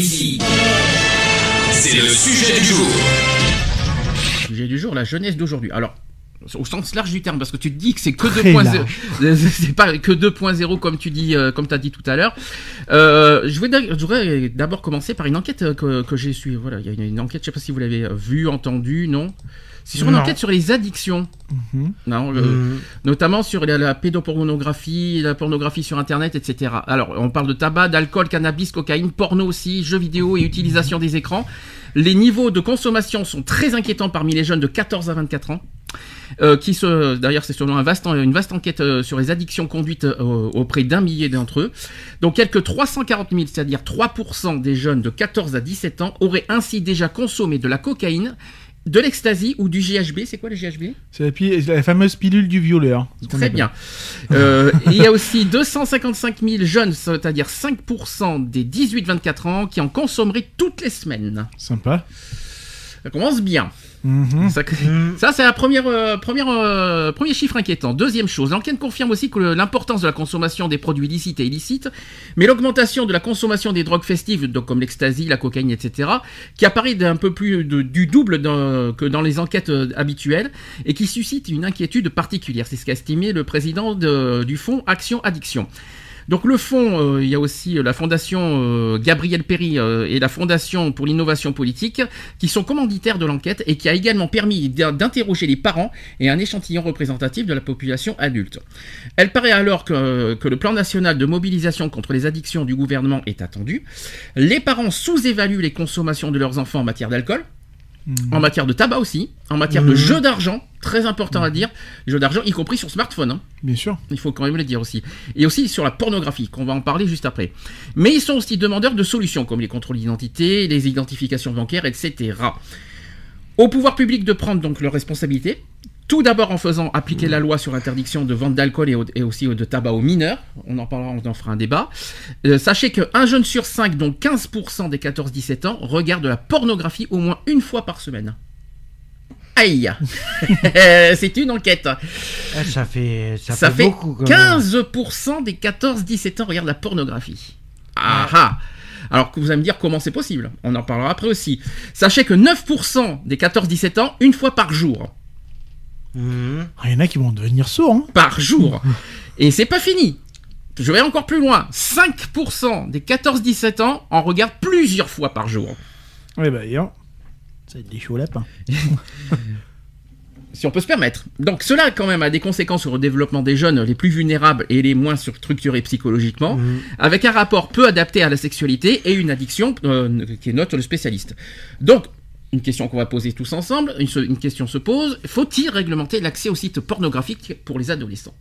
C'est le sujet du jour. Sujet du jour, la jeunesse d'aujourd'hui. Alors, au sens large du terme, parce que tu te dis que c'est que Très 2.0, large. c'est pas que 2.0 comme tu dis, euh, comme t'as dit tout à l'heure. Euh, je voudrais, je voudrais d'abord commencer par une enquête euh, que, que j'ai suivie. Voilà, il y a une, une enquête, je sais pas si vous l'avez euh, vue, entendue, non? C'est sur une Non. enquête sur les addictions. Mhm. Non, le- notamment sur la, la pédopornographie, la pornographie sur Internet, etc. Alors, on parle de tabac, d'alcool, cannabis, cocaïne, porno aussi, jeux vidéo et utilisation des écrans. Les niveaux de consommation sont très inquiétants parmi les jeunes de 14 à 24 ans. Euh, qui se, d'ailleurs, c'est selon un vaste, une vaste enquête euh, sur les addictions conduites euh, auprès d'un millier d'entre eux. Donc, quelques 340 000, c'est-à-dire 3% des jeunes de 14 à 17 ans, auraient ainsi déjà consommé de la cocaïne, de l'ecstasy ou du GHB. C'est quoi le GHB C'est la, fameuse pilule du violeur. qu'on Très bien. Euh, il y a aussi 255 000 jeunes, c'est-à-dire 5% des 18-24 ans, qui en consommeraient toutes les semaines. Sympa. Ça commence bien. Mhm. Ça, ça, c'est la première, euh, première, euh, premier chiffre inquiétant. Deuxième chose, l'enquête confirme aussi que l'importance de la consommation des produits licites et illicites, mais l'augmentation de la consommation des drogues festives, donc comme l'ecstasy, la cocaïne, etc., qui apparaît d'un peu plus de- du double dans- que dans les enquêtes euh, habituelles et qui suscite une inquiétude particulière. C'est ce qu'a estimé le président de- du fonds Action Addiction. Donc le fonds, euh, il y a aussi euh, la fondation euh, Gabriel euh, et la fondation pour l'innovation politique qui sont commanditaires de l'enquête et qui a également permis d'in- d'interroger les parents et un échantillon représentatif de la population adulte. Elle paraît alors que, que le plan national de mobilisation contre les addictions du gouvernement est attendu. Les parents sous-évaluent les consommations de leurs enfants en matière d'alcool. En matière de tabac aussi, en matière de Mhm. jeux d'argent, très important à dire, jeux d'argent, y compris sur smartphone. hein. Bien sûr. Il faut quand même le dire aussi. Et aussi sur la pornographie, qu'on va en parler juste après. Mais ils sont aussi demandeurs de solutions, comme les contrôles d'identité, les identifications bancaires, etc. Au pouvoir public de prendre donc leurs responsabilités. Tout d'abord en faisant appliquer la loi sur l'interdiction de vente d'alcool et, au- et aussi de tabac aux mineurs. On en parlera, on en fera un débat. Euh, sachez qu'un jeune sur 5, donc 15% des 14-17 ans, regarde de la pornographie au moins une fois par semaine. Aïe C'est une enquête. Ah, ça fait, ça, Ça, fait, beaucoup. quand même. 15% des 14-17 ans regardent la pornographie. Ah ah Alors que vous allez me dire comment c'est possible. On en parlera après aussi. Sachez que 9% des 14-17 ans, une fois par jour. Mhm. Ah, Il y en a qui vont devenir sourds. Hein. Par jour. Et c'est pas fini. Je vais encore plus loin. 5% des 14-17 ans en regardent plusieurs fois par jour. Bah, ça va être des chauds lapins. si on peut se permettre. Donc cela quand même a des conséquences sur le développement des jeunes les plus vulnérables et les moins structurés psychologiquement, Mhm. avec un rapport peu adapté à la sexualité et une addiction euh, qui note le spécialiste. Donc une question qu'on va poser tous ensemble, une, question se pose, faut-il réglementer l'accès aux sites pornographiques pour les adolescents?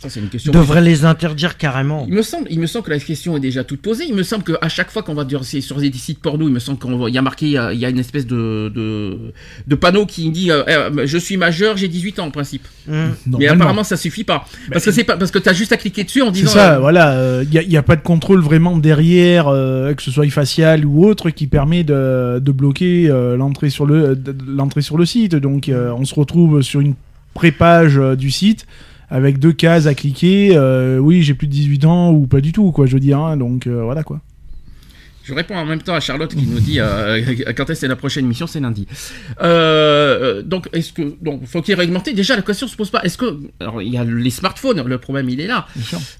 Ça c'est une question. Devrait les interdire carrément. Il me semble, il me semble que la question est déjà toute posée. Il me semble qu'à chaque fois qu'on va dire- c'est sur des sites porno, il me semble qu'on voit- il y a marqué, il y a, il y a une espèce de, de, de panneau qui dit euh, euh, je suis majeur, j'ai 18 ans en principe. Mhm. Mais apparemment ça suffit pas parce que c'est pas parce que t'as juste à cliquer dessus en C'est disant. ça, euh, voilà. Il n'y a, pas de contrôle vraiment derrière, euh, que ce soit facial ou autre, qui permet de, de bloquer euh, l'entrée sur le l'entrée sur le site. Donc, euh, on se retrouve sur une pré-page euh, du site avec deux cases à cliquer. euh, oui, j'ai plus de 18 ans ou pas du tout, quoi. Je veux dire. hein. donc euh, voilà quoi. Je réponds en même temps à Charlotte qui nous dit euh, quand est-ce la prochaine émission, c'est lundi. Euh, donc, est-ce que donc faut qu'il réglementé Déjà, la question se pose pas. Est-ce que alors il y a les smartphones, le problème il est là.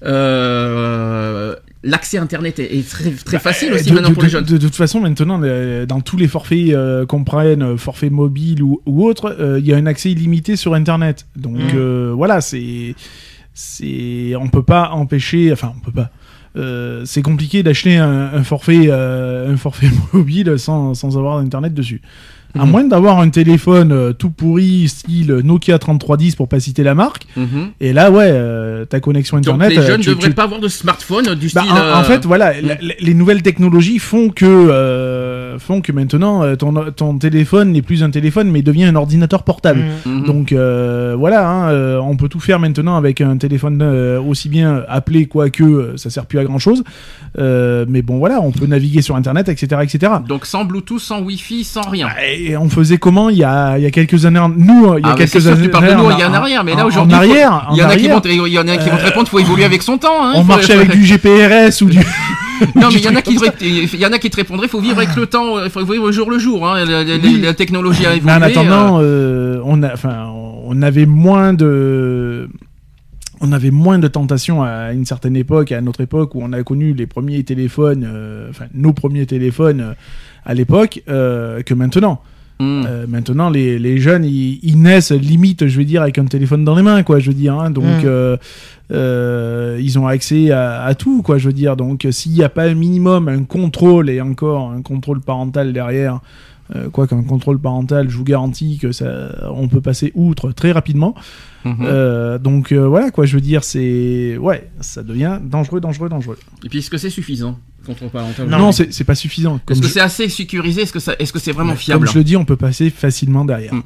Euh, L'accès Internet est, est très très facile Euh, aussi de, maintenant de- pour les jeunes. De, de toute façon, maintenant, euh, dans tous les forfaits euh, qu'on prenne, euh, forfait mobile ou, ou autre, euh, il y a un accès illimité sur Internet. Donc Mm. euh, voilà, c'est, c'est, on peut pas empêcher, enfin, on peut pas. Euh, c'est compliqué d'acheter un, forfait, euh, un forfait mobile sans, sans avoir Internet dessus. À Mhm. moins d'avoir un téléphone euh, tout pourri, style Nokia 3310 pour pas citer la marque. Mhm. Et là, ouais, euh, ta connexion internet. les euh, jeunes ne devraient pas avoir de smartphone du Bah, style. en, fait, voilà, les nouvelles technologies font que font que maintenant ton, ton téléphone n'est plus un téléphone mais devient un ordinateur portable. Mhm. Donc voilà, hein, on peut tout faire maintenant avec un téléphone aussi bien appelé quoique ça sert plus à grand chose. mais bon voilà, on peut naviguer sur internet, etc., etc. Donc sans Bluetooth, sans Wi-Fi, sans rien. Et on faisait comment il y a, il y a quelques années Nous, il y a Ah, quelques sûr années. tu parles de nous, en- il y a en arrière, mais là aujourd'hui, Il y en a qui vont, il y en a qui vont te Euh, répondre, faut évoluer avec son temps. Hein, on marchait avec du GPRS ou du. Non, mais il y en a qui, il y en a qui te répondraient, faut vivre avec le temps, euh, faut vivre au jour le jour. Hein. La, la- Oui. la technologie a évolué. Mais en attendant, euh, euh, on a, enfin, on avait moins de, on avait moins de tentations à une certaine époque, à notre époque où on a connu les premiers téléphones, euh, enfin nos premiers téléphones à l'époque, euh, que maintenant. hmm. Euh, maintenant, les, les jeunes, ils, ils naissent limite, je veux dire, avec un téléphone dans les mains, quoi, je veux dire. hein. donc, Mm. euh, euh, ils ont accès à, à tout, quoi, je veux dire. Donc, s'il n'y a pas un minimum, un contrôle et encore un contrôle parental derrière, euh, quoi qu'un contrôle parental, je vous garantis que ça, on peut passer outre très rapidement. Mhm. Euh, donc, euh, voilà, quoi, je veux dire, c'est, ouais, ça devient dangereux, dangereux, dangereux. Et puis est-ce que c'est suffisant contre parental Non, mais- c'est pas suffisant. Comme Est-ce que je- c'est assez sécurisé Est-ce que ça, est-ce que c'est vraiment comme fiable je le dis, on peut passer facilement derrière. Mm.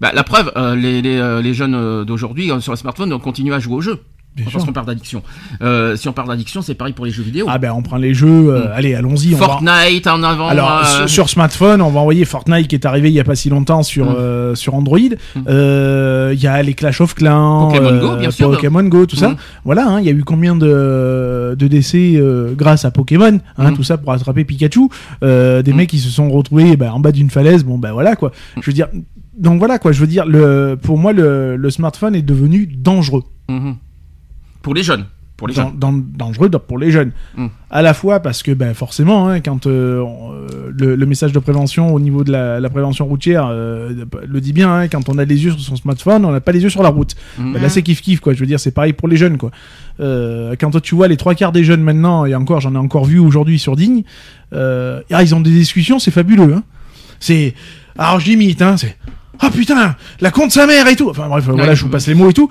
Bah, la preuve, euh, les, les, euh, les jeunes euh, d'aujourd'hui euh, sur les smartphones continuent à jouer aux jeux. Bien Parce sûr. qu'on parle d'addiction. Euh, si on parle d'addiction, c'est pareil pour les jeux vidéo. Ah ben on prend les jeux, euh, Mm. allez allons-y. va- Fortnite en avant. Alors euh, sur, sur smartphone, on va envoyer Fortnite qui est arrivé il y a pas si longtemps sur Mm. euh, sur Android. Mm. Euh, Il y a les Clash of Clans, Pokémon Go, bien sûr. Pokémon Go, tout ça. Voilà, hein, il y a eu combien de, de décès grâce à Pokémon, hein, tout ça pour attraper Pikachu. Des mecs qui se sont retrouvés bah, en bas d'une falaise. Bon ben voilà quoi. Je veux dire. Donc voilà quoi. Je veux dire le pour moi le, le smartphone est devenu dangereux. Pour les jeunes. Pour les Dan- jeunes. dan- dangereux pour les jeunes. Mm. À la fois parce que ben, forcément, hein, quand euh, euh, le, le message de prévention au niveau de la, la prévention routière euh, le dit bien, hein, quand on a les yeux sur son smartphone, on n'a pas les yeux sur la route. Mhm. Ben, là, c'est kiff kiff quoi. Je veux dire, c'est pareil pour les jeunes quoi. Euh, quand tu vois les trois quarts des jeunes maintenant, et encore, j'en ai encore vu aujourd'hui sur Digne, euh, ah, ils ont des discussions, c'est fabuleux. Hein. C'est alors j'imite, hein, c'est ah putain, la compte sa mère et tout. Enfin bref, voilà, je vous passe les mots et tout.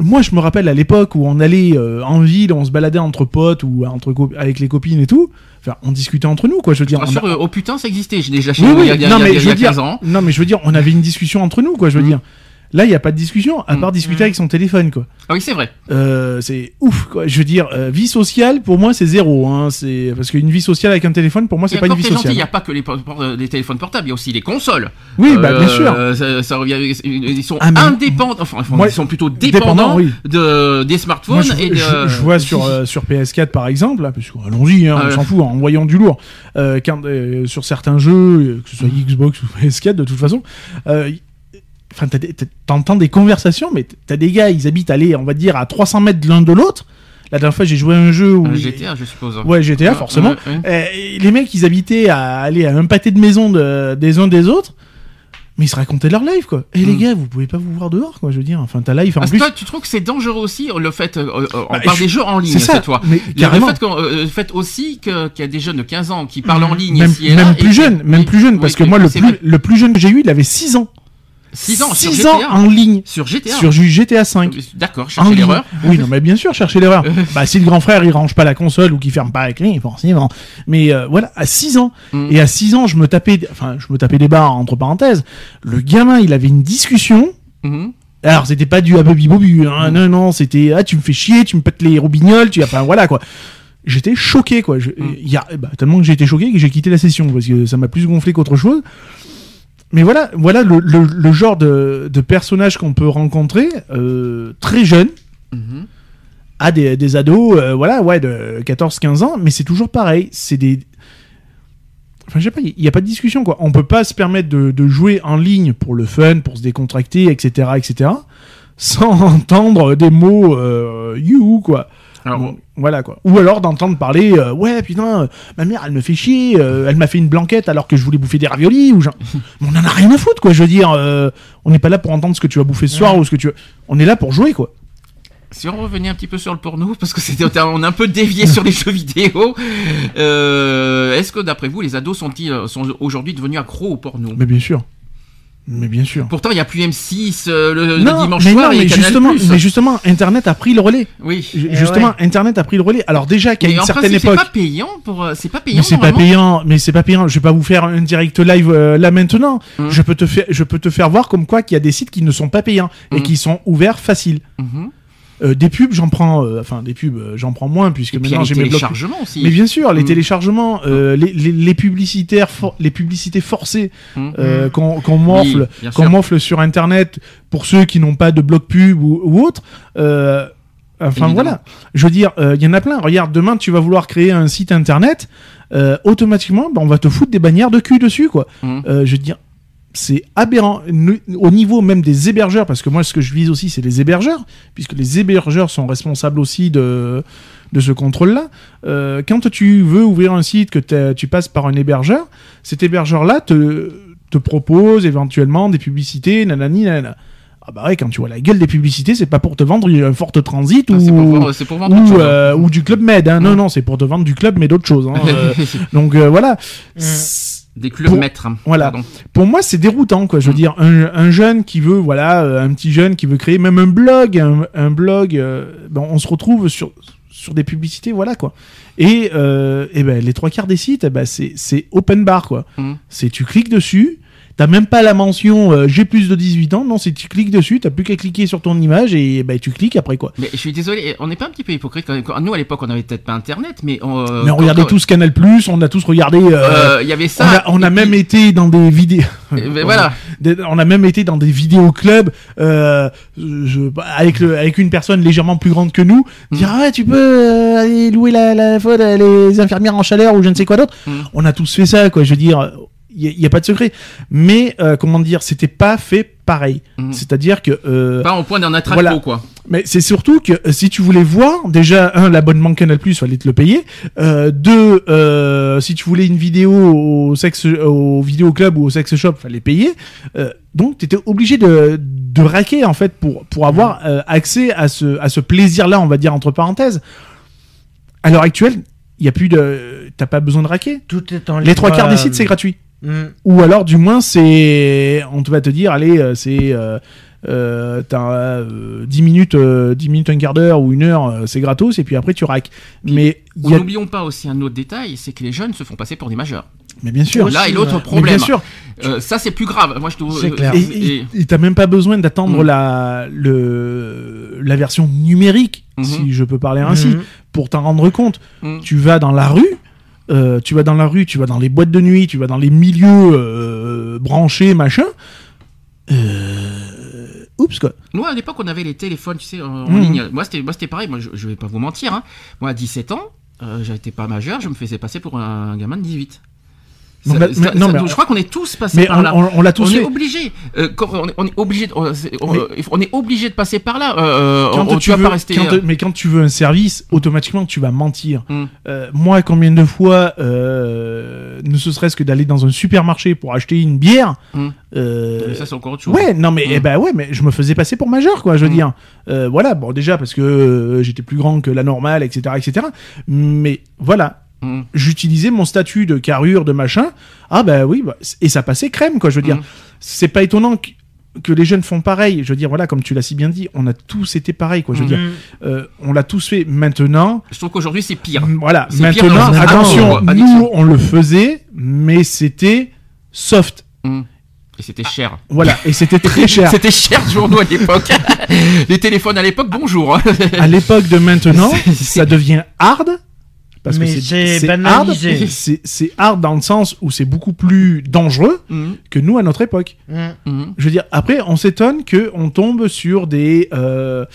Moi, je me rappelle à l'époque où on allait euh, en ville, on se baladait entre potes ou entre avec les copines et tout. Enfin, on discutait entre nous, quoi. Je veux dire, Bien sûr, a- euh, oh putain, ça existait. J'ai déjà chez oui, oui, il y a, il y a- non, il y a- mais il y a je veux 15 dire, ans. non, mais je veux dire, on avait une discussion entre nous, quoi. Je veux Mm. dire, là, il y a pas de discussion à Mm. part discuter avec son téléphone, quoi. Ah oui, c'est vrai. Euh, c'est ouf, quoi. Je veux dire, euh, vie sociale, pour moi, c'est zéro. Hein. C'est parce qu'une vie sociale avec un téléphone, pour moi, c'est pas une vie sociale. il n'y a pas que les, téléphones portables, il y a aussi les consoles. Oui, bah Euh, bien sûr. Ça, ça revient, ils sont Ah, mais- indépendants, enfin, Moi- ils sont plutôt Dépendant, dépendants oui. de, des smartphones Moi, je, et de. je- je vois sur, euh, sur PS4 par exemple, là, parce que allons-y, hein, Ah on ouais. s'en fout, en voyant du lourd. Euh, quand, euh, sur certains jeux, euh, que ce soit Xbox ou PS4, de toute façon, euh, enfin, t'entends des conversations, mais t'as des gars, ils habitent, allez, on va dire, à 300 mètres l'un de l'autre. La dernière fois, j'ai joué à un jeu où. Un GTA, je suppose. Ouais, GTA, forcément. Ouais, ouais. Euh, et les mecs, ils habitaient à aller à un pâté de maison de- des uns des autres. Mais ils se racontaient leur life, quoi. Et les Mm. gars, vous pouvez pas vous voir dehors, quoi. Je veux dire, enfin, ta life, en Parce que plus. toi, tu trouves que c'est dangereux aussi le fait, euh, euh, on Bah, parle je- des jeux en ligne, C'est ça, fois. mais Le- carrément. fait, euh, le fait aussi qu'il y a des jeunes de 15 ans qui parlent en ligne même, ici et même là, plus et- jeune, même plus jeune, oui, parce que moi, plus, le plus jeune que j'ai eu, il avait 6 ans. 6 ans sur 6 GTA. ans en ligne. Sur GTA. Sur GTA 5. D'accord, cherchez l'erreur. Oui, non, mais bien sûr, chercher l'erreur. bah, si le grand frère, il range pas la console ou qu'il ferme pas la clé, forcément. Mais euh, voilà, à 6 ans. Mm. Et à 6 ans, je me tapais, enfin, je me tapais des barres, entre parenthèses. Le gamin, il avait une discussion. Mhm. Alors, c'était pas du ababi bobu, hein. Mm. Non, non, c'était, ah, tu me fais chier, tu me pètes les robignoles, tu, enfin, voilà, quoi. J'étais choqué, quoi. Je- Mm. y a, bah, tellement que j'ai été choqué que j'ai quitté la session, parce que ça m'a plus gonflé qu'autre chose. Mais voilà, voilà le, le- le genre de, de personnage qu'on peut rencontrer, euh, très jeune, Mhm. à des, des ados, euh, voilà, ouais, de 14-15 ans, mais c'est toujours pareil. C'est des. Enfin, je sais pas, il n'y a pas de discussion, quoi. On peut pas se permettre de, de jouer en ligne pour le fun, pour se décontracter, etc., etc., sans entendre des mots euh, you, quoi. Alors, Bon, voilà, quoi. Ou alors d'entendre parler, euh, ouais, putain, euh, ma mère, elle me fait chier, euh, elle m'a fait une blanquette alors que je voulais bouffer des raviolis, ou genre. Mais on en a rien à foutre, quoi. Je veux dire, euh, on n'est pas là pour entendre ce que tu vas bouffer ce soir ou ce que tu. On est là pour jouer, quoi. Si on revenait un petit peu sur le porno, parce que c'était on a un peu dévié sur les jeux vidéo. Est-ce que d'après vous, les ados sont-ils sont aujourd'hui devenus accros au porno? Mais bien sûr. Mais bien sûr. Pourtant, il n'y a plus M6 euh, le, le non, dimanche mais soir non, et mais Canal+. justement, mais justement, Internet a pris le relais. Oui. Eh Justement, ouais. Internet a pris le relais. Alors déjà qu'à une en certaine principe, c'est époque, pas payant pour, euh, c'est pas payant mais c'est pas payant, mais c'est pas payant. Je vais pas vous faire un direct live euh, là maintenant. Mhm. Je peux te faire, je peux te faire voir comme quoi qu'il y a des sites qui ne sont pas payants et Mhm. qui sont ouverts faciles. Mhm. Euh, des pubs, j'en prends, euh, enfin des pubs, euh, j'en prends moins puisque maintenant j'ai mes blocs. téléchargements aussi. Mais bien sûr, les Mhm. téléchargements, euh, les, les, les publicitaires, for- les publicités forcées Mhm. qu'on Oui, bien qu'on m'offre sur Internet pour ceux qui n'ont pas de bloc pub ou, ou autre. Enfin Évidemment. voilà, je veux dire, euh, il y en a plein. Regarde, demain tu vas vouloir créer un site Internet, euh, automatiquement, bah, on va te foutre des bannières de cul dessus, quoi. Euh, je veux dire. C'est aberrant au niveau même des hébergeurs, parce que moi ce que je vise aussi c'est les hébergeurs, puisque les hébergeurs sont responsables aussi de, de ce contrôle-là. Euh, quand tu veux ouvrir un site, que tu passes par un hébergeur, cet hébergeur-là te, te propose éventuellement des publicités, nanani, nanana. Ah bah ouais, quand tu vois la gueule des publicités, c'est pas pour te vendre un Fort Transit Ah, ou, pour pour vendre ou, chose, hein. euh, ou du Club Med. Hein. Non, non, c'est pour te vendre du Club, mais d'autres choses. hein. Euh, donc euh, voilà. C'est- Des clubs Pour- maîtres. hein. voilà. Pardon. Pour moi, c'est déroutant, quoi. Je veux Mm. dire, un, un jeune qui veut, voilà, euh, un petit jeune qui veut créer même un blog, un, un blog, euh, ben, on se retrouve sur sur des publicités, voilà quoi. Et, euh, et ben les trois quarts des sites, eh ben, c'est c'est open bar quoi. Mm. C'est tu cliques dessus. T'as même pas la mention euh, j'ai plus de 18 ans, non, c'est tu cliques dessus, t'as plus qu'à cliquer sur ton image et ben tu cliques après quoi. Mais je suis désolé, on n'est pas un petit peu hypocrite quand même. Nous à l'époque, on avait peut-être pas Internet, mais on, euh, Mais on regardait tous Canal on a tous regardé. euh, euh, Il y avait on ça. a, on a même puis- été dans des vidéos. voilà. On a même été dans des vidéoclubs je, avec, le, avec une personne légèrement plus grande que nous, dire ah ouais tu peux aller louer la, la les infirmières en chaleur ou je ne sais quoi d'autre. Mm. On a tous fait ça quoi. Je veux dire, il y, a- pas de secret. Mais euh, comment dire, c'était pas fait pareil. Mm. C'est-à-dire que euh, Pas au point d'un attrape Voilà. quoi. mais c'est surtout que euh, si tu voulais voir, déjà, un, l'abonnement Canal Plus, fallait te le payer. Euh, deux, euh, si tu voulais une vidéo au sexe, au vidéo club ou au sex shop, fallait payer. Euh, donc, t'étais obligé de, de raquer, en fait, pour, pour avoir euh, accès à ce, à ce plaisir-là, on va dire, entre parenthèses. À l'heure actuelle, il y a plus de, t'as pas besoin de raquer. Tout est en Les trois quarts des sites, c'est gratuit. Mm. Ou alors, du moins, c'est. On te va te dire, allez, euh, c'est. Euh, euh, t'as euh, 10 minutes, euh, 10 minutes, un quart d'heure ou une heure, euh, c'est gratos, et puis après tu raques. Mais, a... N'oublions pas aussi un autre détail, c'est que les jeunes se font passer pour des majeurs. mais bien sûr. Là et l'autre problème. bien sûr. Euh, ça c'est plus grave. Moi je euh, clair. Et, t'as même pas besoin d'attendre Mm. la, le, la version numérique, Mhm. si je peux parler ainsi, Mhm. pour t'en rendre compte. Mm. Tu vas dans la rue, euh, tu vas dans la rue, tu vas dans les boîtes de nuit, tu vas dans les milieux euh, branchés, machin. Euh, oups quoi. Nous à l'époque on avait les téléphones, tu sais, en, en Mhm. ligne. Moi c'était, moi c'était pareil. Moi je, je vais pas vous mentir. Hein. Moi à 17 ans, euh, j'étais pas majeur, je me faisais passer pour un gamin de 18. Ça- mais- ça- non, ça- mais je crois qu'on est tous passés Mais par on, là. on- on l'a tous on est obligé. euh, on, est- on est obligé. de- on, euh, on est obligé de passer par là. Euh, quand tu vas veux, pas rester. quand- euh, mais quand tu veux un service, automatiquement tu vas mentir. Mm. Euh, moi, combien de fois, euh, ne serait-ce que d'aller dans un supermarché pour acheter une bière, Mm. euh, mais ça c'est encore autre chose. ouais, non mais Mm. eh ben ouais, mais je me faisais passer pour majeur, quoi. Je veux Mm. dire, Euh, voilà, bon déjà parce que j'étais plus grand que la normale, etc., etc. Mais voilà, Mm. j'utilisais mon statut de carrure, de machin. Ah bah oui, bah, et ça passait crème, quoi. Je veux dire, Mm. c'est pas étonnant que, que les jeunes font pareil. Je veux dire, voilà, comme tu l'as si bien dit, on a tous été pareil, quoi. Je veux Mm. dire, euh, on l'a tous fait. Maintenant, Je trouve qu'aujourd'hui c'est pire. Voilà, pire maintenant, attention, nous on le faisait, mais c'était soft. Et c'était cher. Voilà, et c'était très cher. C'était cher journaux à l'époque. Les téléphones à l'époque, bonjour. À l'époque de maintenant, ça devient hard. Parce Mais que c'est hard. c'est hard dans le sens où c'est beaucoup plus dangereux Mm. que nous à notre époque. Mm. Mm. Je veux dire, après, on s'étonne que on tombe sur des. euh,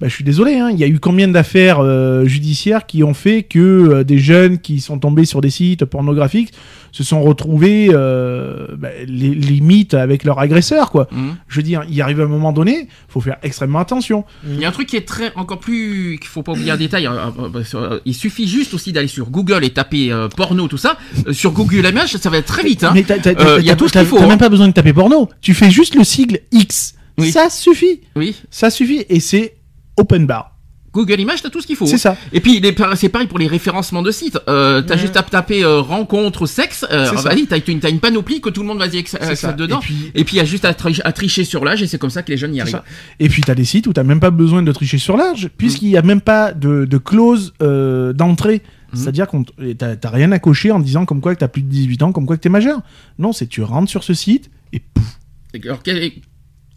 bah, je suis désolé, hein, il y a eu combien d'affaires euh, judiciaires qui ont fait que euh, des jeunes qui sont tombés sur des sites pornographiques se sont retrouvés euh, bah, les limites avec leur agresseur, quoi. Mm. Je veux dire, il arrive un moment donné, faut faire extrêmement attention. Il y a un truc qui est très encore plus qu'il faut pas oublier un détail. euh, euh, euh, Il suffit juste aussi d'aller sur Google et taper euh, porno tout ça. Euh, sur Google Images, ça va être très vite. Hein. Mais t'as- t'as- Euh, t'as- il y a t'as- tout ce qu'il faut, T'as hein. même pas besoin de taper porno. Tu fais juste le sigle X. Oui. Ça suffit. Oui. Ça suffit. Et c'est open bar. Google Images, t'as tout ce qu'il faut. C'est ça. Et puis c'est pareil pour les référencements de sites. Euh, t'as juste à taper euh, rencontre sexe. Euh, C'est ça. vas-y, t'as une, panoplie que tout le monde va y acc- C'est ça. accède dedans. Et puis- Et puis il y a juste à, tri- à tricher sur l'âge et c'est comme ça que les jeunes y arrivent. ça. Et puis t'as des sites où t'as même pas besoin de tricher sur l'âge, puisqu'il y a même pas de, de clause euh, d'entrée. C'est-à-dire qu'on t- et t'as rien à cocher en disant comme quoi que t'as plus de 18 ans, comme quoi que t'es majeur. Non, c'est tu rentres sur ce site et pouf. Alors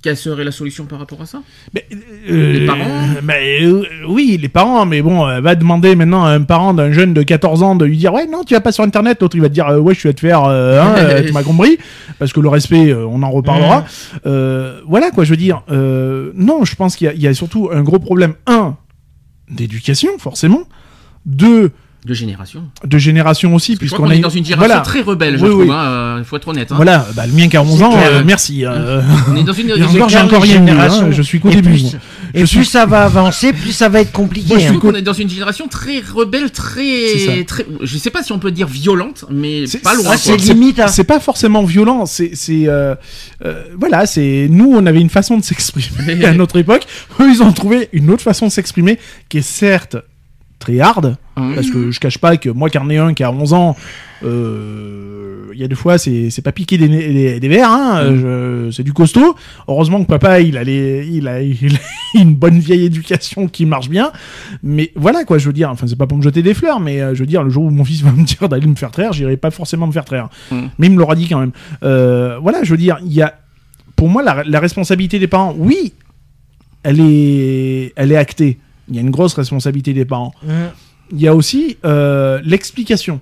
quelle serait la solution par rapport à ça? Mais, euh, Les parents mais, euh, Oui, les parents, mais bon, euh, va demander maintenant à un parent d'un jeune de 14 ans de lui dire Ouais, non, tu vas pas sur internet. L'autre, il va te dire euh, Ouais, je suis à te faire, euh, hein, euh, tu m'as compris. Parce que le respect, euh, on en reparlera. Euh, voilà, quoi, je veux dire. Euh, non, je pense qu'il y, y a surtout un gros problème. Un, d'éducation, forcément. Deux, De génération. de génération aussi, puisqu'on est dans une génération voilà. très rebelle, je Oui, trouve. oui. Hein, euh, faut être honnête. Hein. Voilà, bah, le mien qui a 11 ans, euh, merci. euh, On est dans une. encore, j'ai encore rien vu, générations. hein, je suis qu'au début. plus-. Et plus suis- ça va avancer, plus ça va être compliqué. Moi, je hein. trouve qu'on est dans une génération très rebelle, très, très. Je sais pas si on peut dire violente, mais C'est- pas loin. Ah, c'est limite. hein. C'est pas forcément violent, c'est euh, voilà, c'est nous on avait une façon de s'exprimer à notre époque, eux ils ont trouvé une autre façon de s'exprimer qui est certes très hard parce que je cache pas que moi qui en ai un qui a 11 ans euh, il y a des fois c'est c'est pas piquer des, des, des verres hein, je- c'est du costaud. Heureusement que papa il a les, il a il a une bonne vieille éducation qui marche bien. Mais voilà quoi je veux dire enfin c'est pas pour me jeter des fleurs mais euh, je veux dire le jour où mon fils va me dire d'aller me faire traire j'irai pas forcément me faire traire. Mm. mais il me l'aura dit quand même. Euh, voilà je veux dire il y a pour moi la, la responsabilité des parents oui elle est elle est actée il y a une grosse responsabilité des parents Mmh. il y a aussi euh, l'explication.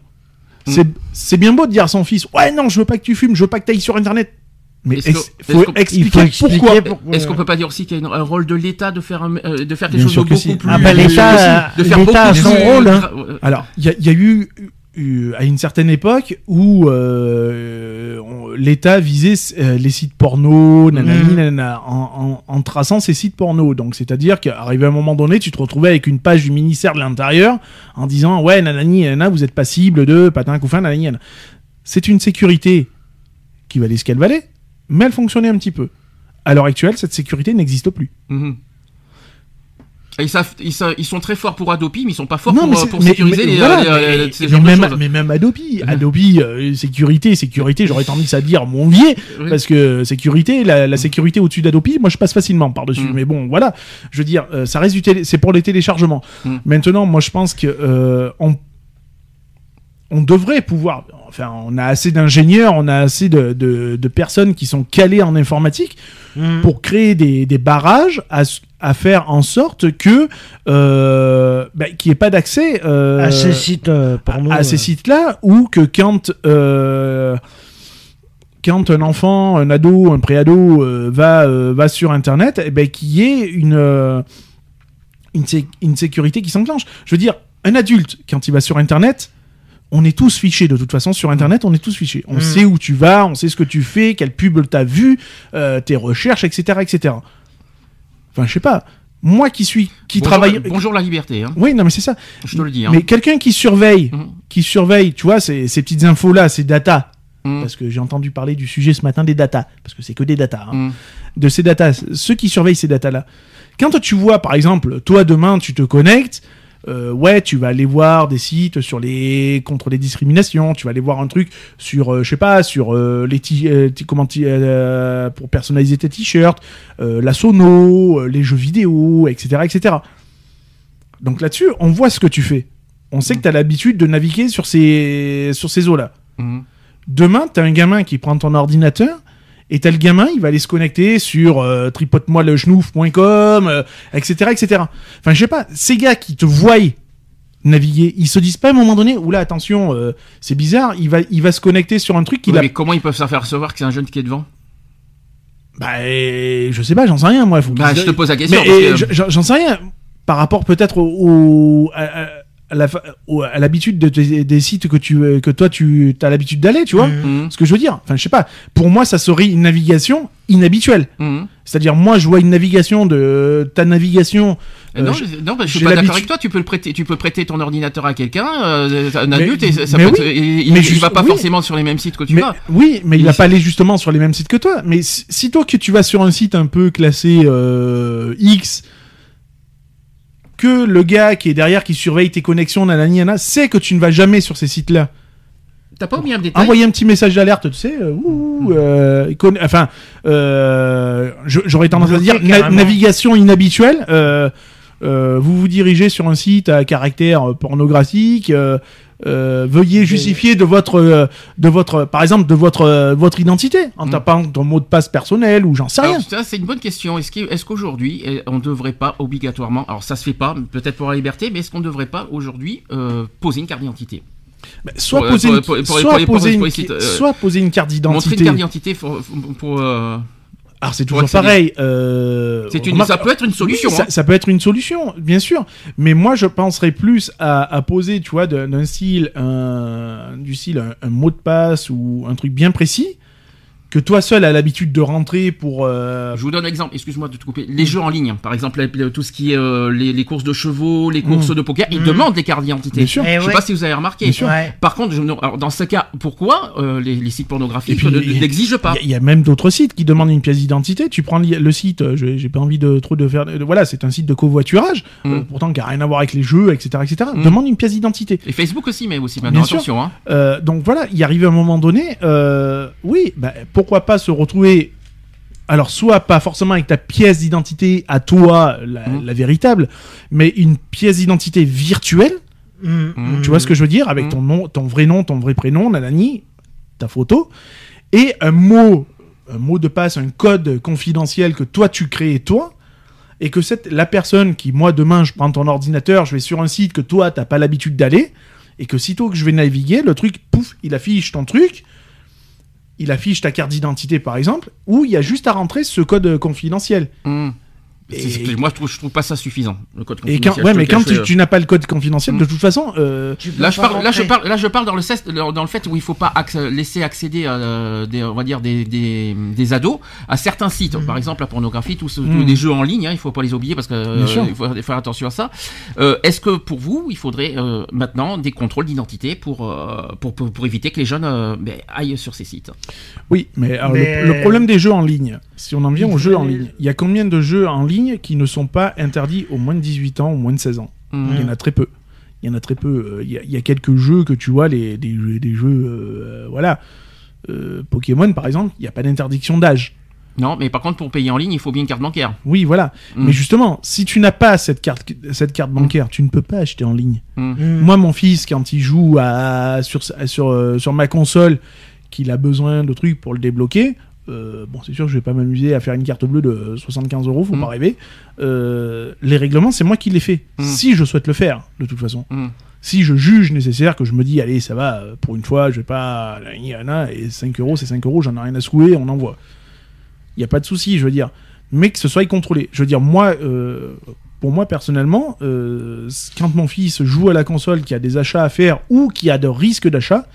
Mm. C'est c'est bien beau de dire à son fils Ouais, non, je veux pas que tu fumes, je veux pas que tu ailles sur internet. Mais ex- faut expliquer il faut expliquer pourquoi. Est-ce qu'on peut pas dire aussi qu'il y a une- un rôle de l'État de faire euh, de faire quelque Bien chose sûr de que beaucoup si. plus Ah bah, l'État, de faire a beaucoup son rôle, hein. euh, Alors, il y, a- il y a eu, à une certaine époque où euh, l'État visait euh, les sites porno, nanani, Mm. nanana, en, en- en traçant ces sites porno. Donc, c'est-à-dire qu'arrivé à un moment donné, tu te retrouvais avec une page du ministère de l'Intérieur en disant Ouais, nanani, nanana, vous êtes passible de patin, couffin, nanani, nanana. C'est une sécurité qui valait ce qu'elle valait, mais elle fonctionnait un petit peu. À l'heure actuelle, cette sécurité n'existe plus. mhm. Et Ils, savent, ils, savent- ils sont très forts pour Adopi, mais ils sont pas forts Non, pour, euh, pour mais- sécuriser mais les, voilà, euh, les- mais- les- ces mais de même, choses. mais même Adobe, Adobe, euh, sécurité, sécurité, j'aurais tendance à dire mon Oui. parce que sécurité, la, la sécurité au-dessus d'Adobe, moi je passe facilement par-dessus. Mm. Mais bon, voilà, je veux dire, euh, ça reste du télé, c'est pour les téléchargements. Mm. Maintenant, moi je pense que euh, on, on devrait pouvoir, enfin, on a assez d'ingénieurs, on a assez de, de, de personnes qui sont calées en informatique Mmh. pour créer des, des barrages à, à faire en sorte que euh, bah, qu'il n'y ait pas d'accès euh, à ces sites euh, à- ces sites-là ou que quand quand un enfant, un ado, un préado va va sur internet, eh ben qu'il y ait une une, sé- une sécurité qui s'enclenche. Je veux dire, un adulte quand il va sur internet, on est tous fichés de toute façon sur internet, on est tous fichés. On Mm. sait où tu vas, on sait ce que tu fais, quelle pub t'as vu, euh, tes recherches, etc., etc. Enfin, je sais pas. Moi qui suis, qui bonjour, travaille. Bonjour la liberté, hein. Oui, non, mais c'est ça. je te le dis. Hein. Mais quelqu'un qui surveille, Mhm. qui surveille, tu vois, ces, ces petites infos-là, ces data, Mhm. parce que j'ai entendu parler du sujet ce matin des data, parce que c'est que des data, hein, Mhm. de ces data, ceux qui surveillent ces data-là. Quand toi, tu vois, par exemple, toi demain, tu te connectes, euh, ouais, tu vas aller voir des sites sur les contre les discriminations, tu vas aller voir un truc sur, euh, je sais pas, sur euh, les euh, comment pour personnaliser tes t-shirts, la sono, les jeux vidéo, etc., etc. Donc là-dessus, on voit ce que tu fais. On sait que tu as l'habitude de naviguer sur ces sur ces eaux-là. Mhm. Demain, t'as un gamin qui prend ton ordinateur et t'as le gamin, il va aller se connecter sur euh, tripote-moi le genouf.com, euh, etc., etc. Enfin, je sais pas, ces gars qui te voient naviguer, ils se disent pas à un moment donné, oula, attention, euh, c'est bizarre, il va, il va se connecter sur un truc qu'il Oui, a. Mais comment ils peuvent se faire recevoir que c'est un jeune qui est devant? Bah, euh, je sais pas, j'en sais rien, moi. Faut Bah, je te pose la question. Mais parce que- je- j'en j'en sais rien. Par rapport peut-être au, au- à, à- à l'habitude de des sites que tu que toi tu as l'habitude d'aller, tu vois. Mhm. Mhm. Ce que je veux dire, enfin je sais pas, pour moi ça serait une navigation inhabituelle. Mhm. C'est-à-dire moi je vois une navigation de ta navigation. Euh, non, je- je, non, bah, je suis pas d'accord avec toi. Tu peux le prêter, tu peux prêter ton ordinateur à quelqu'un, euh, un Mais- adulte, et ça, mais peut oui. et il, Mais il va pas oui. forcément sur les mêmes sites que tu mais, vas. oui, mais il va pas aller justement sur les mêmes sites que toi. Mais si, sitôt que tu vas sur un site un peu classé euh, X, que le gars qui est derrière, qui surveille tes connexions, nanani, nanana, sait que tu ne vas jamais sur ces sites-là. T'as pas oublié un détail Envoyer un petit message d'alerte, tu sais, euh, ouh, euh, il connaît- enfin, euh, je- j'aurais tendance à dire na- navigation inhabituelle. euh, euh, vous vous dirigez sur un site à caractère euh, pornographique. Euh, veuillez justifier de votre, euh, de votre, par exemple, de votre, euh, votre identité en Mm. tapant ton mot de passe personnel ou j'en sais rien. Alors, ça, c'est une bonne question. Est-ce qu'aujourd'hui, eh, on ne devrait pas obligatoirement, alors ça se fait pas, peut-être pour la liberté, mais est-ce qu'on ne devrait pas aujourd'hui poser une carte d'identité? Soit poser, une, carte Montrer une d'identité. carte d'identité pour. pour- pour, Alors c'est toujours pareil. euh, c'est une, ça peut être une solution. Oui, hein. ça peut être une solution, bien sûr. Mais moi, je penserais plus à, à poser, tu vois, d'un d'un style, un, du style, un, un mot de passe ou un truc bien précis que toi seul a l'habitude de rentrer pour. euh, Je vous donne un exemple, excuse-moi de te couper. Les jeux en ligne, par exemple, le- tout ce qui est euh, les, les courses de chevaux, les courses de poker, ils Mm. demandent les cartes d'identité. Bien sûr. Eh Je sais ouais. pas si vous avez remarqué. Bien sûr. Ouais. Par contre, je, non, alors, dans ce cas, pourquoi euh, les, les sites pornographiques n'exigent pas Il y a- il y, a même d'autres sites qui demandent une pièce d'identité. Tu prends le site, je- j'ai pas envie de trop de faire. de- voilà, c'est un site de covoiturage, Mm. euh, pourtant qui a rien à voir avec les jeux, etc., etc. Mm. Demande une pièce d'identité. Et Facebook aussi, mais aussi maintenant, Bien sûr. Hein. Euh, donc voilà, il arrive un moment donné, euh, oui, bah, pourquoi pas se retrouver. Alors, soit pas forcément avec ta pièce d'identité à toi, la, la véritable, mais une pièce d'identité virtuelle. Mm. Mm. Tu vois ce que je veux dire? Avec ton nom, ton vrai nom, ton vrai prénom, nanani, ta photo, et un mot, un mot de passe, un code confidentiel que toi tu crées toi, et que cette, la personne qui, moi demain, je prends ton ordinateur, je vais sur un site que toi t'as pas l'habitude d'aller, et que sitôt que je vais naviguer, le truc, pouf, il affiche ton truc, il affiche ta carte d'identité par exemple, où il y a juste à rentrer ce code confidentiel. Mm. Et- moi, je trouve, je trouve pas ça suffisant. Le code Et quand, confidentiel, ouais, mais quand tu, tu n'as pas le code confidentiel, de toute façon, euh, Là je, parle, là, je parle, là, je parle dans le, cest- dans le fait où il faut pas acc- laisser accéder à euh, des, on va dire des, des, des ados à certains sites. Par exemple, la pornographie, tous, tous les jeux en ligne, hein, il faut pas les oublier parce que euh, il faut faire attention à ça. Euh, Est-ce que pour vous, il faudrait euh, maintenant des contrôles d'identité pour, euh, pour, pour, pour éviter que les jeunes euh, ben, aillent sur ces sites? Oui, mais, alors, Mais- Le, le problème des jeux en ligne, si on en vient aux jeux en ligne, il y a combien de jeux en ligne qui ne sont pas interdits aux moins de 18 ans ou moins de 16 ans? Mhm. Il y en a très peu. Il y en a très peu. Euh, Il y, a- il y a quelques jeux que tu vois, les, des jeux, des jeux euh, voilà. Euh, Pokémon, par exemple, il n'y a pas d'interdiction d'âge. Non, mais par contre, pour payer en ligne, il faut bien une carte bancaire. Oui, voilà. Mm. Mais justement, si tu n'as pas cette carte, cette carte bancaire, tu ne peux pas acheter en ligne. Mm. Mm. Moi, mon fils, quand il joue à, sur, sur, euh, sur ma console, qu'il a besoin de trucs pour le débloquer, euh, bon, c'est sûr que je vais pas m'amuser à faire une carte bleue de 75 euros, faut Mm. pas rêver. Euh, les règlements, c'est moi qui les fais. Mm. Si je souhaite le faire, de toute façon. Mm. Si je juge nécessaire, que je me dis, allez, ça va, euh, pour une fois, je vais pas. Et 5 euros, c'est 5 euros, j'en ai rien à secouer, on envoie. Il n'y a pas de souci, je veux dire. Mais que ce soit contrôlé. Je veux dire, moi, euh, pour moi personnellement, quand mon fils joue à la console, qui a des achats à faire ou qui a de risques d'achat,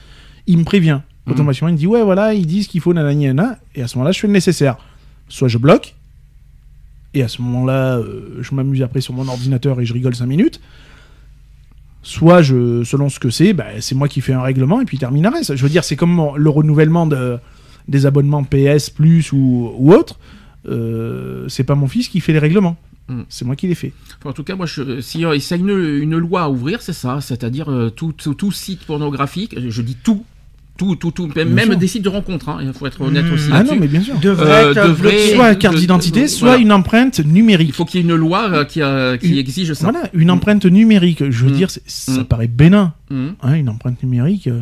il me prévient. Mhm. Automatiquement, il me dit ouais, voilà, ils disent qu'il faut nanani nana, et à ce moment-là, je fais le nécessaire. Soit je bloque, et à ce moment-là, euh, je m'amuse après sur mon ordinateur et je rigole 5 minutes. Soit, je, selon ce que c'est, bah, c'est moi qui fais un règlement et puis terminerai. Je veux dire, c'est comme le renouvellement de, des abonnements PS Plus ou, ou autre. Euh, c'est pas mon fils qui fait les règlements. Mm. C'est moi qui les fais. En tout cas, moi, je, si euh, y a une, une loi à ouvrir, c'est ça, c'est-à-dire euh, tout, tout, tout site pornographique, je dis tout, tout, tout, tout, même, Bien sûr. des sites de rencontres, hein, il faut être honnête Mmh. aussi Ah non, mais bien sûr. Devrait Euh, devrait- bloqué. Soit carte de- d'identité, de- soit voilà. une empreinte Il numérique. faut qu'il y ait une loi euh, qui, euh, qui Une- exige ça. Voilà, une empreinte numérique. Je veux Mm. dire, ça Mm. paraît bénin. Hein, une empreinte numérique. euh,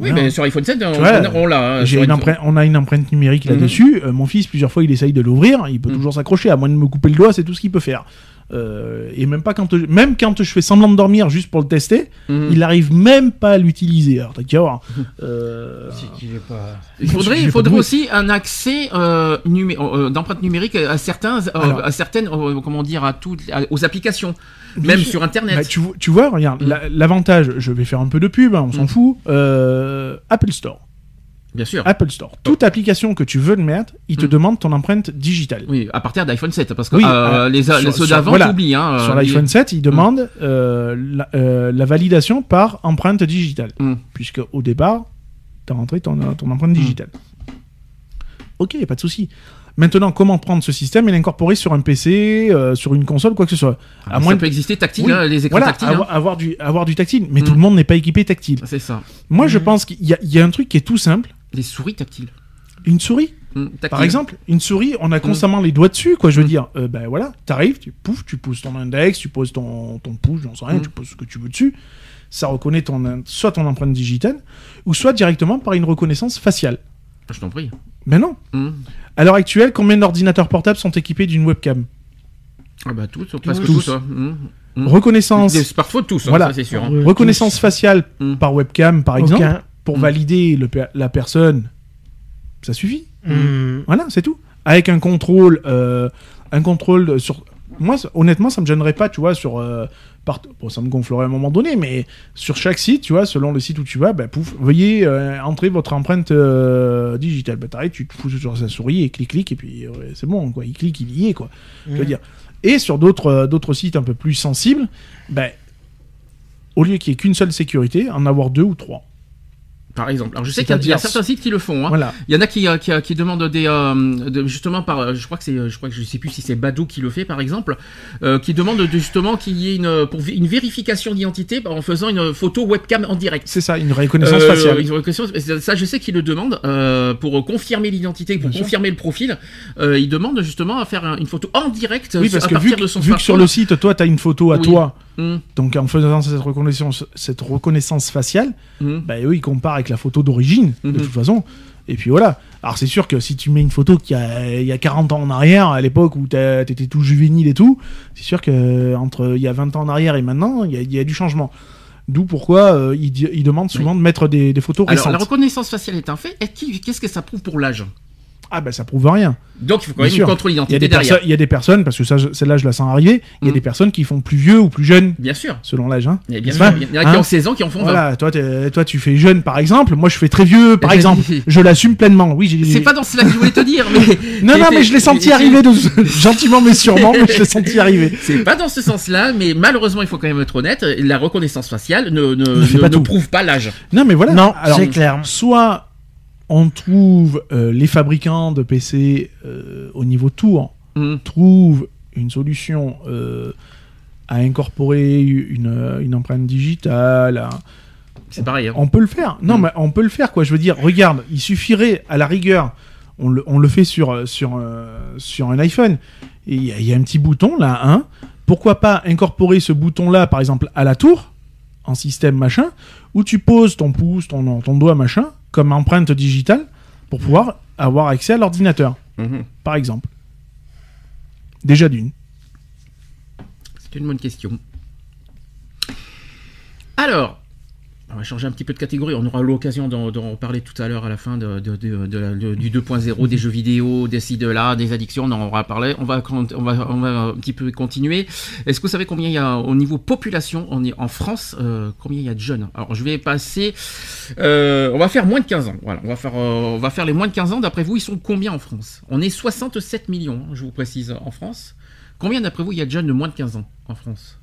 Oui, voilà. mais sur iPhone 7, on, vois, on l'a. hein, une empreinte- on a une empreinte numérique là-dessus. Euh, mon fils, plusieurs fois, il essaye de l'ouvrir. Il peut toujours s'accrocher. À moins de me couper le doigt, c'est tout ce qu'il peut faire. Euh, et même pas quand, même quand je fais semblant de dormir juste pour le tester, Mhm. il arrive même pas à l'utiliser. Alors t'as qu'à voir. Euh, est pas. Il faudrait, il faudrait aussi un accès euh, numé- euh, d'empreinte numérique à certains, euh, Alors. à certaines, euh, comment dire, à toutes, à- aux applications, même sur Internet. bah, tu, vois- tu vois, regarde, la- l'avantage, je vais faire un peu de pub, hein, on s'en Mm. fout. Euh, Apple Store. Bien sûr. Apple Store. Toute application que tu veux le mettre, il te Mm. demande ton empreinte digitale. Oui, à partir d'iPhone 7, parce que Oui, euh, euh, les, sur- les ceux sur- d'avant, voilà. t'oublies. Hein, Sur euh, l'iPhone 7, il demande euh, la, la validation par empreinte digitale. Mm. Puisque au départ, tu as rentré ton, ton empreinte digitale. Ok, pas de souci. Maintenant, comment prendre ce système et l'incorporer sur un PC, euh, sur une console, quoi que ce soit? Ah, ça peut exister tactile, Oui, hein, les écrans voilà, tactiles. avoir, hein. avoir du, avoir du tactile. Mais Mm. tout le monde n'est pas équipé tactile. C'est ça. Moi, Mm. je pense qu'il y a un truc qui est tout simple. Les souris tactiles. Une souris, tactile. par exemple. Une souris, on a constamment les doigts dessus, quoi. Je veux dire, Euh, ben voilà, t'arrives, tu pouf, tu poses ton index, tu poses ton, ton pouce, j'en sais rien, tu poses ce que tu veux dessus. Ça reconnaît ton, in- soit ton empreinte digitale, ou soit directement par une reconnaissance faciale. Je t'en prie. Mais non. Hmm. À l'heure actuelle, combien d'ordinateurs portables sont équipés d'une webcam? Ah bah tous, presque Tous. tous. hein. Reconnaissance, Des smartphones tous, hein, Voilà. ça c'est sûr. hein. Reconnaissance tous. faciale par webcam, par exemple, Aucun. Pour Mm. valider le la personne, ça suffit. Hmm. Voilà, c'est tout. Avec un contrôle, euh, un contrôle sur. Moi, honnêtement, ça me gênerait pas, tu vois, sur. euh, part- Bon, ça me gonflerait à un moment donné, mais sur chaque site, tu vois, selon le site où tu vas, bah, pouf, veuillez euh, entrer votre empreinte euh, digitale. Bah, t'arrêtes, tu te fous sur sa souris et clic, clic, et puis c'est bon, quoi. Il clique, il y est, quoi. Je veux Mm. dire. Et sur d'autres euh, d'autres sites un peu plus sensibles, ben, au lieu qu'il n'y ait qu'une seule sécurité, en avoir deux ou trois. Par exemple. Alors je sais qu'il y a- y, certains sites qui le font. hein. Voilà. Il y en a qui, euh, qui, euh, qui demandent des, euh, de- justement par, euh, je crois que c'est, je crois que je sais plus si c'est Badou qui le fait par exemple, euh, qui demande de, justement qu'il y ait une, pour une vérification d'identité en faisant une photo webcam en direct. C'est ça, une reconnaissance Euh, faciale. une reconnaissance- ça, je sais qu'ils le demandent euh, pour confirmer l'identité, pour Bien sûr. confirmer le profil. Euh, ils demandent justement à faire un- une photo en direct Oui, parce à que partir vu, de son vu que sur le site, toi, tu as une photo à Oui. toi, Hum, donc en faisant cette reconnaissance, cette reconnaissance faciale, hum. bah, eux, ils comparent avec la photo d'origine, de Mhm. toute façon. Et puis voilà. Alors c'est sûr que si tu mets une photo qui a, il y a 40 ans en arrière, à l'époque où t'étais tout juvénile et tout, c'est sûr que entre il y a 20 ans en arrière et maintenant, il y a, il y a du changement. D'où pourquoi euh, ils, demandent souvent de mettre des, des photos Alors la reconnaissance faciale est un fait. Qu'est-ce que ça prouve pour l'âge? Ah bah ça prouve rien. Donc il faut quand même une contrôle Il y, a d'identité des derrière. personnes- il y a des personnes, parce que ça, celle-là je la sens arriver, il y a Mhm. des personnes qui font plus vieux ou plus jeunes, Bien sûr. selon l'âge. Hein. Il y en a qui Hein ont 16 ans qui en font 20. Voilà, toi, toi tu fais jeune par exemple, moi je fais très vieux par exemple. Je l'assume pleinement. Oui, j'ai- C'est pas dans cela que je voulais te dire, mais. Non, non, mais je l'ai senti arriver de... gentiment mais sûrement, mais je l'ai senti arriver. C'est pas dans ce sens-là, mais malheureusement, il faut quand même être honnête, la reconnaissance faciale ne, ne, Ne fait ne- pas ne tout. prouve pas l'âge. Non, mais voilà. Non, Alors, c'est clair. soit on trouve euh, les fabricants de PC euh, au niveau tour Hum. trouvent une solution euh, à incorporer une, une empreinte digitale. à- C'est pareil. hein. On peut le faire. Non, Mm. mais on peut le faire, quoi. Je veux dire, regarde, il suffirait, à la rigueur, on le, on le fait sur, sur, sur un iPhone. Et il y, a- il y a un petit bouton, là, hein. Pourquoi pas incorporer ce bouton-là, par exemple, à la tour, en système machin, où tu poses ton pouce, ton, ton doigt, machin, comme empreinte digitale, pour pouvoir avoir accès à l'ordinateur, Mhm. par exemple. Déjà d'une. C'est une bonne question. Alors, on va changer un petit peu de catégorie. On aura l'occasion d'en parler tout à l'heure à la fin de, de- de- de la- de- du 2.0, des jeux vidéo, des ci, de là, des addictions. On en aura parlé. On va, on va, on va un petit peu continuer. Est-ce que vous savez combien il y a au niveau population on est en France euh, Combien il y a de jeunes? Alors, je vais passer. euh, on va faire moins de 15 ans. Voilà, on va faire, euh, on va faire les moins de 15 ans. D'après vous, ils sont combien en France? On est 67 millions, hein, je vous précise, en France. Combien d'après vous il y a de jeunes de moins de 15 ans en France?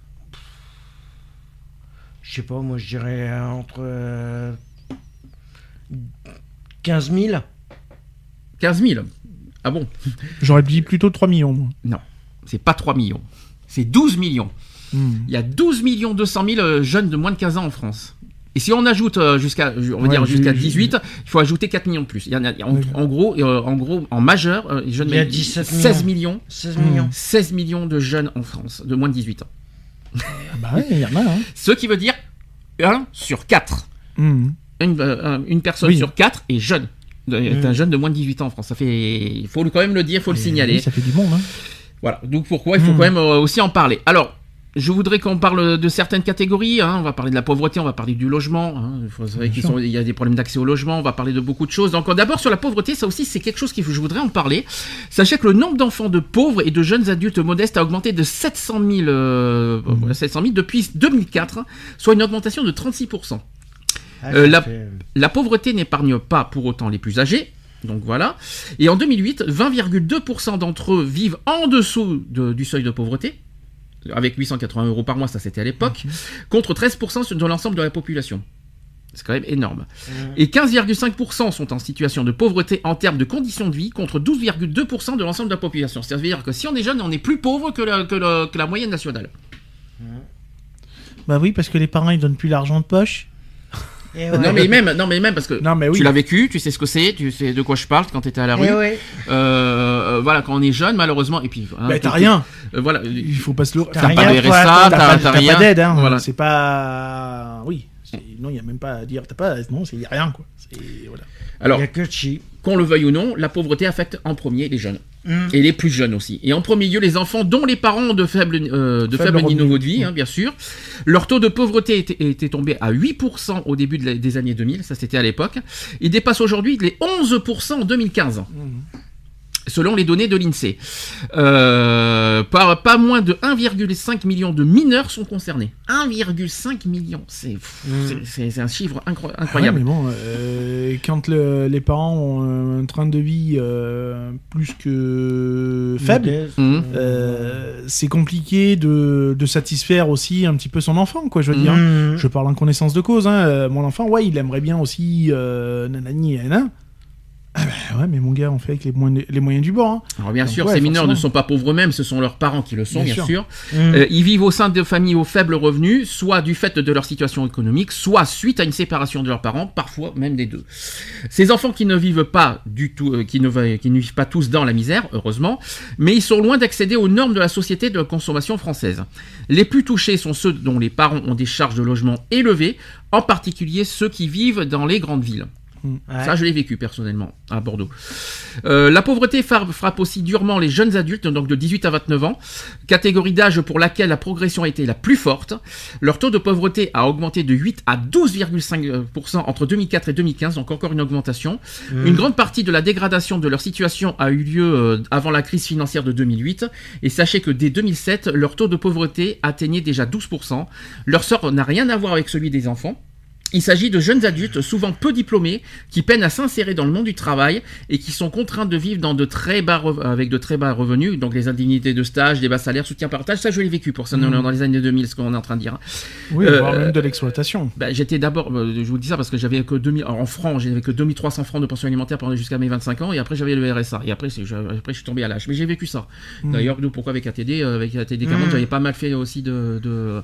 Je sais pas, moi je dirais euh, entre euh, 15 000. 15 000 Ah bon? J'aurais dit plutôt 3 millions. moi. C'est pas 3 millions. C'est 12 millions. Hmm. Il y a 12 millions 200 000 euh, jeunes de moins de 15 ans en France. Et si on ajoute euh, jusqu'à, on va Ouais, dire j'ai- jusqu'à j'ai- 18, il faut ajouter 4 millions de plus. Il y en a, en, Oui. en gros, en gros, en majeur, les jeunes, Il y a mais- 17 16 millions, 16 Hmm. millions. 16 millions de jeunes en France de moins de 18 ans. Bah ouais, il y en a, hein. Ce qui veut dire 1 sur 4. Hmm. Une, euh, une personne Oui. sur 4 est jeune. Est Mm. un jeune de moins de 18 ans en France. Ça fait, il faut quand même le dire, il faut le Et signaler. oui, ça fait du monde, hein. Voilà, donc pourquoi? Il faut Hmm. quand même euh, aussi en parler. Alors, je voudrais qu'on parle de certaines catégories. hein. On va parler de la pauvreté, on va parler du logement. hein. Il faut sont- y a des problèmes d'accès au logement. On va parler de beaucoup de choses. Donc, euh, d'abord sur la pauvreté, ça aussi c'est quelque chose faut, je voudrais en parler. Sachez que le nombre d'enfants de pauvres et de jeunes adultes modestes a augmenté de 700 000, euh, voilà, 700 000 depuis 2004, hein, soit une augmentation de 36 Ah, Euh, ça la- fait- la pauvreté n'épargne pas pour autant les plus âgés. Donc voilà. Et en 2008, 20,2% d'entre eux vivent en dessous de- du seuil de pauvreté. Avec 880 euros par mois, ça c'était à l'époque. Contre 13% sur- de l'ensemble de la population. C'est quand même énorme. Mmh. Et 15,5% sont en situation de pauvreté en termes de conditions de vie contre 12,2% de l'ensemble de la population. C'est-à-dire que si on est jeune, on est plus pauvre que la, que la- que la moyenne nationale. Bah oui, parce que les parents ils donnent plus l'argent de poche. Ouais. Non mais même, non mais même parce que Non, mais oui. tu l'as vécu, tu sais ce que c'est, tu sais de quoi je parle quand tu étais à la rue. Et ouais. Euh, euh, voilà, quand on est jeune, malheureusement, et puis. hein, bah t'as rien. euh, voilà. Il faut pas se le. T'as T'as pas rien, de RSA, t'as rien. pas d'aide, hein. Voilà. C'est pas. Oui. C'est- Non, il y a même pas à dire. T'as pas. Non, c'est y a rien quoi. Voilà. Alors, Il y a que chi. qu'on le veuille ou non, la pauvreté affecte en premier les jeunes. Mm. Et les plus jeunes aussi. Et en premier lieu, les enfants dont les parents ont de faibles, euh, de Faible faibles revenu. niveaux de vie, hein, bien sûr. Leur taux de pauvreté était, était tombé à 8% au début de la- des années 2000, ça c'était à l'époque. Il dépasse aujourd'hui les 11% en 2015. Selon les données de l'INSEE. Euh, pas, pas moins de 1,5 million de mineurs sont concernés. 1,5 million. C'est c'est- un chiffre incro- Ah ouais, incroyable. mais bon, euh, quand le- les parents ont un train de vie euh, plus que faible, euh, c'est compliqué de, de satisfaire aussi un petit peu son enfant, quoi. Je veux dire. Mhm. Je parle en connaissance de cause. Hein. Mon enfant, ouais, il aimerait bien aussi euh, nanani et nanan. Ah bah ouais, mais mon gars, on fait avec les moyens, les moyens du bord. Hein. Alors bien Donc, sûr, ouais, ces mineurs ne sont pas pauvres eux-mêmes, ce sont leurs parents qui le sont, bien, Bien sûr. sûr. Mhm. Euh, ils vivent au sein de familles aux faibles revenus, soit du fait de leur situation économique, soit suite à une séparation de leurs parents, parfois même des deux. Ces enfants qui ne vivent pas du tout, euh, qui, ne, va- qui ne vivent pas tous dans la misère, heureusement, mais ils sont loin d'accéder aux normes de la société de consommation française. Les plus touchés sont ceux dont les parents ont des charges de logement élevées, en particulier ceux qui vivent dans les grandes villes. Ouais. Ça, je l'ai vécu personnellement à Bordeaux. Euh, la pauvreté frappe aussi durement les jeunes adultes, donc de 18 à 29 ans, catégorie d'âge pour laquelle la progression a été la plus forte. Leur taux de pauvreté a augmenté de 8 à 12,5% entre 2004 et 2015, donc encore une augmentation. Mhm. Une grande partie de la dégradation de leur situation a eu lieu euh, avant la crise financière de 2008. Et sachez que dès 2007, leur taux de pauvreté atteignait déjà 12%. Leur sort n'a rien à voir avec celui des enfants. Il s'agit de jeunes adultes, souvent peu diplômés, qui peinent à s'insérer dans le monde du travail et qui sont contraints de vivre dans de très bas avec de très bas revenus, donc les indemnités de stage, des bas salaires, soutien partage. Ça, je l'ai vécu pour ça dans- dans les années 2000, ce qu'on est en train de dire. Oui, Euh, voire même de l'exploitation. Bah, j'étais d'abord, euh, je vous dis ça parce que j'avais que 2000, alors, en francs, j'avais que 2300 francs de pension alimentaire pendant jusqu'à mes 25 ans et après j'avais le RSA et après, je, après je suis tombé à l'âge. Mais j'ai vécu ça. Mm. D'ailleurs, nous, pourquoi avec ATD, euh, avec ATD Cameroun, Mm. j'avais pas mal fait aussi de, de,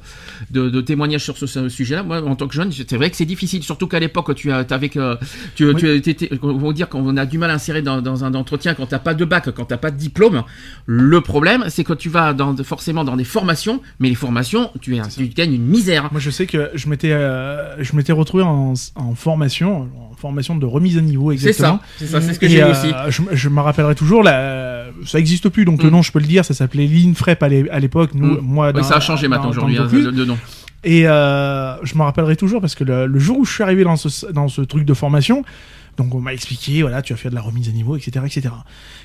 de, de témoignages sur ce, ce sujet-là. Moi, en tant que jeune, c'est vrai que c'est difficile, surtout qu'à l'époque, tu as, avec, tu, Oui. tu étais, on dire qu'on a du mal à insérer dans, dans un entretien quand t'as pas de bac, quand t'as pas de diplôme. Le problème, c'est que tu vas dans, forcément dans des formations, mais les formations, tu, es- tu gagnes une misère. Moi, je sais que je m'étais, euh, je m'étais retrouvé en, en formation, en formation de remise à niveau, C'est exactement. ça, c'est ça, c'est ce que j'ai eu euh, aussi. Je, je me rappellerai toujours, ça existe plus, donc le Mm. nom, je peux le dire, ça s'appelait l'INFREP à l'é- à l'époque. Nous, Mm. moi, Oui, ça a changé maintenant aujourd'hui, le hein, de, de nom. Et euh, je me rappellerai toujours parce que le, le jour où je suis arrivé dans ce, dans ce truc de formation, donc on m'a expliqué, voilà, tu vas faire de la remise à niveau, etc., etc.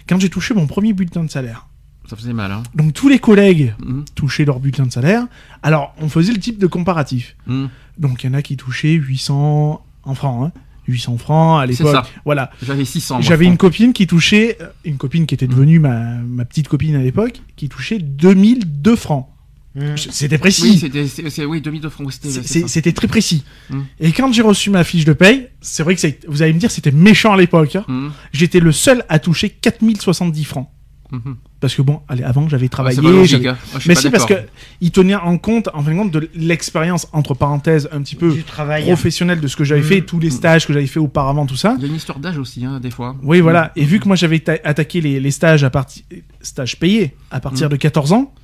Quand j'ai touché mon premier bulletin de salaire, Ça faisait mal, hein. donc tous les collègues Mhm. touchaient leur bulletin de salaire. Alors, on faisait le type de comparatif. Mhm. Donc, il y en a qui touchaient 800 en francs, hein. 800 francs à C'est l'époque. ça. Voilà. J'avais 600. moi, J'avais une copine qui touchait, euh, une copine qui était devenue ma, ma petite copine à l'époque, qui touchait 2002 francs. Mhm. C'était précis. Oui, c'était, oui, 2002 francs. oui, C'était, très précis. Mm. Et quand j'ai reçu ma fiche de paye, c'est vrai que vous allez me dire c'était méchant à l'époque. hein. Mhm. J'étais le seul à toucher 4070 francs. Mhm. Parce que bon, allez, avant j'avais Ah, travaillé. logique, j'avais- hein. Moi, Mais si, parce que il tenait en compte, en fin de compte, de l'expérience, entre parenthèses, un petit peu professionnelle de ce que j'avais Mm. fait, tous les stages que j'avais fait auparavant, tout ça. Il y a une histoire d'âge aussi, hein, des fois. Oui, voilà. Et vu que moi j'avais ta- attaqué les, les stages à partir stages payés à partir Mm. de 14 ans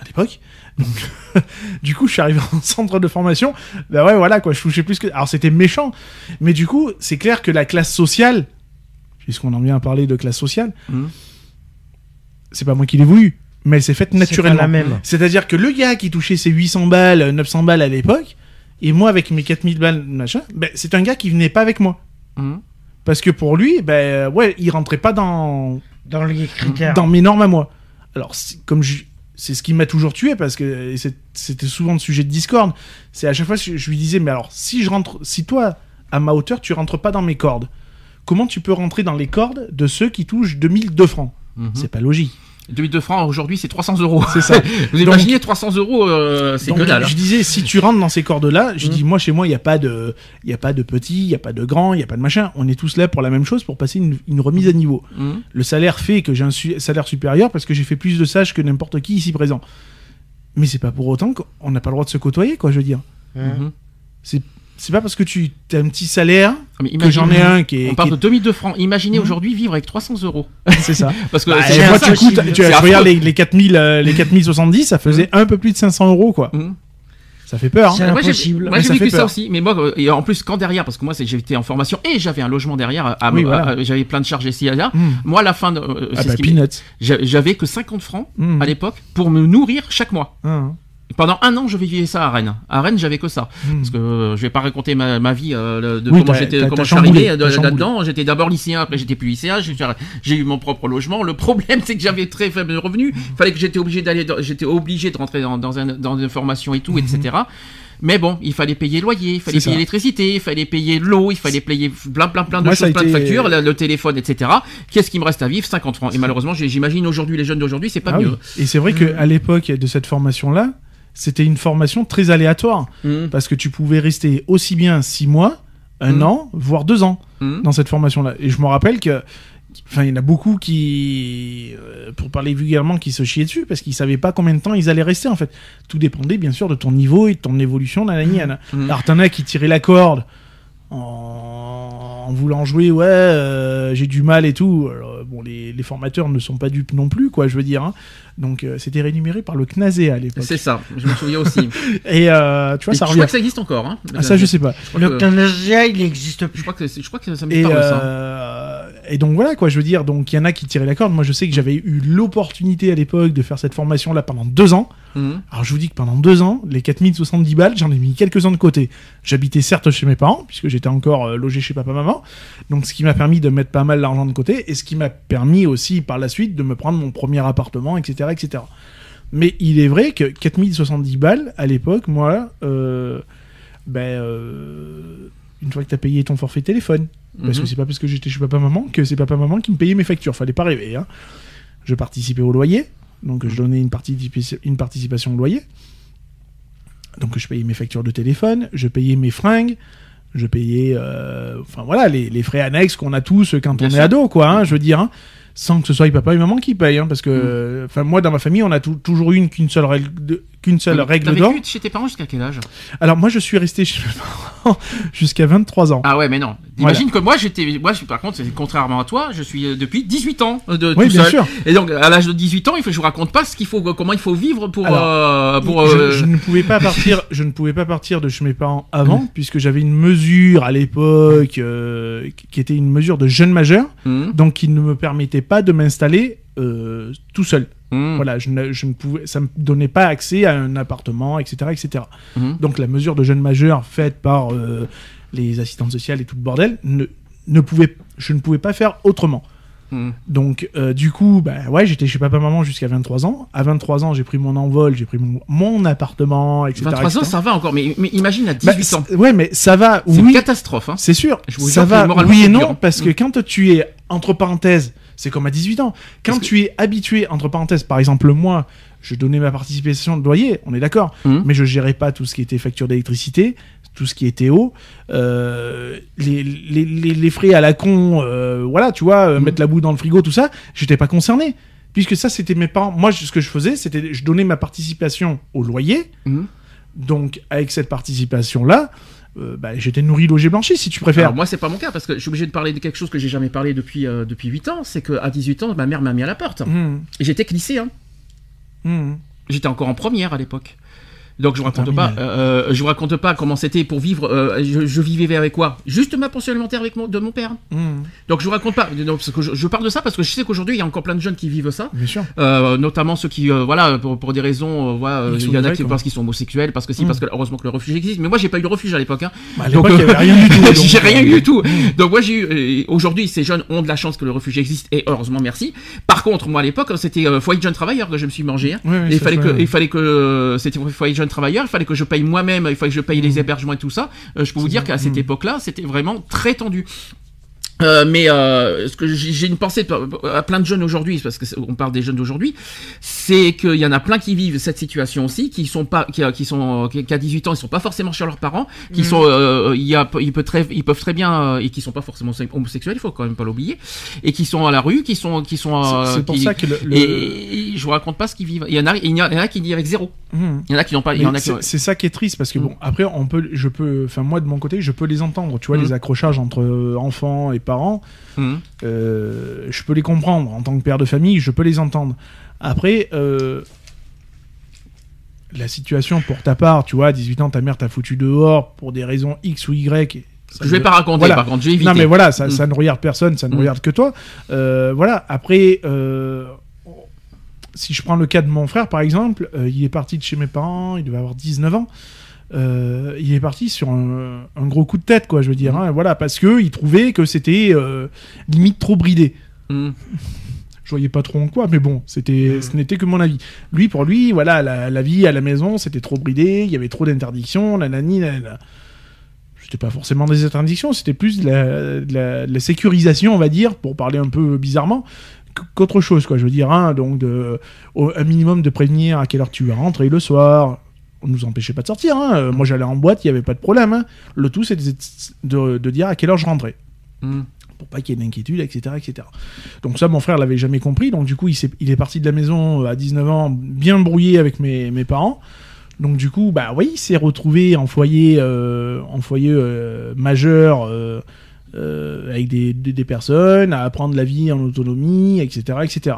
à l'époque, donc du coup je suis arrivé en centre de formation. Bah ouais, voilà quoi, je touchais plus que. Alors c'était méchant, mais du coup c'est clair que la classe sociale, puisqu'on en vient à parler de classe sociale, Mhm. c'est pas moi qui l'ai voulu, mais elle s'est faite naturellement. la même. C'est-à-dire que le gars qui touchait ses 800 balles, 900 balles à l'époque, et moi avec mes 4000 balles, machin, ben, c'est un gars qui venait pas avec moi. Mhm. Parce que pour lui, ben ouais, il rentrait pas dans, Dans les critères. dans mes normes à moi. Alors, si- comme je- c'est ce qui m'a toujours tué, parce que c'était souvent le sujet de discorde, c'est à chaque fois, je, je lui disais, mais alors, si je rentre, si toi, à ma hauteur, tu rentres pas dans mes cordes, comment tu peux rentrer dans les cordes de ceux qui touchent 2002 francs? Mhm. C'est pas logique. 2002 francs aujourd'hui c'est 300 euros. C'est ça. Vous Donc- imaginez 300 euros, euh, c'est que dalle. Je disais, si tu rentres dans ces cordes-là, je Mm. dis, moi, chez moi, il n'y a pas de, il y a pas de petit, il n'y a pas de grand, il n'y a pas de machin. On est tous là pour la même chose, pour passer une, une remise à niveau. Mhm. Le salaire fait que j'ai un su- salaire supérieur parce que j'ai fait plus de sages que n'importe qui ici présent. Mais c'est pas pour autant qu'on n'a pas le droit de se côtoyer, quoi, je veux dire. Mhm. C'est pas parce que tu as un petit salaire Mais que j'en ai un qui est. On parle qui de 2002 francs. Imaginez Mhm. aujourd'hui vivre avec 300 euros. est- C'est ça. Parce que Bah, c'est et moi, ça, tu coûtes, c'est tu, regardes les, les 4000, euh, les 4070, ça faisait un peu plus de 500 euros, quoi. Mhm. Ça fait peur. hein. C'est Moi, j'ai- impossible. Moi Mais j'ai ça vécu ça aussi, mais moi euh, et en plus quand derrière, parce que moi c'est- j'étais en formation et j'avais un logement derrière, Oui, voilà. j'avais plein de charges ici et là. Moi à la fin, de, euh, Ah c'est bah, j'avais que 50 francs à l'époque pour me nourrir chaque mois. Pendant un an, je vivais ça à Rennes. À Rennes, j'avais que ça. hein. Parce que euh, je vais pas raconter ma, ma vie euh, de Oui, comment j'étais, comment je suis arrivé chamboulé. là-dedans. J'étais d'abord lycéen, après j'étais plus lycéen. J'ai, eu mon propre logement. Le problème, c'est que j'avais très faible revenu. Fallait que j'étais obligé d'aller, j'étais obligé de rentrer dans, dans, un, dans une formation et tout, etc. Mais bon, il fallait payer le loyer, il fallait payer l'électricité, il fallait payer l'eau, il fallait payer plein, plein, plein de Moi, choses, plein de factures, le, le téléphone, etc. Qu'est-ce qui me reste à vivre? 50 francs. Et malheureusement, j'imagine aujourd'hui les jeunes d'aujourd'hui, c'est pas Ah mieux. oui. Et c'est vrai qu'à l'époque de cette formation-là, c'était une formation très aléatoire. Mhm. Parce que tu pouvais rester aussi bien six mois, un Mhm. an, voire deux ans Mhm. dans cette formation-là. Et je me rappelle que. Enfin, il y en a beaucoup qui, euh, pour parler vulgairement, qui se chiaient dessus parce qu'ils savaient pas combien de temps ils allaient rester en fait. Tout dépendait bien sûr de ton niveau et de ton évolution. nanani. Mhm. Alors t'en as qui tiraient la corde en, en voulant jouer, ouais, euh, j'ai du mal et tout. Alors, bon, les, les formateurs ne sont pas dupes non plus, quoi, je veux dire. hein. Donc euh, c'était rémunéré par le CNASE à l'époque. C'est ça, je me souviens aussi. Et euh, tu vois, Et ça je revient. crois que ça existe encore. Hein. Ah, ça, je sais pas. Je Le que- Canasia, il n'existe Je plus. crois que, c'est- je crois que ça me Et, parle ça. Et donc voilà quoi, je veux dire, donc il y en a qui tiraient la corde. Moi je sais que j'avais eu l'opportunité à l'époque de faire cette formation là pendant deux ans. Mhm. Alors je vous dis que pendant deux ans, les 4070 balles, j'en ai mis quelques-uns de côté. J'habitais certes chez mes parents, puisque j'étais encore euh, logé chez papa-maman, donc ce qui m'a permis de mettre pas mal d'argent de côté, et ce qui m'a permis aussi par la suite de me prendre mon premier appartement, etc. etc. Mais il est vrai que 4070 balles, à l'époque, moi, euh, ben, euh, une fois que tu as payé ton forfait téléphone, parce Mhm. que c'est pas parce que j'étais chez papa-maman que c'est papa-maman qui me payait mes factures, fallait pas rêver. Hein. Je participais au loyer, donc je donnais une, partici- une participation au loyer. Donc je payais mes factures de téléphone, je payais mes fringues, je payais, euh, enfin voilà, les, les frais annexes qu'on a tous quand Bien on est ado, quoi, hein, je veux dire. hein. Sans que ce soit papa et maman qui payent, hein, parce que, enfin moi dans ma famille on a tou- toujours eu une qu'une seule règle, de- qu'une seule règle d'or. chez tes parents jusqu'à quel âge? Alors moi je suis resté chez mes parents jusqu'à 23 ans. Ah ouais, mais non. Imagine que moi, j'étais, moi, je- par contre, c'est contrairement à toi, je suis euh, depuis 18 ans euh, de oui tout bien seul. sûr. Et donc, à l'âge de 18 ans, il faut, je vous raconte pas ce qu'il faut, comment il faut vivre pour, Alors, euh, pour. je, euh, je ne pouvais pas partir, je ne pouvais pas partir de chez mes parents avant, puisque j'avais une mesure à l'époque euh, qui était une mesure de jeune majeur, hum, donc qui ne me permettait pas de m'installer tout seul. hum, Voilà, je ne, je ne pouvais, ça me donnait pas accès à un appartement, etc., etc. hum. Donc la mesure de jeune majeur faite par euh, les assistantes sociales et tout le bordel ne, ne pouvait, je ne pouvais pas faire autrement. hum. Donc, euh, du coup, bah, ouais, j'étais chez papa-maman jusqu'à 23 ans. À 23 ans, j'ai pris mon envol, j'ai pris mon, mon appartement, etc. 23 ans, etc. ça va encore, mais, mais imagine à Bah, 18 ans. c'est- ouais, mais ça va, C'est une oui, catastrophe. Hein. c'est sûr. Je vous Ça va, oui et non, dur. parce que Mm. quand tu es, entre parenthèses, c'est comme à 18 ans. Quand Parce que- tu es habitué, entre parenthèses, par exemple, moi, je donnais ma participation de loyer, on est d'accord, Mhm. mais je gérais pas tout ce qui était facture d'électricité, tout ce qui était eau, euh, les, les, les, les frais à la con, euh, voilà, tu vois, euh, Mhm. mettre la boue dans le frigo, tout ça, j'étais pas concerné. Puisque ça, c'était mes parents. Moi, ce que je faisais, c'était je donnais ma participation au loyer. Mhm. Donc, avec cette participation-là, euh, bah, j'étais nourri, logé, blanchi, si tu préfères. Alors moi c'est pas mon cas parce que je suis obligé de parler de quelque chose que j'ai jamais parlé depuis euh, depuis 8 ans, c'est que à 18 ans ma mère m'a mis à la porte. Mmh, Et j'étais lycéen. mmh. J'étais encore en première à l'époque. Donc je vous raconte pas, euh, je vous raconte pas comment c'était pour vivre. euh, je, je vivais avec quoi? Juste ma pension alimentaire avec mon, de mon père. Mmh. Donc je vous raconte pas. non, parce que je, je parle de ça parce que je sais qu'aujourd'hui il y a encore plein de jeunes qui vivent ça. Bien sûr. Euh, notamment ceux qui, euh, voilà, pour, pour des raisons, euh, voilà, euh, il y en a vrais, qui quoi. parce qu'ils sont homosexuels, parce que si, Mm. parce que heureusement que le refuge existe. Mais moi j'ai pas eu de refuge à l'époque. Hein. Bah, à Donc, l'époque, il euh, avait rien du tout. donc, j'ai rien euh, eu du tout. Donc moi j'ai eu. euh, Aujourd'hui, ces jeunes ont de la chance que le refuge existe et heureusement merci. Par contre, moi à l'époque, c'était euh, foyer de jeunes travailleurs que je me suis mangé. hein. Il fallait que, il fallait que c'était foyer de jeunes travailleurs. Il fallait que je paye moi-même. Il fallait que je paye les hébergements et tout ça. Euh, je peux vous dire qu'à cette époque-là, c'était vraiment très tendu. Euh, mais euh, ce que j'ai une pensée à plein de jeunes aujourd'hui, parce que on parle des jeunes d'aujourd'hui, c'est qu'il y en a plein qui vivent cette situation aussi, qui sont pas, qui, qui sont, qui, qui à 18 ans, ils sont pas forcément chez leurs parents, qui sont, euh, il y a, ils peuvent très, ils peuvent très bien, et qui sont pas forcément homosexuels, il faut quand même pas l'oublier, et qui sont à la rue, qui sont, qui sont, C'est c'est pour qui- ça que le. le- et, et je vous raconte pas ce qu'ils vivent. Il y en a, il y en a qui vivent avec zéro. Mhm. Il y en a qui n'ont pas, c'est ça qui est triste parce que Mm. bon après on peut je peux enfin moi de mon côté je peux les entendre tu vois Mm. les accrochages entre euh, enfants et parents Mhm. euh, je peux les comprendre en tant que père de famille je peux les entendre après euh, la situation pour ta part tu vois à 18 ans ta mère t'a foutu dehors pour des raisons X ou Y ça Je vais ne- pas raconter, Voilà. par contre, je vais éviter. non mais voilà, ça, ça ne regarde personne, ça ne regarde que toi. Euh, voilà. Après, si je prends le cas de mon frère par exemple, euh, il est parti de chez mes parents, il devait avoir 19 ans. Euh, il est parti sur un, un gros coup de tête, quoi. Je veux dire, Mm. hein, voilà, parce que il trouvait que c'était euh, limite trop bridé. Mhm. Je voyais pas trop en quoi, mais bon, c'était, ce n'était que mon avis. Lui, pour lui, voilà, la, la vie à la maison, c'était trop bridé, il y avait trop d'interdictions, nanani, nanana. C'était pas forcément des interdictions, c'était plus de la, de la- de la sécurisation, on va dire, pour parler un peu bizarrement, qu'autre chose, quoi. Je veux dire, hein, donc, de, au- un minimum de prévenir à quelle heure tu vas rentrer le soir. On nous empêchait pas de sortir, hein. Euh, Moi, j'allais en boîte, il y avait pas de problème, hein. Le tout, c'était de, de dire à quelle heure je rentrais Mhm. pour pas qu'il y ait d'inquiétude, etc., etc. Donc ça, mon frère l'avait jamais compris. Donc du coup, il, s'est- il est parti de la maison euh, à 19 ans, bien brouillé avec mes, mes parents. Donc du coup, bah oui, il s'est retrouvé en foyer, euh, en foyer euh, majeur, euh, euh, avec des, des, des personnes, à apprendre la vie en autonomie, etc., etc.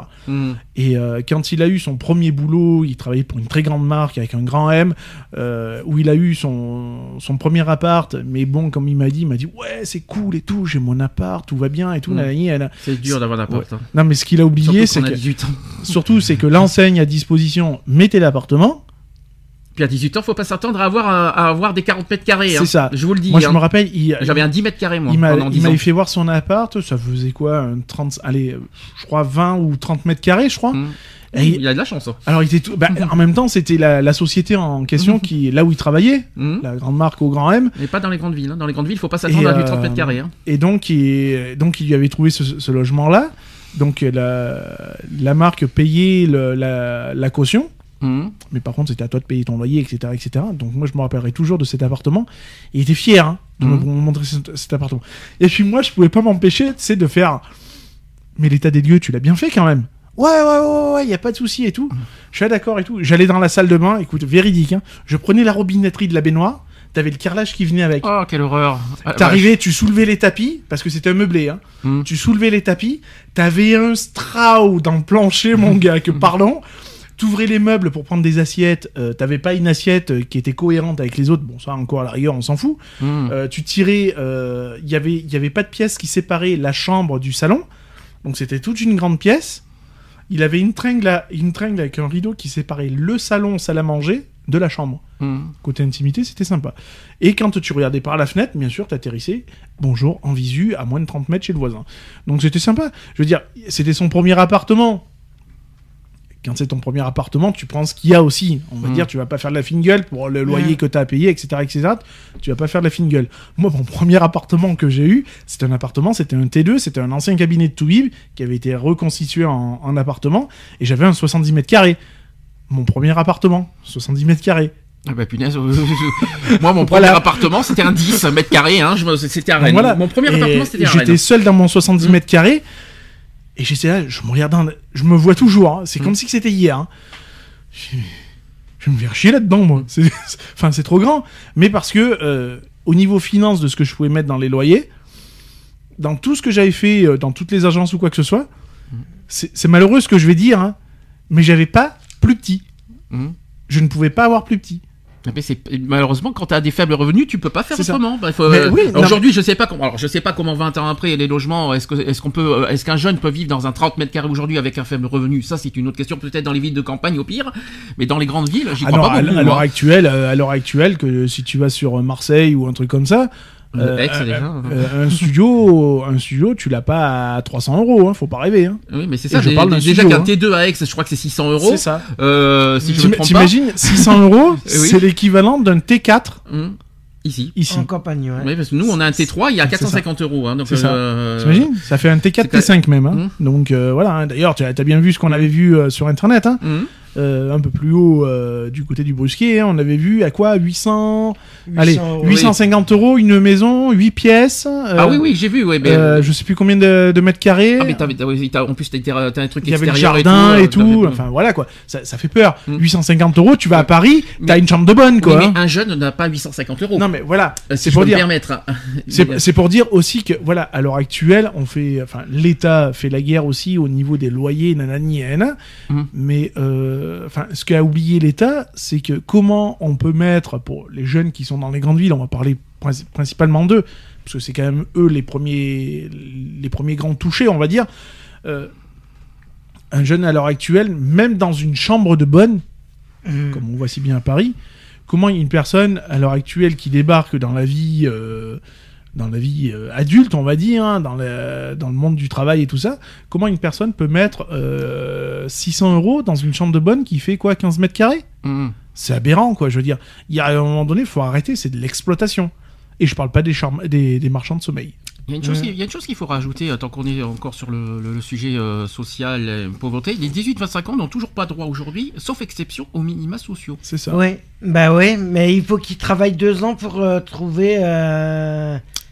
Et euh, quand il a eu son premier boulot, il travaillait pour une très grande marque avec un grand M, euh, où il a eu son, son premier appart. Mais bon, comme il m'a dit, il m'a dit ouais, c'est cool et tout, j'ai mon appart, tout va bien et tout. Mm. nanana. C'est dur d'avoir un appart. hein. Non, mais ce qu'il a oublié, c'est que 18 ans. surtout c'est que l'enseigne à disposition mettait l'appartement. Puis à 18 ans, faut pas s'attendre à avoir, un- à avoir des 40 mètres carrés. C'est hein. ça. Je vous le dis. Moi, je hein. me rappelle, il, J'avais un 10 mètres carrés, moi, il m'a- pendant il 10 ans. m'avait fait voir son appart. Ça faisait quoi, un 30, allez, euh, je crois 20 ou 30 mètres carrés, je crois. Mm. Et il- Il a de la chance. hein. alors, il était tout. bah, en même temps, c'était la, la société en question qui, là où il travaillait, Mhm. la grande marque au grand M. Mais pas dans les grandes villes. hein. Dans les grandes villes, faut pas s'attendre à du euh, 30 mètres carrés. hein. Et donc, il, donc, il lui avait trouvé ce, ce logement-là. Donc, euh, la, la marque payait le- la, la caution. Mhm. Mais par contre, c'était à toi de payer ton loyer, etc., etc. Donc, moi, je me rappellerai toujours de cet appartement. Et il était fier hein, de Mhm. me montrer cet, cet appartement. Et puis, moi, je pouvais pas m'empêcher, sais, de faire. Mais l'état des lieux, tu l'as bien fait quand même. Ouais, ouais, ouais, ouais, il y a pas de souci et tout. Je suis d'accord et tout. J'allais dans la salle de bain, écoute, véridique. Hein, je prenais la robinetterie de la baignoire. T'avais le carrelage qui venait avec. Oh, quelle horreur. Ah, T'arrivais, tu soulevais les tapis, parce que c'était un meublé, hein. Mm. Tu soulevais les tapis, t'avais un strau dans le plancher, mon gars, que pardon. T'ouvrais les meubles pour prendre des assiettes, euh, t'avais pas une assiette euh, qui était cohérente avec les autres, bon ça encore à la rigueur on s'en fout. Mhm. Euh, tu tirais, euh, y avait il y avait pas de pièce qui séparait la chambre du salon, donc c'était toute une grande pièce. Il avait une tringle, à- une tringle avec un rideau qui séparait le salon, salle à manger, de la chambre. Mhm. Côté intimité, c'était sympa. Et quand tu regardais par la fenêtre, bien sûr, t'atterrissais, bonjour, en visu, à moins de 30 mètres chez le voisin. Donc c'était sympa. Je veux dire, c'était son premier appartement. Quand c'est ton premier appartement, tu prends ce qu'il y a aussi. On va Mm. dire, tu vas pas faire de la fine gueule pour le loyer Ouais. que t'as à payer, etc., etc. Tu vas pas faire de la fine gueule. Moi, mon premier appartement que j'ai eu, c'était un appartement, c'était un T2, c'était un ancien cabinet de Toubib qui avait été reconstitué en, en appartement, et j'avais un 70 mètres carrés. Mon premier appartement, 70 mètres carrés. Ah bah punaise. euh, Moi, mon premier Voilà. appartement, c'était un 10 mètres carrés. Hein. C'était à Rennes. voilà. Mon premier Et appartement, c'était à J'étais seul dans mon 70 Mm. mètres carrés. Et j'étais là, je me regarde, dans- je me vois toujours. hein. C'est Mm. comme si c'était hier. hein. Je je vais me faire chier là-dedans, moi. Enfin, c'est trop grand. Mais parce que, euh, au niveau finance de ce que je pouvais mettre dans les loyers, dans tout ce que j'avais fait, euh, dans toutes les agences ou quoi que ce soit, Mm. c'est malheureux ce que je vais dire, hein, mais j'avais pas plus petit. Mhm. Je ne pouvais pas avoir plus petit. Mais c'est malheureusement quand tu as des faibles revenus, tu peux pas faire autrement. Bah, faut, euh, oui, Aujourd'hui, je sais pas comment. Alors, je sais pas comment 20 ans après les logements. Est-ce que est-ce qu'on peut, euh, est-ce qu'un jeune peut vivre dans un 30 mètres carrés aujourd'hui avec un faible revenu? Ça, c'est une autre question. Peut-être dans les villes de campagne au pire, mais dans les grandes villes, j'y crois Alors, pas à, beaucoup. à l'heure actuelle, euh, à l'heure actuelle, que si tu vas sur Marseille ou un truc comme ça, euh, ex, euh, déjà. euh, un studio, un studio, tu l'as pas à 300 euros, hein, faut pas rêver. Hein. Oui, mais c'est Et ça. je parle d'un déjà qu'un hein. T2 à Aix, je crois que c'est 600 euros. C'est ça. Euh, si. T'imagines, 600 euros, c'est l'équivalent d'un T4 Hum. Ici. ici. En campagne, ouais. Oui, parce que nous, on a un T3, il y a C'est ça. 450 euros. Hein, donc, ça. euh, T'imagines Ça fait un T4, c'est T5 même. hein. Mhm. Donc euh, voilà. hein. D'ailleurs, tu as, t'as bien vu ce qu'on avait vu euh, sur Internet. hein. Euh, un peu plus haut euh, du côté du Brusquet. hein. On avait vu à quoi 800. Allez, 800 euros. 850 euros, une maison, 8 pièces. euh, Ah oui, oui, j'ai vu. Ouais, mais, je sais plus combien de, de mètres carrés. ah, mais en plus, t'as un truc Il y avait le extérieur jardin et et tout. Enfin voilà quoi. Ça, ça fait peur. Mm. 850 euros, tu vas à. Paris, t'as une chambre de bonne Oui, quoi. mais hein. un jeune n'a pas 850 euros. Non mais voilà. Si c'est pour dire. permettre. C'est pour dire aussi que voilà, à l'heure actuelle, on fait, enfin, l'État fait la guerre aussi au niveau des loyers, nanani, nanana. Mhm. Mais euh, enfin, ce qu'a oublié l'État, c'est que comment on peut mettre pour les jeunes qui sont dans les grandes villes, on va parler princi- principalement d'eux, parce que c'est quand même eux les premiers, les premiers grands touchés, on va dire. Euh, un jeune à l'heure actuelle, même dans une chambre de bonne, Mhm. comme on voit si bien à Paris, comment une personne à l'heure actuelle qui débarque dans la vie, euh, dans la vie euh, adulte, on va dire, hein, dans, le, dans le monde du travail et tout ça, comment une personne peut mettre euh, 600 euros dans une chambre de bonne qui fait quoi, 15 mètres carrés? Hum. C'est aberrant, quoi. Je veux dire, il y a un moment donné, il faut arrêter, c'est de l'exploitation. Et je parle pas des, des, des marchands de sommeil. Il y a une chose, Ouais. qui- il y a une chose qu'il faut rajouter, euh, tant qu'on est encore sur le, le- le sujet euh, social, euh, pauvreté. Les 18-25 ans n'ont toujours pas droit aujourd'hui, sauf exception aux minima sociaux. C'est ça. Ouais, bah ouais, mais il faut qu'il travaille deux ans pour euh, trouver.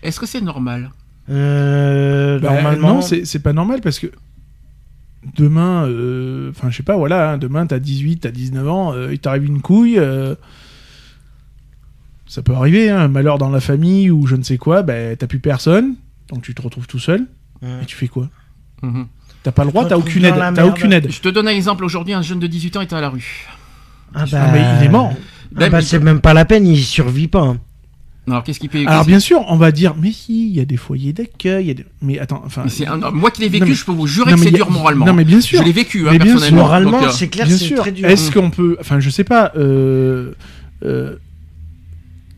Est-ce que c'est normal euh, Bah, normalement. Non, c'est pas normal parce que demain, euh, enfin, je sais pas, voilà, hein, demain, t'as 18, t'as 19 ans, euh, il t'arrive une couille. euh, ça peut arriver, hein, un malheur dans la famille ou je ne sais quoi, bah, t'as plus personne, donc tu te retrouves tout seul, Ouais. et tu fais quoi Mhm. T'as pas le droit, t'as aucune aide. aucune aide. Je te donne un exemple. Aujourd'hui, un jeune de 18 ans était à la rue. Ah Ah, mais il est mort. Ah bah c'est même pas la peine, il survit pas. hein. Alors, qu'est-ce qu'il peut. Alors qu'est-ce- bien sûr, on va dire, mais si, il y a des foyers d'accueil, il y a des- mais attends, enfin... Mais c'est un- Moi qui l'ai vécu, mais- je peux vous jurer Non, que c'est a- dur moralement. Non mais bien sûr. Je l'ai vécu, hein, Mais bien sûr. personnellement. Moralement, euh, c'est clair, c'est sûr. très dur. Est-ce qu'on peut, enfin, je sais pas, euh, euh,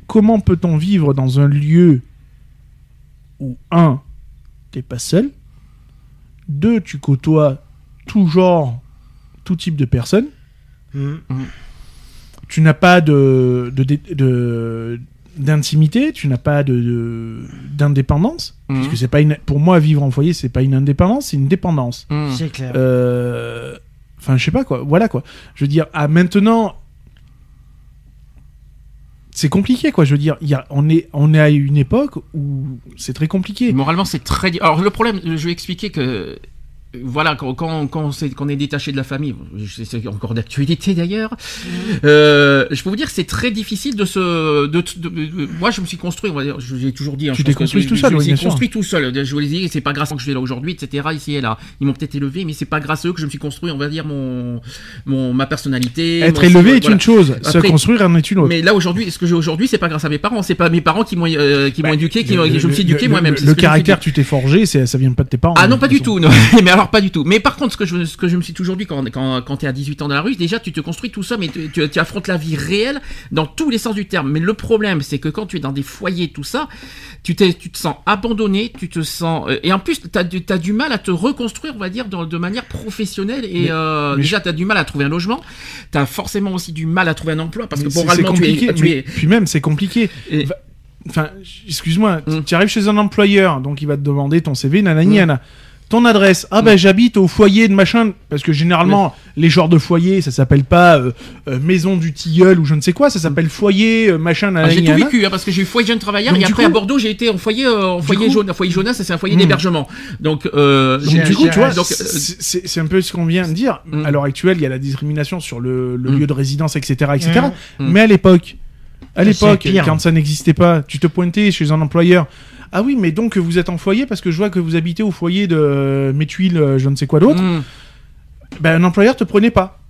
comment peut-on vivre dans un lieu où un, t'es pas seul, deux, tu côtoies tout genre, tout type de personnes, Mhm. tu n'as pas de, de, de- de- d'intimité, tu n'as pas de, d'indépendance, Mhm. puisque c'est pas une, pour moi vivre en foyer, c'est pas une indépendance, c'est une dépendance. hum. C'est clair. Euh, Enfin, je sais pas quoi. Voilà quoi. Je veux dire, à maintenant, c'est compliqué quoi. Je veux dire, il y a, on est, on est à une époque où c'est très compliqué. Moralement, c'est très. Alors, le problème, je vais expliquer que. Voilà, quand, quand, quand, on s'est- quand on est détaché de la famille, c'est encore d'actualité d'ailleurs, euh, je peux vous dire que c'est très difficile de se. De, de- de- moi, je me suis construit, on va dire, je l'ai toujours dit. hein, Tu je t'es construit je- tout seul, Je me oui, suis construit tout seul. Je vous l'ai dit, c'est pas grâce à eux que je suis là aujourd'hui, etc. Ici et là. Ils m'ont peut-être élevé, mais c'est pas grâce à eux que je me suis construit, on va dire, mon, mon, ma personnalité. Être mon- élevé est voilà. une chose, se construire en est une autre. Mais là aujourd'hui, ce que j'ai aujourd'hui, c'est pas grâce à mes parents, c'est pas mes parents qui m'ont euh, qui m'ont Bah, éduqué, qui le- m'ont- le- je me suis éduqué moi-même. Le, caractère, tu t'es forgé, c'est, ça vient pas de tes parents. Ah non, pas du tout. non. mais alors pas du tout. Mais par contre, ce que je, ce que je me suis toujours dit quand, quand, quand tu es à 18 ans dans la rue, déjà tu te construis tout ça, mais tu, tu- tu affrontes la vie réelle dans tous les sens du terme. Mais le problème, c'est que quand tu es dans des foyers, tout ça, tu, t'es- tu te sens abandonné, tu te sens... euh, et en plus, tu as, du mal à te reconstruire, on va dire, dans- de manière professionnelle. Et Mais- euh, mais déjà, tu as du mal à trouver un logement. Tu as forcément aussi du mal à trouver un emploi, parce Mais que moralement, tu compliqué. es... Tu mais- es Puis même, c'est compliqué. et- Enfin, excuse-moi, Mm. tu arrives chez un employeur, donc il va te demander ton CV, nanani, Mm. Ton adresse, ah ben j'habite au foyer de machin, parce que généralement les genres de foyer, ça s'appelle pas euh, euh, maison du tilleul ou je ne sais quoi, ça s'appelle foyer euh, machin, Ah, j'ai tout vécu hein, parce que j'ai eu foyer jeune travailleur Donc, et après coup- à Bordeaux j'ai été en foyer euh, en foyer jaune un foyer jaune ça c'est un foyer Hmm. d'hébergement donc Donc du coup, tu vois, c'est- un peu ce qu'on vient de dire. Mm. À l'heure actuelle, il y a la discrimination sur le, le Mm. lieu de résidence, etc., etc. Mm. Mm. Mais à l'époque, à l'époque, quand ça n'existait pas, tu te pointais chez un employeur. Ah oui, mais donc vous êtes en foyer parce que je vois que vous habitez au foyer de mes tuiles, euh, je ne sais quoi d'autre. Hmm. Ben, un employeur te prenait pas.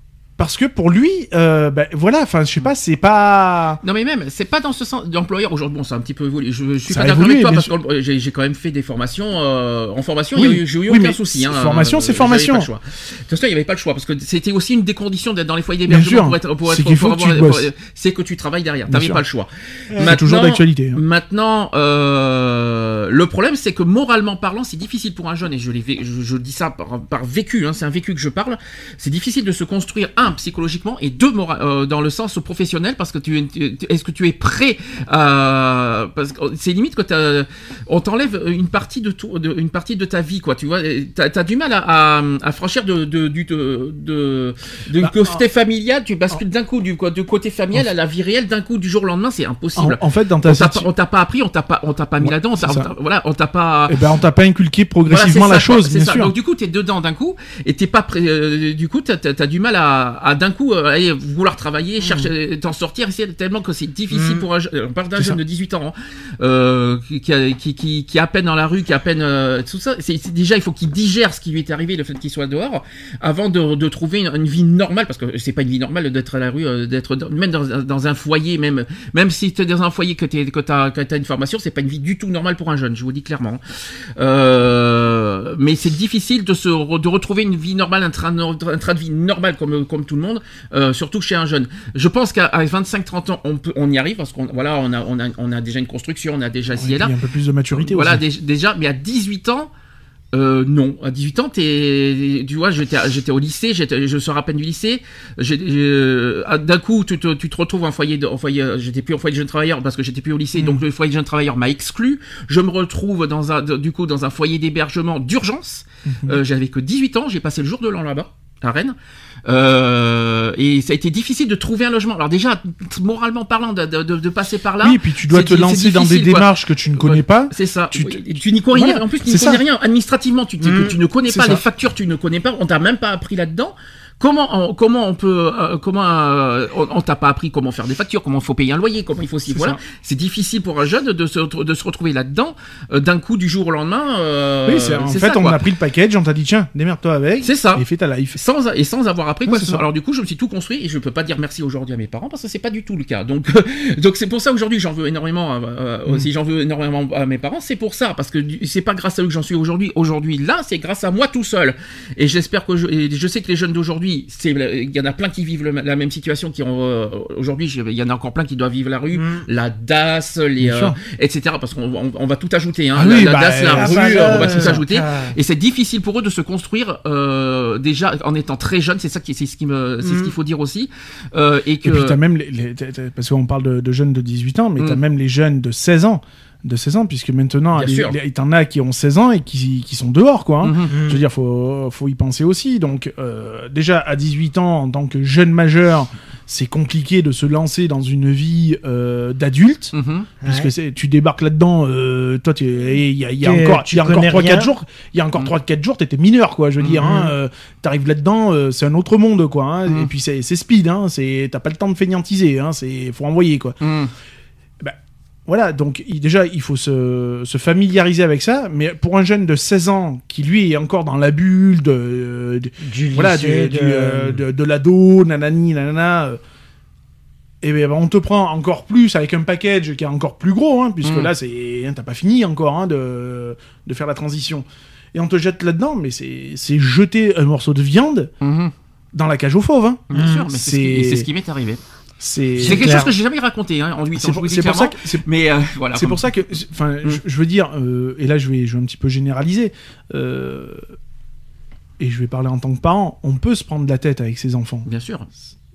Parce que pour lui, euh, ben, voilà, enfin, je sais pas, c'est pas. Non mais même, c'est pas dans ce sens d'employeur aujourd'hui. Bon, c'est un petit peu évolué. Je, je suis Ça pas a d'accord avec toi parce que euh, j'ai j'ai quand même fait des formations. euh, en formation, Oui. a eu- j'ai eu Oui, aucun souci. Hein, formation, c'est j'avais formation. pas le choix. De toute façon, il n'y avait pas le choix parce que c'était aussi une des conditions d'être dans les foyers d'hébergement pour être. pour C'est être- faut pour que tu avoir- bosses. pour- C'est que tu travailles derrière. T'avais sûr. pas le choix. C'est toujours d'actualité. hein. Maintenant, euh, le problème, c'est que moralement parlant, c'est difficile pour un jeune, et je, l'ai je dis ça par, par vécu, hein, c'est un vécu que je parle, c'est difficile de se construire, un, un psychologiquement et deux euh, dans le sens professionnel parce que tu es- est-ce que tu es prêt à parce que c'est limite que on t'enlève une partie de, tout, de une partie de ta vie quoi tu vois t'as as du mal à, à, à franchir de de du de Bah, côté familial tu bascules d'un coup du du côté familial à la vie réelle d'un coup du jour au lendemain c'est impossible en fait, dans on ta pas, on t'a pas appris on t'a pas on t'a pas mis Ouais, là-dedans voilà on t'a pas eh ben, on t'a pas inculqué progressivement la ça, quoi, chose, bien ça. sûr. Donc du coup, t'es dedans d'un coup et t'es pas prêt. euh, du coup, t'as as, du mal à, à d'un coup euh, aller vouloir travailler, Mm. chercher, t'en sortir. C'est tellement que c'est difficile Mm. pour un. je- On parle d'un jeune ça. de 18 ans hein, euh, qui, qui, qui, qui, est à peine dans la rue, qui a à peine euh, tout ça. C'est c'est déjà il faut qu'il digère ce qui lui est arrivé, le fait qu'il soit dehors, avant de, de trouver une, une vie normale, parce que c'est pas une vie normale d'être à la rue, euh, d'être dans- même dans, un- dans un foyer, même même si t'es dans un foyer que t'es que t'as que t'as une formation, c'est pas une vie du tout normale pour un jeune. Je vous dis clairement. Euh, mais c'est difficile de se de retrouver une vie normale, un train, un train de vie normal comme comme tout le monde, euh, surtout chez un jeune. Je pense qu'à 25-30 ans, on peut, on y arrive parce qu'on voilà, on a on a on a déjà une construction, on a déjà ci Oui, et là. Il y a un peu plus de maturité Voilà, aussi. dé- déjà, mais à 18 ans. Euh, non, à 18 ans, t'es, tu vois, j'étais, j'étais au lycée, j'étais, je sors à peine du lycée. Ah, d'un coup, tu te, tu te retrouves en foyer, de, en foyer, euh, j'étais plus en foyer de jeunes travailleurs parce que j'étais plus au lycée, donc le foyer de jeunes travailleurs m'a exclu. Je me retrouve dans un, du coup, dans un foyer d'hébergement d'urgence. Euh, j'avais que 18 ans, j'ai passé le jour de l'an là-bas, à Rennes. Euh, et ça a été difficile de trouver un logement. Alors déjà, moralement parlant, de, de, de- passer par là. oui, et puis tu dois te lancer dans des quoi. démarches que tu ne connais Ouais. pas. C'est ça. Tu Tu, n'y connais Voilà, En plus, tu n'y connais ça. rien. Administrativement, tu, tu- Mm. tu ne connais pas ça. les factures, tu ne connais pas. On t'a même pas appris là-dedans. Comment on, comment on peut euh, comment euh, on, on t'a pas appris comment faire des factures, comment il faut payer un loyer, comment il faut C'est voilà. C'est difficile pour un jeune de se de se retrouver là-dedans euh, d'un coup du jour au lendemain. euh, oui, c'est en fait, ça, on quoi. a pris le package, on t'a dit tiens, démerde-toi avec. C'est ça. Et fais ta life. sans et sans avoir appris Ouais, quoi ça. Alors du coup, je me suis tout construit et je peux pas dire merci aujourd'hui à mes parents parce que c'est pas du tout le cas. Donc donc c'est pour ça aujourd'hui j'en veux énormément euh, Mm. si j'en veux énormément à mes parents, c'est pour ça parce que c'est pas grâce à eux que j'en suis aujourd'hui. Aujourd'hui là, c'est grâce à moi tout seul. Et j'espère que je, et je sais que les jeunes d'aujourd'hui, il y en a plein qui vivent le- la même situation qui ont euh, aujourd'hui, il y en a encore plein qui doivent vivre la rue, Mm. la DAS, les euh, etc. parce qu'on on, on va tout ajouter hein. Ah la, oui, la bah, DAS, la rue, on va tout ajouter. Et c'est difficile pour eux de se construire euh, déjà en étant très jeune. C'est ça qui, c'est ce qui me, c'est ce Mhm. qu'il faut dire aussi. Euh, et que Et puis t'as même les, parce qu'on parle de, de jeunes de 18 ans, mais Mm. t'as même les jeunes de 16 ans, de 16 ans, puisque maintenant, sûr. les- t'en as qui ont 16 ans et qui, qui sont dehors, quoi. hein. Mhm. Je veux dire, faut, faut y penser aussi. Donc, euh, déjà, à 18 ans, en tant que jeune majeur, c'est compliqué de se lancer dans une vie euh, d'adulte. Mhm. Puisque Ouais. tu débarques là-dedans, euh, toi, tu- il y a, il y a encore, tu il y a encore connais 3-4 rien. jours, il y a encore Mm. 3-4 jours, t'étais mineur, quoi, je veux dire, Mhm. hein, euh, t'arrives là-dedans, euh, c'est un autre monde, quoi, hein, Mm. et puis c'est c'est speed, hein, c'est, t'as pas le temps de fainéantiser, hein, c'est, faut envoyer, quoi. Voilà, donc il- déjà, il faut se, se familiariser avec ça, mais pour un jeune de 16 ans, qui lui est encore dans la bulle de, de- Du voilà, du, lycée, du, de- euh, de, de l'ado, nanani, nanana. euh, Et ben, on te prend encore plus avec un package qui est encore plus gros, hein, puisque Mm. là, c'est, hein, t'as pas fini encore hein, de, de faire la transition. Et on te jette là-dedans, mais c'est, c'est jeter un morceau de viande Mhm. dans la cage aux fauves. Hein. Bien sûr, mais c'est ce qui m'est arrivé. C'est, quelque clair. chose que j'ai jamais raconté hein, en 8 ans. c'est pour, ça que, c'est, Mais euh, voilà. c'est pour ça que, enfin, je, je veux dire, euh, et là je vais, je vais un petit peu généraliser, euh, et je vais parler en tant que parent, on peut se prendre la tête avec ses enfants. Bien sûr.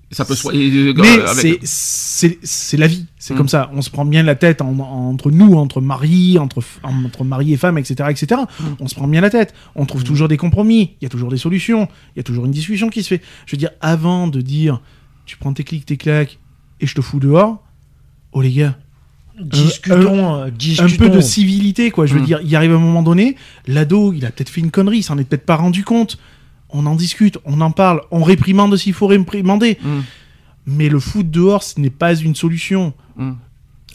Ça peut euh, Mais avec- c'est- la vie, c'est Mm. comme ça. On se prend bien la tête en- entre nous, entre mari, entre, entre mari et femme, etc. etc. Mm. On se prend bien la tête. On trouve toujours des compromis, il y a toujours des solutions, il y a toujours une discussion qui se fait. Je veux dire, avant de dire tu prends tes clics, tes claques et je te fous dehors, oh les gars, Discutons, euh, un discutons. peu de civilité, quoi. Je veux Mm. dire, il arrive un moment donné, l'ado, il a peut-être fait une connerie, il s'en est peut-être pas rendu compte. On en discute, on en parle, on réprimande s'il faut réprimander. Mhm. Mais le foot dehors, ce n'est pas une solution. Mhm.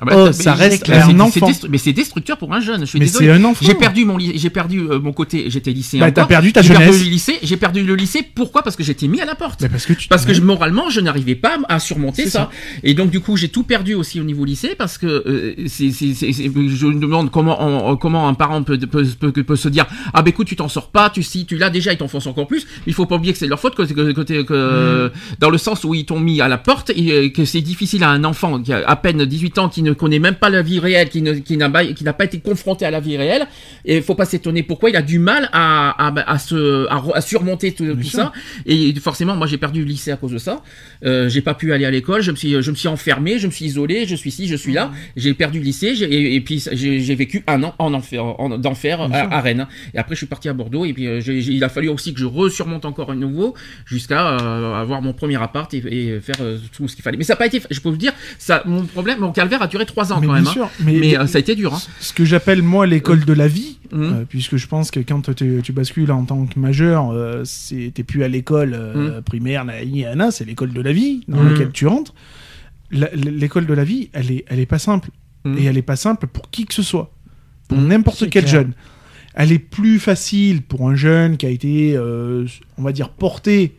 Ah bah, Oh, ça reste clair. un enfant. Mais c'est destructeur pour un jeune. Je suis Mais c'est un enfant. J'ai perdu mon j'ai perdu euh, mon côté, j'étais lycéen. Bah, t'as perdu ta J'ai perdu jeunesse. le lycée, j'ai perdu le lycée. Pourquoi? Parce que j'étais mis à la porte. Parce que tu Parce que je, moralement, je n'arrivais pas à surmonter ça. Et donc, du coup, j'ai tout perdu aussi au niveau lycée parce que euh, c'est, je me demande comment, on- comment un parent peut, peut, peut, peut se dire Ah, ben écoute, tu t'en sors pas, tu si tu l'as déjà, ils t'enfoncent encore plus. Il faut pas oublier que c'est leur faute, que, que, que, t'es- que- Mm. dans le sens où ils t'ont mis à la porte et euh, que c'est difficile à un enfant qui a à peine 18 ans, qui ne ne connaît même pas la vie réelle, qui ne- qui n'a pas, qui n'a pas été confronté à la vie réelle. Et il faut pas s'étonner pourquoi il a du mal à, à, à se, à, surmonter tout, ça. Et forcément, moi, j'ai perdu le lycée à cause de ça. Euh, j'ai pas pu aller à l'école. Je me suis, je me suis enfermé, je me suis isolé, je suis ici, je suis là. J'ai perdu le lycée. j'ai- Et, et puis j'ai j'ai vécu un an en enfer, en, d'enfer à, à Rennes. Et après, je suis parti à Bordeaux. Et puis euh, j'ai- il a fallu aussi que je resurmonte encore à nouveau jusqu'à euh, avoir mon premier appart et, et faire euh, tout ce qu'il fallait. Mais ça n'a pas été. Je peux vous dire, ça, mon problème, mon calvaire a duré trois ans Mais quand bien même. hein. sûr, Mais, mais- euh, ça a été dur. Hein. Ce que j'appelle moi l'école de la vie, Mhm. euh, puisque je pense que quand tu, bascules en tant que majeur, euh, t'es plus à l'école euh, primaire, nanana, c'est l'école de la vie dans Mhm. laquelle tu rentres. L'école de la vie, elle est, elle est pas simple. Mhm. Et elle est pas simple pour qui que ce soit. Pour n'importe quel clair. jeune. Elle est plus facile pour un jeune qui a été, on va dire, porté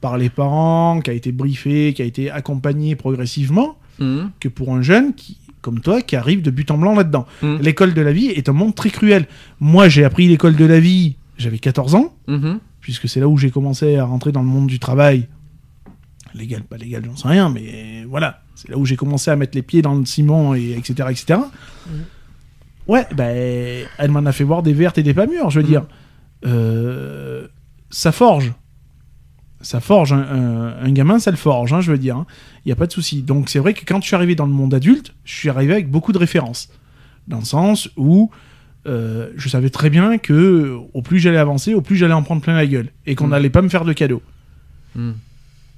par les parents, qui a été briefé, qui a été accompagné progressivement, Mhm. que pour un jeune qui, comme toi, qui arrive de but en blanc là-dedans. Mhm. L'école de la vie est un monde très cruel. Moi, j'ai appris l'école de la vie, j'avais 14 ans, Mhm. puisque c'est là où j'ai commencé à rentrer dans le monde du travail. Légal, pas légal, j'en sais rien, mais voilà. C'est là où j'ai commencé à mettre les pieds dans le ciment, et etc. etc. Ouais, ben, elle m'en a fait voir des vertes et des pas mûres, je veux dire. Euh, ça forge. Ça forge. Un, gamin, ça le forge, hein, je veux dire. Il n'y a pas de souci. Donc c'est vrai que quand je suis arrivé dans le monde adulte, je suis arrivé avec beaucoup de références. Dans le sens où euh, je savais très bien que au plus j'allais avancer, au plus j'allais en prendre plein la gueule. Et qu'on Mm. n'allait pas me faire de cadeaux. Mm.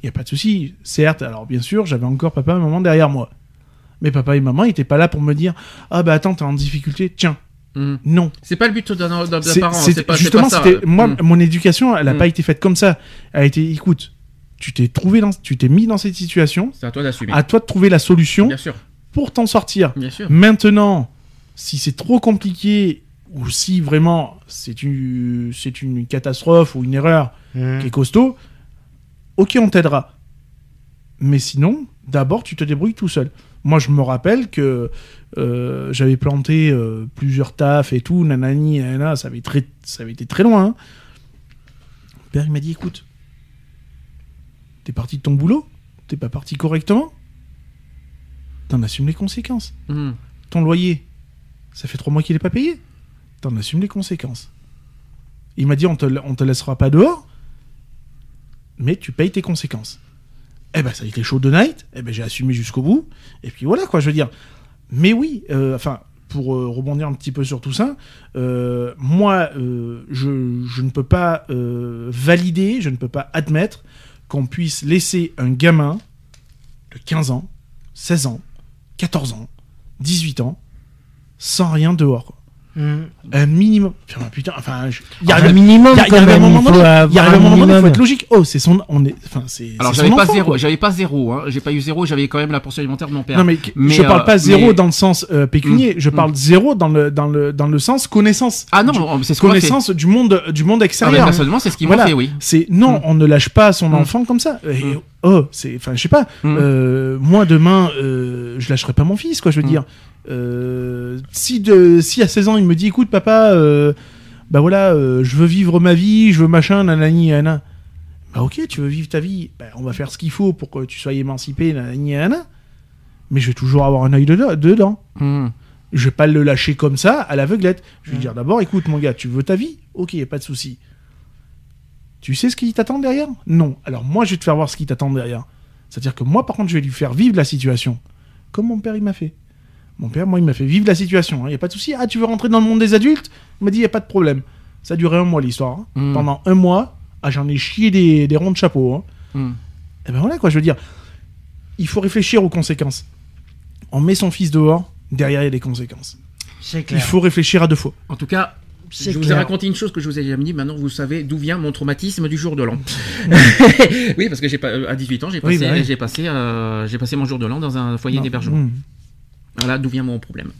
Il n'y a pas de souci. Certes, alors bien sûr, j'avais encore papa et maman derrière moi. Mais papa et maman n'étaient pas là pour me dire Ah bah attends, t'es en difficulté, tiens. Mhm. Non. C'est pas le but d'un parent. c'est- C'est pas, justement, pas ça. c'était moi, Mhm. mon éducation, elle n'a Mm. pas été faite comme ça. Elle a été, écoute, tu t'es trouvé dans, tu t'es mis dans cette situation. C'est à toi d'assumer. À toi de trouver la solution Bien sûr, pour t'en sortir. bien sûr. Maintenant, si c'est trop compliqué ou si vraiment c'est une, c'est une catastrophe ou une erreur Mhm. qui est costaud, ok, on t'aidera. Mais sinon, d'abord, tu te débrouilles tout seul. Moi, je me rappelle que euh, j'avais planté euh, plusieurs tafs et tout, nanani, nanana, ça avait, très, ça avait été très loin. hein. Mon père, il m'a dit, écoute, t'es parti de ton boulot, t'es pas parti correctement, t'en assumes les conséquences. Mhm. Ton loyer, ça fait trois mois qu'il n'est pas payé, t'en assumes les conséquences. Il m'a dit, on te, on te laissera pas dehors, mais tu payes tes conséquences. Eh ben, ça a été chaud de night, eh ben, j'ai assumé jusqu'au bout, et puis voilà, quoi, je veux dire. Mais oui, euh, enfin, pour euh, rebondir un petit peu sur tout ça, euh, moi, je, ne peux pas valider, je ne peux pas admettre qu'on puisse laisser un gamin de 15 ans, 16 ans, 14 ans, 18 ans, sans rien dehors. Mhm. Un minimum. Enfin, putain, enfin, je- il y Ah, arrive un minimum, il y a- y un moment donné, il y arrive un un moment donné, il faut minimum. être logique. Oh, c'est son, on est, enfin, c'est. Alors j'avais pas zéro, j'avais pas zéro, hein. j'ai pas eu zéro, j'avais quand même la portion alimentaire de mon père. Non mais, Mais, je parle euh, pas zéro mais- dans le sens euh, pécunier, je Mm. parle zéro dans le dans le dans le sens connaissance. Ah non, Du- c'est ce a connaissance du monde du monde Ah, mais extérieur. personnellement, c'est ce Voilà. m'ont fait, oui. C'est non, Mm. on ne lâche pas son Mm. enfant comme ça. Et. Oh, c'est, enfin, je sais pas. Mm. euh, moi demain, euh, je lâcherai pas mon fils, quoi. Je veux Mm. dire, Euh, si de, si à 16 ans il me dit, écoute, papa, bah voilà, je veux vivre ma vie, je veux machin, nanani, nanana. Bah ok, tu veux vivre ta vie, bah, on va faire ce qu'il faut pour que tu sois émancipé, nanani, nanana. Mais je vais toujours avoir un œil dedans. dedans. Mhm. Je vais pas le lâcher comme ça, à l'aveuglette. Je vais Mm. dire d'abord, écoute mon gars, tu veux ta vie? Ok, y a pas de souci. Tu sais ce qui t'attend derrière? Non. Alors moi, je vais te faire voir ce qui t'attend derrière. C'est-à-dire que moi, par contre, je vais lui faire vivre la situation. Comme mon père, il m'a fait. Mon père, moi, il m'a fait vivre la situation. Il n'y a pas de souci. Ah, tu veux rentrer dans le monde des adultes? Il m'a dit, il n'y a pas de problème. Ça a duré un mois, l'histoire. hein. Mm. Pendant un mois, ah, j'en ai chié des, des ronds de chapeau. hein. Mhm. Et ben voilà, quoi, je veux dire. Il faut réfléchir aux conséquences. On met son fils dehors, derrière, il y a des conséquences. C'est clair. Il faut réfléchir à deux fois. En tout cas, je vous ai raconté une chose que je vous ai jamais dit. Maintenant, vous savez d'où vient mon traumatisme du jour de l'an. oui, parce que j'ai pas euh, à 18 ans, j'ai Oui, passé, bah oui. j'ai passé, euh, j'ai passé mon jour de l'an dans un foyer d'hébergement. Mmh. Voilà d'où vient mon problème.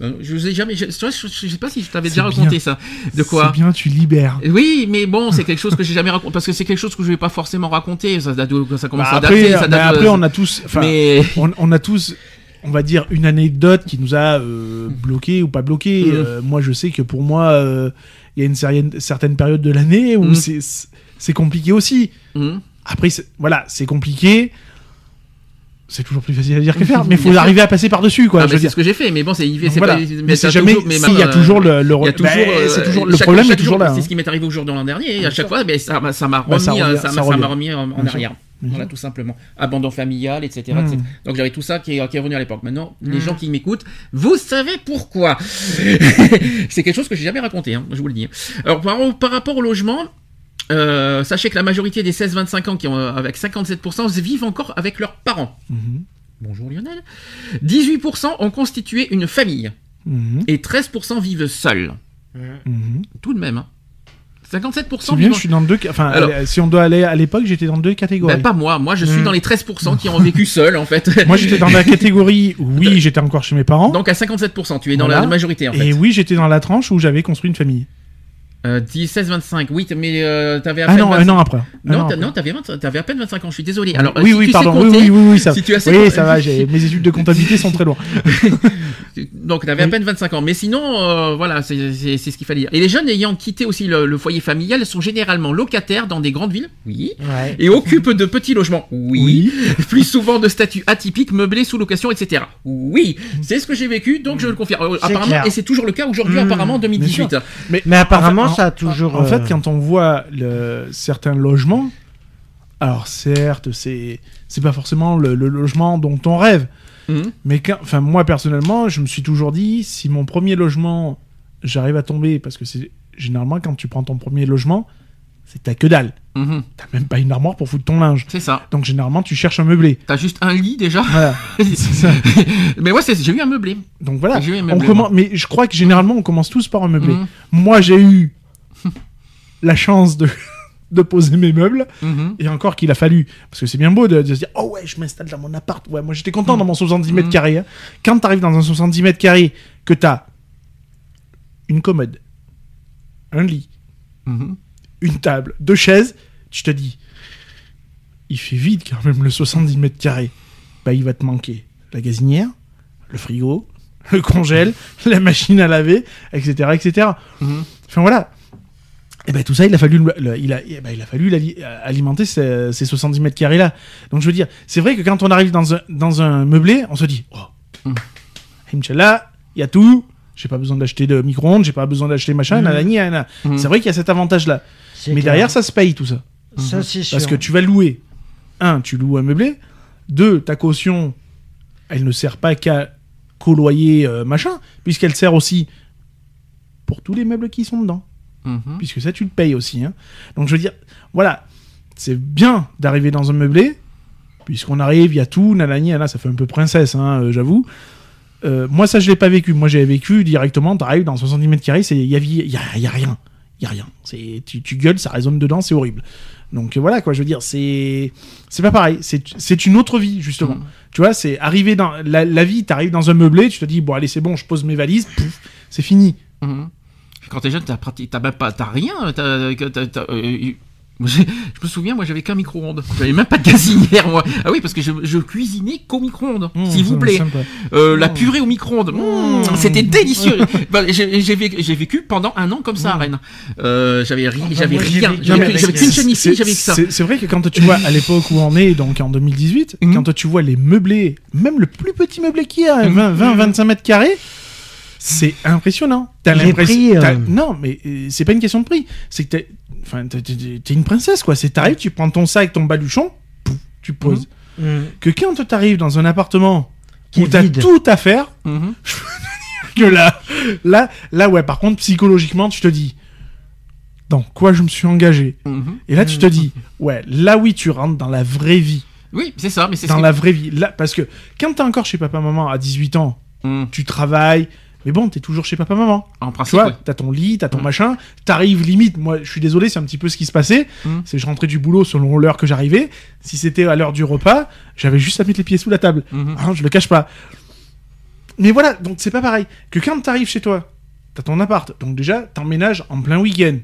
Euh, je vous ai jamais, je, sais pas si je t'avais déjà raconté bien. ça. De quoi? C'est bien, tu libères. Oui, mais bon, c'est quelque chose que j'ai jamais raconté parce que c'est quelque chose que je vais pas forcément raconter. Ça commence Bah, à après, dater. Ça date après, on a tous, mais on, on a tous, on va dire, une anecdote qui nous a euh, bloqué ou pas bloqué. Mhm. Euh, moi, je sais que pour moi, euh, il y a une certaine, certaine période de l'année où Mhm. c'est compliqué aussi. Hum, Après, voilà, c'est compliqué. C'est toujours plus facile à dire que faire, mais il faut arriver à passer par-dessus, quoi. Mais c'est ce que j'ai fait, mais bon, c'est voilà. pas. Mais c'est jamais. toujours- mais si, il y a euh, toujours le. le y a toujours, ben, euh, c'est toujours le chaque- problème est toujours jour, là. C'est hein. ce qui m'est arrivé au jour de l'an dernier, et à chaque fois, ben, ça m'a Bah, remis, ça euh, ça ça remis en, en arrière. Bien Voilà, tout simplement. Abandon familial, etc. Etc. Donc j'avais tout ça qui est, qui est revenu à l'époque. Maintenant, les Mm. gens qui m'écoutent, vous savez pourquoi. c'est quelque chose que j'ai jamais raconté, hein, je vous le dis. Alors par, par rapport au logement. euh, sachez que la majorité des 16-25 ans qui ont euh, avec 57% vivent encore avec leurs parents. Mhm. Bonjour Lionel. 18% ont constitué une famille Mhm. et 13% vivent seuls. Mhm. Tout de même. Hein. 57% C'est bien, je suis dans deux. Enfin, Alors- si on doit aller à l'époque, j'étais dans deux catégories. Ben, pas moi, moi je suis Mm. dans les 13% qui ont vécu seuls en fait. Moi, j'étais dans la catégorie. Oui, j'étais encore chez mes parents. Donc à 57%, tu es dans Voilà. la majorité en fait. Et oui, j'étais dans la tranche où j'avais construit une famille. Euh, 16, 25, oui, mais euh, t'avais à Ah peine non, 25 un an après. Non, non, t'avais 20 t'avais à peine 25 ans, je suis désolé. Alors, oui, si oui, tu pardon. sais Oui, compter, oui, oui, oui, ça, si tu as oui, ça va. Mes études de comptabilité sont très loin. Donc t'avais à Oui. peine 25 ans. Mais sinon, euh, voilà, c'est ce qu'il fallait dire. Et les jeunes ayant quitté aussi le, le foyer familial sont généralement locataires dans des grandes villes, oui, Ouais. et occupent de petits logements, oui, plus souvent de statuts atypiques, meublés sous location, etc. Oui, c'est ce que j'ai vécu, donc je le confirme. Euh, Apparemment, clair. et c'est toujours le cas aujourd'hui, Mmh, apparemment en 2018. Mais apparemment, En fait, ça a en- toujours. En fait, euh, quand on voit le, certains logements, alors certes, c'est c'est pas forcément le, le logement dont on rêve, Mhm. mais quand, enfin moi personnellement, je me suis toujours dit si mon premier logement, j'arrive à tomber parce que c'est généralement quand tu prends ton premier logement, c'est t'as que dalle, Mhm. t'as même pas une armoire pour foutre ton linge, C'est ça. donc généralement tu cherches un meublé. T'as juste un lit déjà. Voilà. C'est ça. Mais moi, c'est- j'ai eu un meublé. Donc voilà. J'ai eu un On commence, mais je crois que généralement on commence tous par un meublé. Mhm. Moi j'ai eu la chance de de poser mes meubles. Mhm. Et encore qu'il a fallu, parce que c'est bien beau de, de se dire, oh ouais, je m'installe dans mon appart. Ouais, moi j'étais content dans mon 70 mètres Mhm. carrés. hein. Quand t'arrives dans un 70 mètres carrés, que t'as une commode, un lit, Mhm. une table, deux chaises, tu te dis, il fait vide quand même le 70 mètres carrés. Bah, il va te manquer la gazinière, le frigo, le congèle, la machine à laver, etc., etc. Mhm. Enfin voilà. Et ben tout ça, il a fallu, le- le- il a, eh ben, il a fallu euh, alimenter ces, ces 70 mètres carrés là. Donc je veux dire, c'est vrai que quand on arrive dans un, dans un meublé, on se dit, oh, Mm. Inch'Allah, il y a tout. J'ai pas besoin d'acheter de micro-ondes, j'ai pas besoin d'acheter machin, Mm. nanani, nanana. Mm. C'est vrai qu'il y a cet avantage là. Mais clair. derrière, ça se paye tout ça. ça c'est sûr. Parce que tu vas louer. Un, tu loues un meublé. Deux, ta caution, elle ne sert pas qu'à qu'au loyer euh, machin, puisqu'elle sert aussi pour tous les meubles qui sont dedans. Mhm. Puisque ça, tu le payes aussi. hein. Donc je veux dire, voilà, c'est bien d'arriver dans un meublé, puisqu'on arrive, il y a tout, nanani, nana, ça fait un peu princesse, hein, euh, j'avoue. Euh, moi, ça, je l'ai pas vécu. Moi, j'avais vécu directement, t'arrives dans 70 mètres carrés, il y a, y, a, y a rien. Il y a rien. C'est, tu, tu gueules, ça résonne dedans, c'est horrible. Donc euh, voilà, quoi, je veux dire, c'est, c'est pas pareil. C'est, c'est une autre vie, justement. Mhm. Tu vois, c'est arriver dans la, la vie, t'arrives dans un meublé, tu te dis, bon, allez, c'est bon, je pose mes valises, c'est fini. Mhm. Quand t'es jeune, t'as t'as même pas, t'as rien. t'as- euh, je me souviens, moi j'avais qu'un micro-ondes. J'avais même pas de gazinière, moi. Ah oui, parce que je, je cuisinais qu'au micro-ondes, Mmh, s'il vous plaît. Euh, La Mmh. purée au micro-ondes, Mmh, c'était délicieux. Bah, j'ai vécu, pendant un an comme ça à. Rennes. Euh, j'avais ri- Ah j'avais moi, j'ai rien. J'avais qu'une chaîne ici, C'est- j'avais que ça. C'est vrai que quand tu vois à l'époque où on est, donc en 2018, Mhm. quand tu vois les meublés, même le plus petit meublé qu'il y a, Mhm. 20, 20, 25 mètres carrés, c'est impressionnant. T'as Les l'impression. prix, euh, Non, mais euh, c'est pas une question de prix. C'est que t'es, enfin, une princesse, quoi. C'est t'arrives, tu prends ton sac, ton baluchon, pouf, tu poses. Mm. Que quand t'arrives dans un appartement Qui où t'as tout à faire, Mhm. que là, là, là, ouais, par contre, psychologiquement, tu te dis, dans quoi je me suis engagé? Et là, tu te dis, ouais, là oui, tu rentres dans la vraie vie. Oui, c'est ça, mais c'est Dans ce la vraie vie. Là, parce que quand t'es encore chez papa-maman à 18 ans, tu travailles, mais bon, t'es toujours chez papa-maman. En Tu principe, vois, ouais. t'as ton lit, t'as ton Mm. machin, t'arrives limite. Moi, je suis désolé, c'est un petit peu ce qui se passait. Mm. C'est je rentrais du boulot selon l'heure que j'arrivais. Si c'était à l'heure du repas, j'avais juste à mettre les pieds sous la table. Mhm. Hein, je le cache pas. Mais voilà, donc c'est pas pareil. Que quand t'arrives chez toi, t'as ton appart. Donc déjà, t'emménages en plein week-end.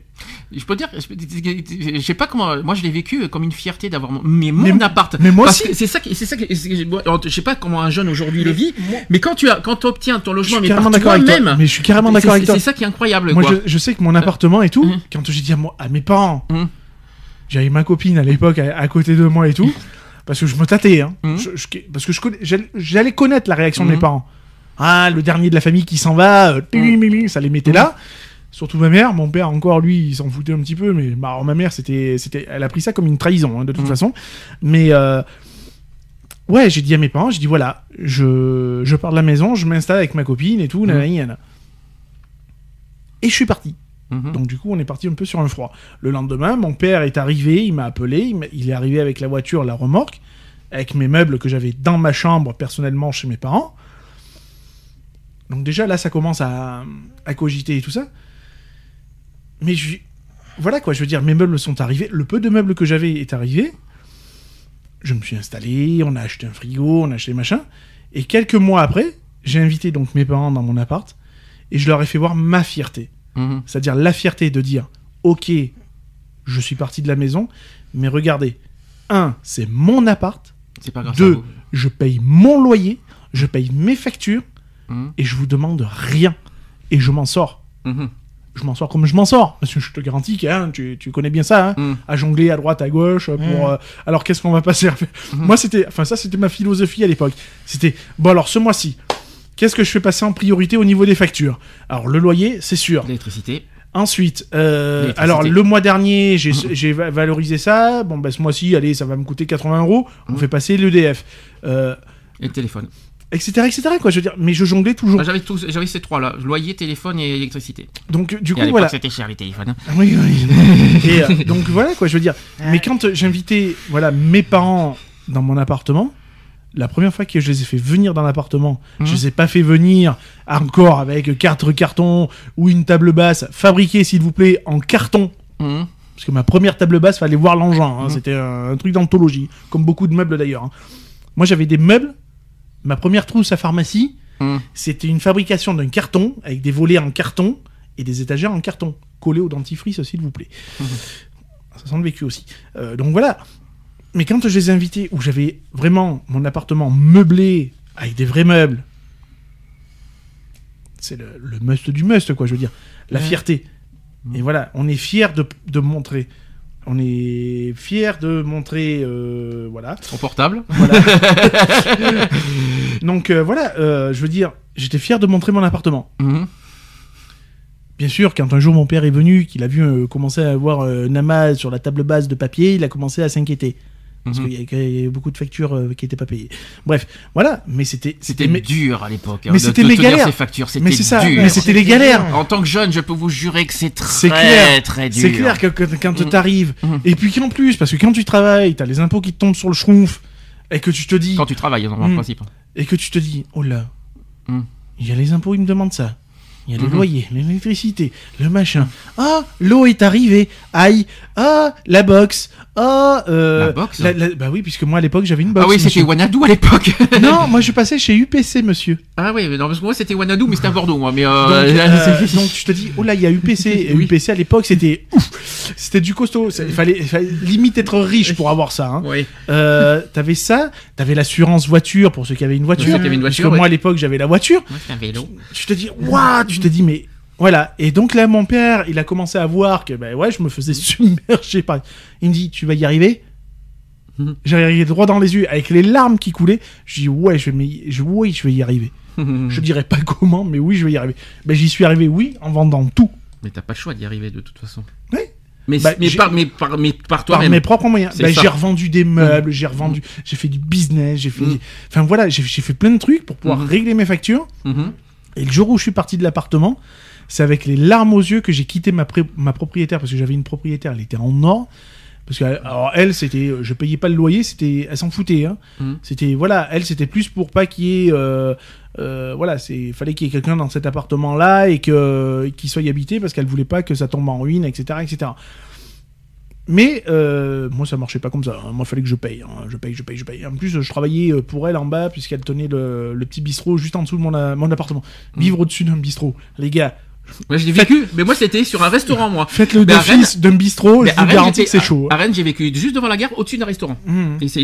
Je peux dire, je sais pas comment. Moi, je l'ai vécu comme une fierté d'avoir mon, mais mon Mais- appart. mais moi aussi. C'est ça qui, c'est ça je sais pas comment un jeune aujourd'hui le vit, mais quand tu as, quand obtiens ton logement, mais par carrément d'accord avec toi. toi-même, Mais je suis carrément d'accord avec toi. c'est ça qui est incroyable, Moi, quoi. je, je sais que mon appartement et tout, Mhm. quand j'ai dit à, moi, à mes parents, Mhm. j'avais ma copine à l'époque à, à côté de moi et tout, parce que je me tâtais, hein. Je- je- parce que je j'allais- connaître la réaction de mes parents. Ah, le dernier de la famille qui s'en va, euh, ting, ça les mettait là. Surtout ma mère, mon père encore lui, il s'en foutait un petit peu, mais bah, ma mère, c'était, c'était, elle a pris ça comme une trahison hein, de toute Mhm. façon. Mais euh, ouais, j'ai dit à mes parents, j'ai dit voilà, je, je pars de la maison, je m'installe avec ma copine et tout, nanani, nanana. Et je suis parti. Mhm. Donc du coup, on est parti un peu sur un froid. Le lendemain, mon père est arrivé, il m'a appelé, il, m'a- il est arrivé avec la voiture, la remorque, avec mes meubles que j'avais dans ma chambre personnellement chez mes parents. Donc déjà là, ça commence à, à cogiter et tout ça. Mais je, voilà quoi, je veux dire, mes meubles sont arrivés, le peu de meubles que j'avais est arrivé. Je me suis installé, on a acheté un frigo, on a acheté machin. Et quelques mois après, j'ai invité donc mes parents dans mon appart et je leur ai fait voir ma fierté. Mhm. C'est-à-dire la fierté de dire Ok, je suis parti de la maison, mais regardez, un, c'est mon appart, C'est pas grave. deux, je paye mon loyer, je paye mes factures, Mhm. et je vous demande rien. Et je m'en sors. Mhm. Je m'en sors comme je m'en sors. Parce que je te garantis que hein, tu, tu connais bien ça, hein, Mhm. à jongler à droite, à gauche. Pour, euh, alors qu'est-ce qu'on va passer Moi, c'était. Enfin, ça, c'était ma philosophie à l'époque. C'était. Bon, alors ce mois-ci, qu'est-ce que je fais passer en priorité au niveau des factures? Alors, le loyer, c'est sûr. L'électricité. Ensuite, euh, alors le mois dernier, j'ai j'ai va- valorisé ça. Bon, ben ce mois-ci, allez, ça va me coûter 80 euros. On fait passer l'EDF. Euh, Et le téléphone. Etc., etc., quoi. Je veux dire, mais je jonglais toujours. Bah, j'avais tous, j'avais ces trois là loyer, téléphone et électricité. Donc, du Et coup, à voilà. c'était cher les téléphones. hein. Oui, oui. Et euh, donc, voilà, quoi. Je veux dire. Ouais. Mais quand euh, j'invitais, voilà, mes parents dans mon appartement, la première fois que je les ai fait venir dans l'appartement, Mhm. je les ai pas fait venir encore avec quatre cartons ou une table basse fabriquée, s'il vous plaît, en carton. Mhm. Parce que ma première table basse, fallait voir l'engin. hein. Mhm. C'était un, un truc d'anthologie, comme beaucoup de meubles d'ailleurs. hein. Moi, j'avais des meubles. Ma première trousse à pharmacie, Mhm. c'était une fabrication d'un carton avec des volets en carton et des étagères en carton collés au dentifrice, s'il vous plaît. Ça sent le vécu aussi. Euh, donc voilà. Mais quand je les ai invités, où j'avais vraiment mon appartement meublé avec des vrais meubles, c'est le, le must du must, quoi, je veux dire. La Ouais. fierté. Et voilà, on est fier de, de montrer. On est fier de montrer, euh, voilà. Son portable. Donc euh, voilà, euh, je veux dire, j'étais fier de montrer mon appartement. Mhm. Bien sûr, quand un jour mon père est venu, qu'il a vu euh, commencer à avoir euh, un amas sur la table basse de papier, il a commencé à s'inquiéter. Parce Mhm. qu'il y a- qu'il y, a beaucoup de factures qui n'étaient pas payées. Bref, voilà, mais c'était. C'était mais- dur à l'époque. hein, mais c'était tenir galères. ces factures. C'était Mais c'est ça, dur. mais c'était les galères. En tant que jeune, je peux vous jurer que c'est très clair. très dur. C'est clair que, que- quand Mhm. t'arrives, et puis qu'en plus, parce que quand tu travailles, t'as les impôts qui te tombent sur le schrouf, et que tu te dis, Quand tu travailles, en Mhm. principe. et que tu te dis, oh là, Hmm. il y a les impôts, ils me demandent ça. Il y a les Mhm. loyers, l'électricité, le machin. Ah, l'eau est arrivée. Aïe. Ah, la box. Ah, euh, La box Bah oui, puisque moi à l'époque j'avais une box. Ah oui, c'était. Wanadu à l'époque. Non, moi je passais chez UPC, monsieur. ah oui, mais non, parce que moi c'était Wanadu, mais c'était à Bordeaux, moi. Mais euh, Donc, euh, donc tu te dis, oh là, il y a UPC. Et Oui. UPC à l'époque c'était. C'était du costaud. Il fallait, limite être riche pour avoir ça. hein. Oui. Euh, t'avais ça, t'avais l'assurance voiture pour ceux qui avaient une voiture. Pour ceux qui avaient une Parce que moi à l'époque j'avais la voiture. Moi, un vélo. tu te dis waouh tu te dis mais voilà et donc là mon père il a commencé à voir que ben ouais je me faisais submerger par il me dit tu vas y arriver j'ai arrivé droit dans les yeux avec les larmes qui coulaient je dis ouais je vais je, oui je vais y arriver je dirais pas comment mais oui je vais y arriver ben j'y suis arrivé oui en vendant tout Mais t'as pas le choix d'y arriver de toute façon. Oui. Mais, Bah, mais, par, mais, par, mais par par toi-même. mes propres moyens Ben, j'ai revendu des meubles j'ai revendu j'ai fait du business j'ai fait Mhm. enfin voilà j'ai fait plein de trucs pour pouvoir Mhm. régler mes factures Mhm. Et le jour où je suis parti de l'appartement, c'est avec les larmes aux yeux que j'ai quitté ma, propriétaire, parce que j'avais une propriétaire, elle était en or. Parce que, alors elle, c'était, je payais pas le loyer, c'était, elle s'en foutait. Hein. Mhm. C'était, voilà, elle, c'était plus pour pas qu'il y ait, euh, euh, voilà, c'est, fallait qu'il y ait quelqu'un dans cet appartement-là et que, qu'il soit y habité parce qu'elle voulait pas que ça tombe en ruine, etc., etc. Mais euh, moi, ça marchait pas comme ça. hein. Moi, il fallait que je paye. hein. Je paye, je paye, je paye. En plus, je travaillais euh, pour elle en bas, puisqu'elle tenait le, le petit bistrot juste en dessous de mon, mon appartement. Vivre au-dessus d'un bistrot. Les gars, Moi, j'ai vécu, mais moi, c'était sur un restaurant, moi. Faites le d'office d'un bistrot, Mais je vous garantis que c'est chaud. À Rennes, j'ai vécu juste devant la gare, au-dessus d'un restaurant. Mmh. Et c'est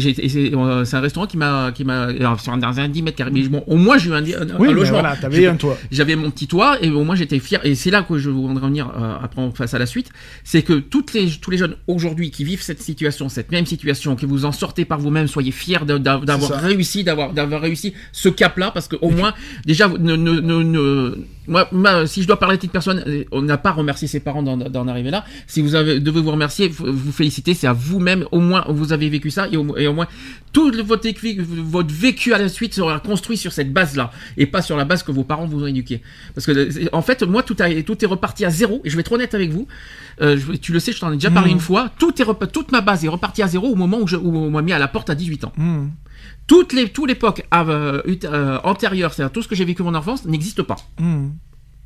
euh, un restaurant qui m'a qui m'a sur un, dans un 10 mètres carrés. Mais bon, au moins j'ai eu un, un- un Oui, mais logement. voilà, t'avais un toit. J'avais mon petit toit et au moins j'étais fier. Et c'est là que je voudrais revenir euh, après face à la suite. C'est que toutes les, tous les jeunes aujourd'hui qui vivent cette situation, cette même situation, que vous en sortez par vous-même, soyez fiers d'avoir réussi, d'avoir réussi ce cap-là, parce que au moins déjà ne, ne, ne, ne- moi, si je dois parler de petite personne, euh, on n'a pas remercié ses parents d'en arriver là. Si vous avez, devez vous remercier, vous féliciter, c'est à vous-même. Au moins, vous avez vécu ça et au, et au moins tout le- votre, vécu- votre vécu à la suite sera construit sur cette base-là et pas sur la base que vos parents vous ont éduqué. Parce que euh, en fait, moi, tout, a, tout est reparti à zéro. Et je vais être honnête avec vous. Euh, je- tu le sais, je t'en ai déjà parlé Mhm. une fois. Tout est toute ma base est repartie à zéro au moment où, je, où on m'a mis à la porte à 18 ans. Mmh. Toutes les, toute l'époque euh, ut- euh, antérieure, c'est-à-dire tout ce que j'ai vécu mon enfance, n'existe pas. Mmh.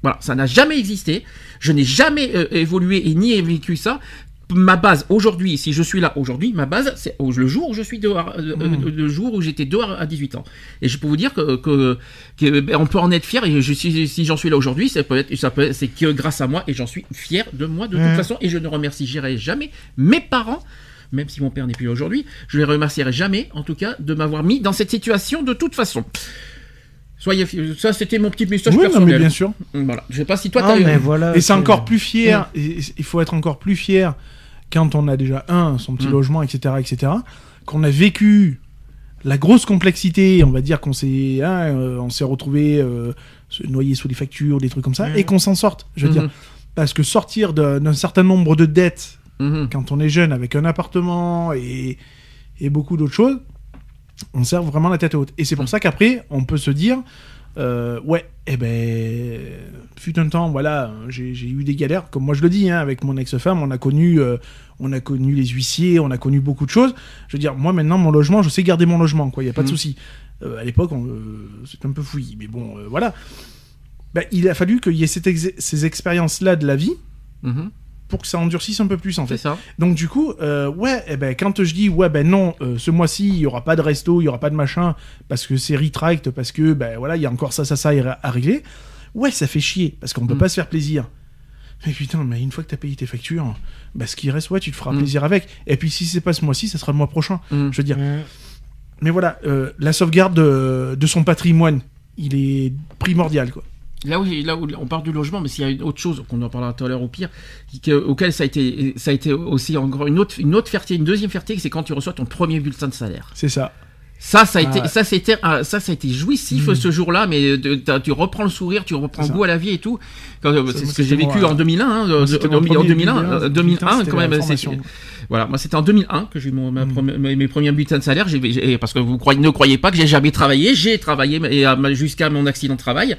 Voilà, ça n'a jamais existé. Je n'ai jamais euh, évolué et ni vécu ça. Ma base aujourd'hui, si je suis là aujourd'hui, ma base, c'est le jour où je suis dehors, euh, euh, Mm. le jour où j'étais dehors à 18 ans. Et je peux vous dire que, que, que, ben, on peut en être fier. Et je, si, si j'en suis là aujourd'hui, ça peut être, ça peut, c'est que grâce à moi et j'en suis fier de moi de toute façon. Et je ne remercierai jamais mes parents. Même si mon père n'est plus là aujourd'hui, je les remercierai jamais, en tout cas, de m'avoir mis dans cette situation de toute façon. Soyez, ça c'était mon petit message Oui, non, mais personnel. bien sûr. Voilà. Je sais pas si toi Ah, mais voilà. Et c'est encore plus fier, il faut être encore plus fier quand on a déjà, un, son petit Mm. logement, etc., etc., qu'on a vécu la grosse complexité, on va dire qu'on s'est hein, euh, on s'est retrouvé euh, se noyer sous les factures, des trucs comme ça, Mhm. et qu'on s'en sorte. Je veux dire, parce que sortir d'un certain nombre de dettes Mhm. quand on est jeune avec un appartement et, et beaucoup d'autres choses, on sert vraiment la tête haute. Et c'est pour ça qu'après, on peut se dire, euh, ouais, eh ben, fut un temps, voilà, j'ai eu des galères, comme moi je le dis, hein, avec mon ex-femme, on a connu, euh, on a connu les huissiers, on a connu beaucoup de choses. Je veux dire, moi maintenant, mon logement, je sais garder mon logement, quoi, il y a pas de Mhm. souci. Euh, à l'époque, c'était un peu fouillis, mais bon, voilà. Ben, il a fallu qu'il y ait cette ex- ces expériences-là de la vie Mhm. Pour que ça endurcisse un peu plus, en fait. C'est ça. Donc du coup, euh, ouais, eh ben, quand je dis ouais ben non, euh, ce mois-ci il y aura pas de resto, il y aura pas de machin parce que c'est retract, parce que ben voilà il y a encore ça ça ça à régler. Ouais, ça fait chier parce qu'on peut Mm. pas se faire plaisir. Mais putain, mais une fois que t'as payé tes factures, bah ce qui reste, ouais, tu te feras Mm. plaisir avec. Et puis si c'est pas ce mois-ci, ça sera le mois prochain. Mhm. Je veux dire. Mmh. Mais voilà, euh, la sauvegarde de, de son patrimoine, il est primordial quoi. Là où, là où on parle du logement, mais s'il y a une autre chose qu'on en parlera tout à l'heure au pire, que- auquel ça a été, ça a été aussi encore une autre, une autre fierté, une deuxième fierté, c'est quand tu reçois ton premier bulletin de salaire. C'est ça. Ça, ça a été, Ah. ça, c'était, ça, ça a été jouissif Mhm. ce jour-là, mais de- tu reprends le sourire, tu reprends goût à la vie et tout. Euh, c'est ce que j'ai vécu en 2001, hein, de- de- mon en premier 2001, bulletin, euh, putain, 2001 c'était quand la même. Voilà, moi c'était en 2001 que j'ai eu mon, ma première- mes, mes premiers bulletins de salaire. Parce que vous croyez, ne croyez pas que j'ai jamais travaillé. J'ai travaillé ma- jusqu'à mon accident de travail.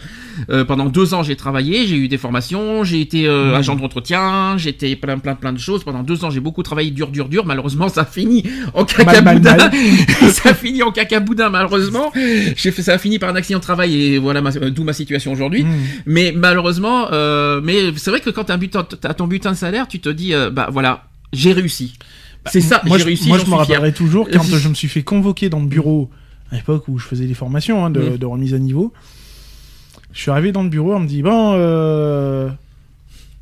Euh, pendant deux ans, j'ai travaillé. J'ai eu des formations. J'ai été euh, Mhm. agent d'entretien. J'ai été plein, plein, plein de choses. Pendant deux ans, j'ai beaucoup travaillé dur, dur, dur. Malheureusement, ça a fini en caca mal, boudin. mal. ça a fini en caca boudin, malheureusement. J'ai fait, ça a fini par un accident de travail et voilà d'où ma situation aujourd'hui. Mm. Mais malheureusement, euh, mais c'est vrai que quand un butin, t'as ton butin de salaire, tu te dis, euh, bah voilà, j'ai réussi. c'est ça, Moi, j'ai réussi, moi, je me suis rappellerai toujours quand je me suis fait convoquer dans le bureau à l'époque où je faisais des formations hein, de, de remise à niveau. Je suis arrivé dans le bureau, on me dit bon, euh,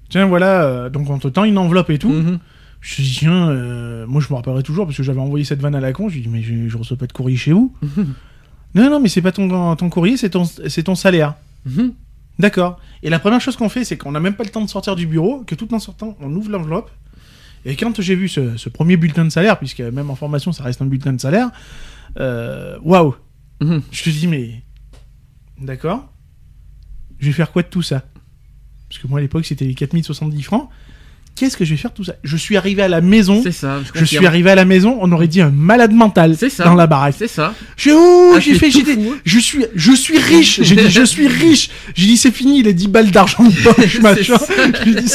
tiens voilà, euh, donc on te tend une enveloppe et tout. Mhm. Je dis tiens, euh, moi je me rappellerai toujours parce que j'avais envoyé cette vanne à la con. Je lui dis mais je, je reçois pas de courrier chez vous. non non mais c'est pas ton ton courrier, c'est ton ton salaire. Mhm. D'accord. Et la première chose qu'on fait, c'est qu'on n'a même pas le temps de sortir du bureau, que tout en sortant, on ouvre l'enveloppe. Et quand j'ai vu ce, ce premier bulletin de salaire, puisque même en formation, ça reste un bulletin de salaire, euh, waouh Mhm. Je te dis, mais. D'accord. Je vais faire quoi de tout ça? Parce que moi, à l'époque, c'était les 4070 francs. Qu'est-ce que je vais faire tout ça? Je suis arrivé à la maison. C'est ça. Je, suis arrivé à la maison, on aurait dit un malade mental ça. dans la baraque. C'est ça. Je oh, Ah, j'ai fait, j'ai je suis, je suis riche. J'ai dit, je suis riche. J'ai dit, c'est fini, les 10 balles d'argent de poche, machin. ça. J'ai dit,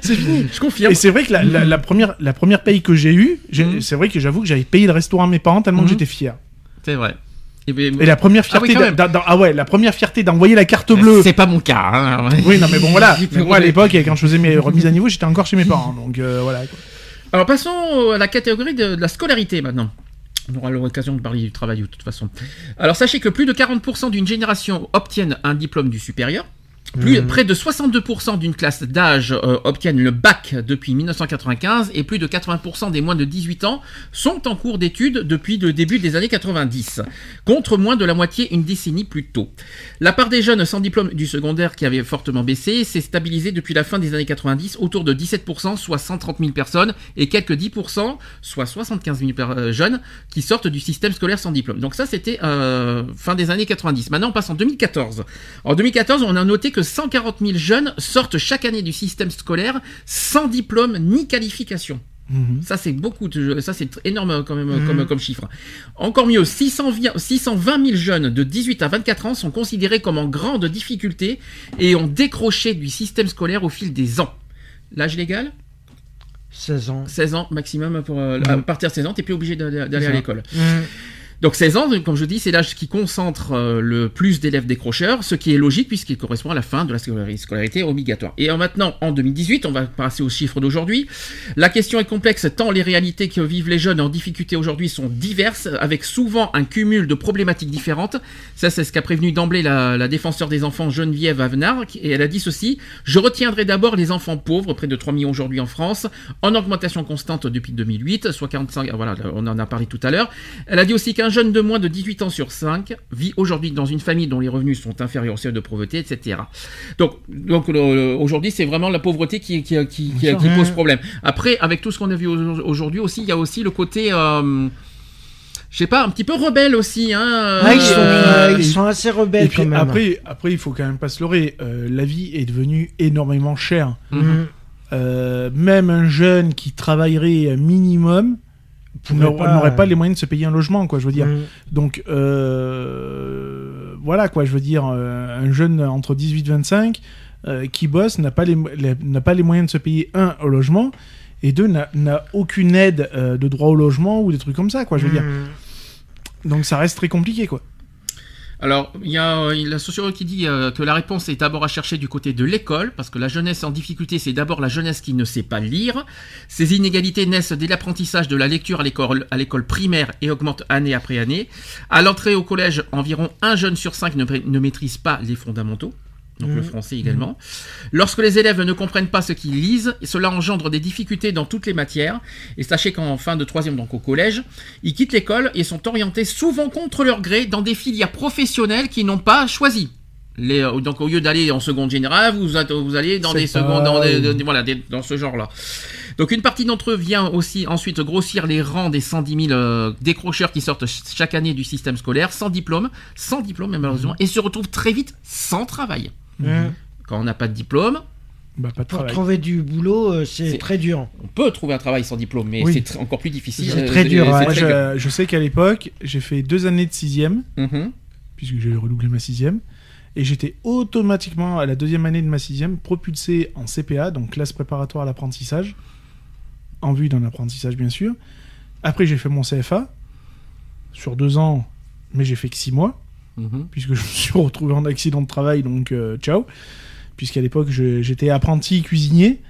c'est fini. Je confirme. Et c'est vrai que la, la- la première, la première paye que j'ai eue, Mhm. c'est vrai que j'avoue que j'avais payé le restaurant à mes parents tellement Mhm. que j'étais fier. C'est vrai. Et Et la première Ah oui, fierté, d'a- d'a- ah ouais, la première fierté d'envoyer la carte bleue. C'est pas mon cas. hein. Oui, non, mais bon, voilà. Mais moi, à l'époque, quand je faisais mes remises à niveau, j'étais encore chez mes parents. Donc, euh, voilà. quoi. Alors passons à la catégorie de, de la scolarité maintenant. On aura l'occasion de parler du travail de toute façon. Alors sachez que plus de 40% d'une génération obtiennent un diplôme du supérieur. Plus, Mhm. Près de 62% d'une classe d'âge euh, obtiennent le bac depuis 1995 et plus de 80% des moins de 18 ans sont en cours d'études depuis le début des années 90, contre moins de la moitié une décennie plus tôt. La part des jeunes sans diplôme du secondaire qui avait fortement baissé s'est stabilisée depuis la fin des années 90 autour de 17%, soit 130 000 personnes, et quelques 10%, soit 75 000 per- euh, jeunes, qui sortent du système scolaire sans diplôme. Donc ça, c'était euh, fin des années 90. Maintenant, on passe en 2014. En 2014, on a noté que 140 000 jeunes sortent chaque année du système scolaire sans diplôme ni qualification. Mhm. Ça c'est beaucoup, de, ça c'est énorme quand même comme, comme chiffre. Encore mieux, 620 620 000 jeunes de 18 à 24 ans sont considérés comme en grande difficulté et ont décroché du système scolaire au fil des ans. L'âge légal? 16 ans. 16 ans maximum pour euh, à partir de 16 ans, t'es plus obligé d'aller à l'école. Donc 16 ans, comme je dis, c'est l'âge qui concentre euh, le plus d'élèves décrocheurs, ce qui est logique puisqu'il correspond à la fin de la scolari- scolarité obligatoire. Et en maintenant, en 2018, on va passer aux chiffres d'aujourd'hui. La question est complexe tant les réalités que vivent les jeunes en difficulté aujourd'hui sont diverses, avec souvent un cumul de problématiques différentes. Ça, c'est ce qu'a prévenu d'emblée la, la défenseur des enfants Geneviève Avenard, et elle a dit ceci Je retiendrai d'abord les enfants pauvres, près de 3 millions aujourd'hui en France, en augmentation constante depuis 2008, soit 45, voilà, on en a parlé tout à l'heure. Elle a dit aussi qu'un jeune de moins de 18 ans sur 5 vit aujourd'hui dans une famille dont les revenus sont inférieurs au seuil de pauvreté, etc. Donc, donc aujourd'hui, c'est vraiment la pauvreté qui, qui, qui, qui- sûr. qui pose Mmh. problème. Après, avec tout ce qu'on a vu au- aujourd'hui aussi, il y a aussi le côté... euh, je sais pas, un petit peu rebelle aussi. Hein, Ouais, ils, sont, euh, euh, ils sont assez rebelles puis quand même. après, après, il faut quand même pas se leurrer. euh, la vie est devenue énormément chère. Mhm. Euh, même un jeune qui travaillerait un minimum n'aurait pas- n'aurait pas les moyens de se payer un logement, quoi. Je veux dire. Mhm. Donc euh, voilà quoi, je veux dire, euh, un jeune entre 18 et 25 euh, qui bosse n'a pas les, les- n'a pas les moyens de se payer un au logement et deux n'a n'a aucune aide euh, de droit au logement ou des trucs comme ça quoi. Je veux dire. Mhm. Donc ça reste très compliqué quoi. Alors, il y a euh, la sociologue qui dit euh, que la réponse est d'abord à chercher du côté de l'école, parce que la jeunesse en difficulté, c'est d'abord la jeunesse qui ne sait pas lire. Ces inégalités naissent dès l'apprentissage de la lecture à l'école, à l'école primaire et augmentent année après année. À l'entrée au collège, environ un jeune sur cinq ne, ne maîtrise pas les fondamentaux. Donc le Mhm. français également. Lorsque les élèves ne comprennent pas ce qu'ils lisent, cela engendre des difficultés dans toutes les matières. Et sachez qu'en fin de troisième, donc au collège, ils quittent l'école et sont orientés souvent contre leur gré dans des filières professionnelles qu'ils n'ont pas choisies. Les, euh, donc au lieu d'aller en seconde générale, vous, vous allez dans des secondes, dans, des- voilà, des- dans ce genre-là. Donc une partie d'entre eux vient aussi ensuite grossir les rangs des 110 000 euh, décrocheurs qui sortent ch- chaque année du système scolaire sans diplôme, sans diplôme malheureusement, et se retrouvent très vite sans travail. Mhm. Quand on n'a pas de diplôme, Bah pas de Pour travail. trouver du boulot, euh, c'est très dur. on peut trouver un travail sans diplôme, mais Oui. c'est encore plus difficile. C'est euh, très dur, ouais. Moi, je sais qu'à l'époque, j'ai fait deux années de sixième, Mhm. puisque j'ai redoublé ma sixième, et j'étais automatiquement à la deuxième année de ma sixième propulsé en CPA, donc classe préparatoire à l'apprentissage, en vue d'un apprentissage bien sûr. Après, j'ai fait mon CFA sur deux ans, mais j'ai fait que six mois, Mhm. puisque je me suis retrouvé en accident de travail, donc euh, ciao. Puisqu'à l'époque, j'étais apprenti cuisinier,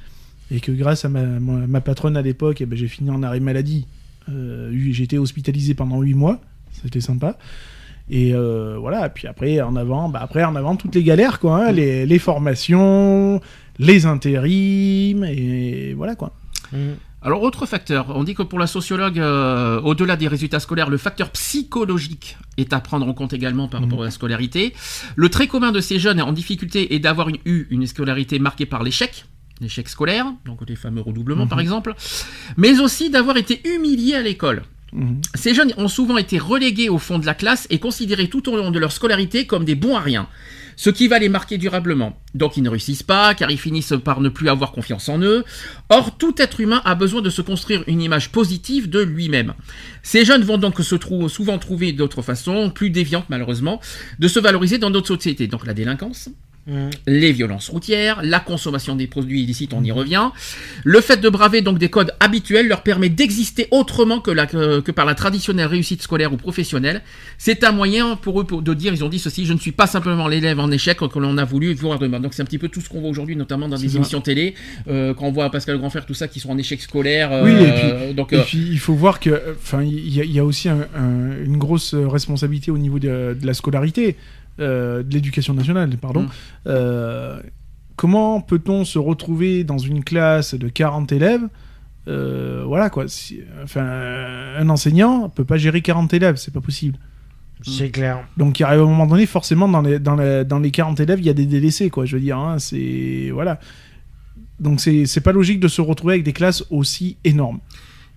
et que grâce à ma, ma- ma patronne à l'époque, eh ben, j'ai fini en arrêt maladie. Euh, j'ai été hospitalisé pendant huit mois, c'était sympa. Et euh, voilà, puis après en avant, bah après en avant toutes les galères quoi, hein, les, les formations, les intérims et voilà quoi. Mhm. Alors, autre facteur, on dit que pour la sociologue, euh, au-delà des résultats scolaires, le facteur psychologique est à prendre en compte également par rapport à la scolarité. Le trait commun de ces jeunes en difficulté est d'avoir une- eu une scolarité marquée par l'échec, l'échec scolaire, donc les fameux redoublements par exemple, mais aussi d'avoir été humiliés à l'école. Mhm. Ces jeunes ont souvent été relégués au fond de la classe et considérés tout au long de leur scolarité comme des bons à rien, ce qui va les marquer durablement. Donc ils ne réussissent pas, car ils finissent par ne plus avoir confiance en eux. Or, tout être humain a besoin de se construire une image positive de lui-même. Ces jeunes vont donc se souvent trouver d'autres façons, plus déviantes malheureusement, de se valoriser dans d'autres sociétés. Donc la délinquance, Mhm. les violences routières, la consommation des produits illicites, on y revient. Le fait de braver donc des codes habituels leur permet d'exister autrement que, la- que, que par la traditionnelle réussite scolaire ou professionnelle. C'est un moyen pour eux pour- de dire, ils ont dit ceci, je ne suis pas simplement l'élève en échec que l'on a voulu voir demain. Donc c'est un petit peu tout ce qu'on voit aujourd'hui, notamment dans des ça. émissions télé, euh, quand on voit Pascal Grandfrère, tout ça, qui sont en échec scolaire. Oui, et euh, donc, Et euh, puis il faut voir que, enfin, il y, a- il y a aussi un- un- une grosse responsabilité au niveau de, de la scolarité. Euh, de l'éducation nationale, pardon. Mm. Euh, comment peut-on se retrouver dans une classe de 40 élèves Euh, Voilà quoi. Si- enfin, un enseignant peut pas gérer 40 élèves, c'est pas possible. C'est clair. Donc, il arrive à un moment donné, forcément, dans les, dans les, dans les 40 élèves, il y a des délaissés, quoi. Je veux dire, hein, c'est. Voilà. Donc, c'est c'est pas logique de se retrouver avec des classes aussi énormes.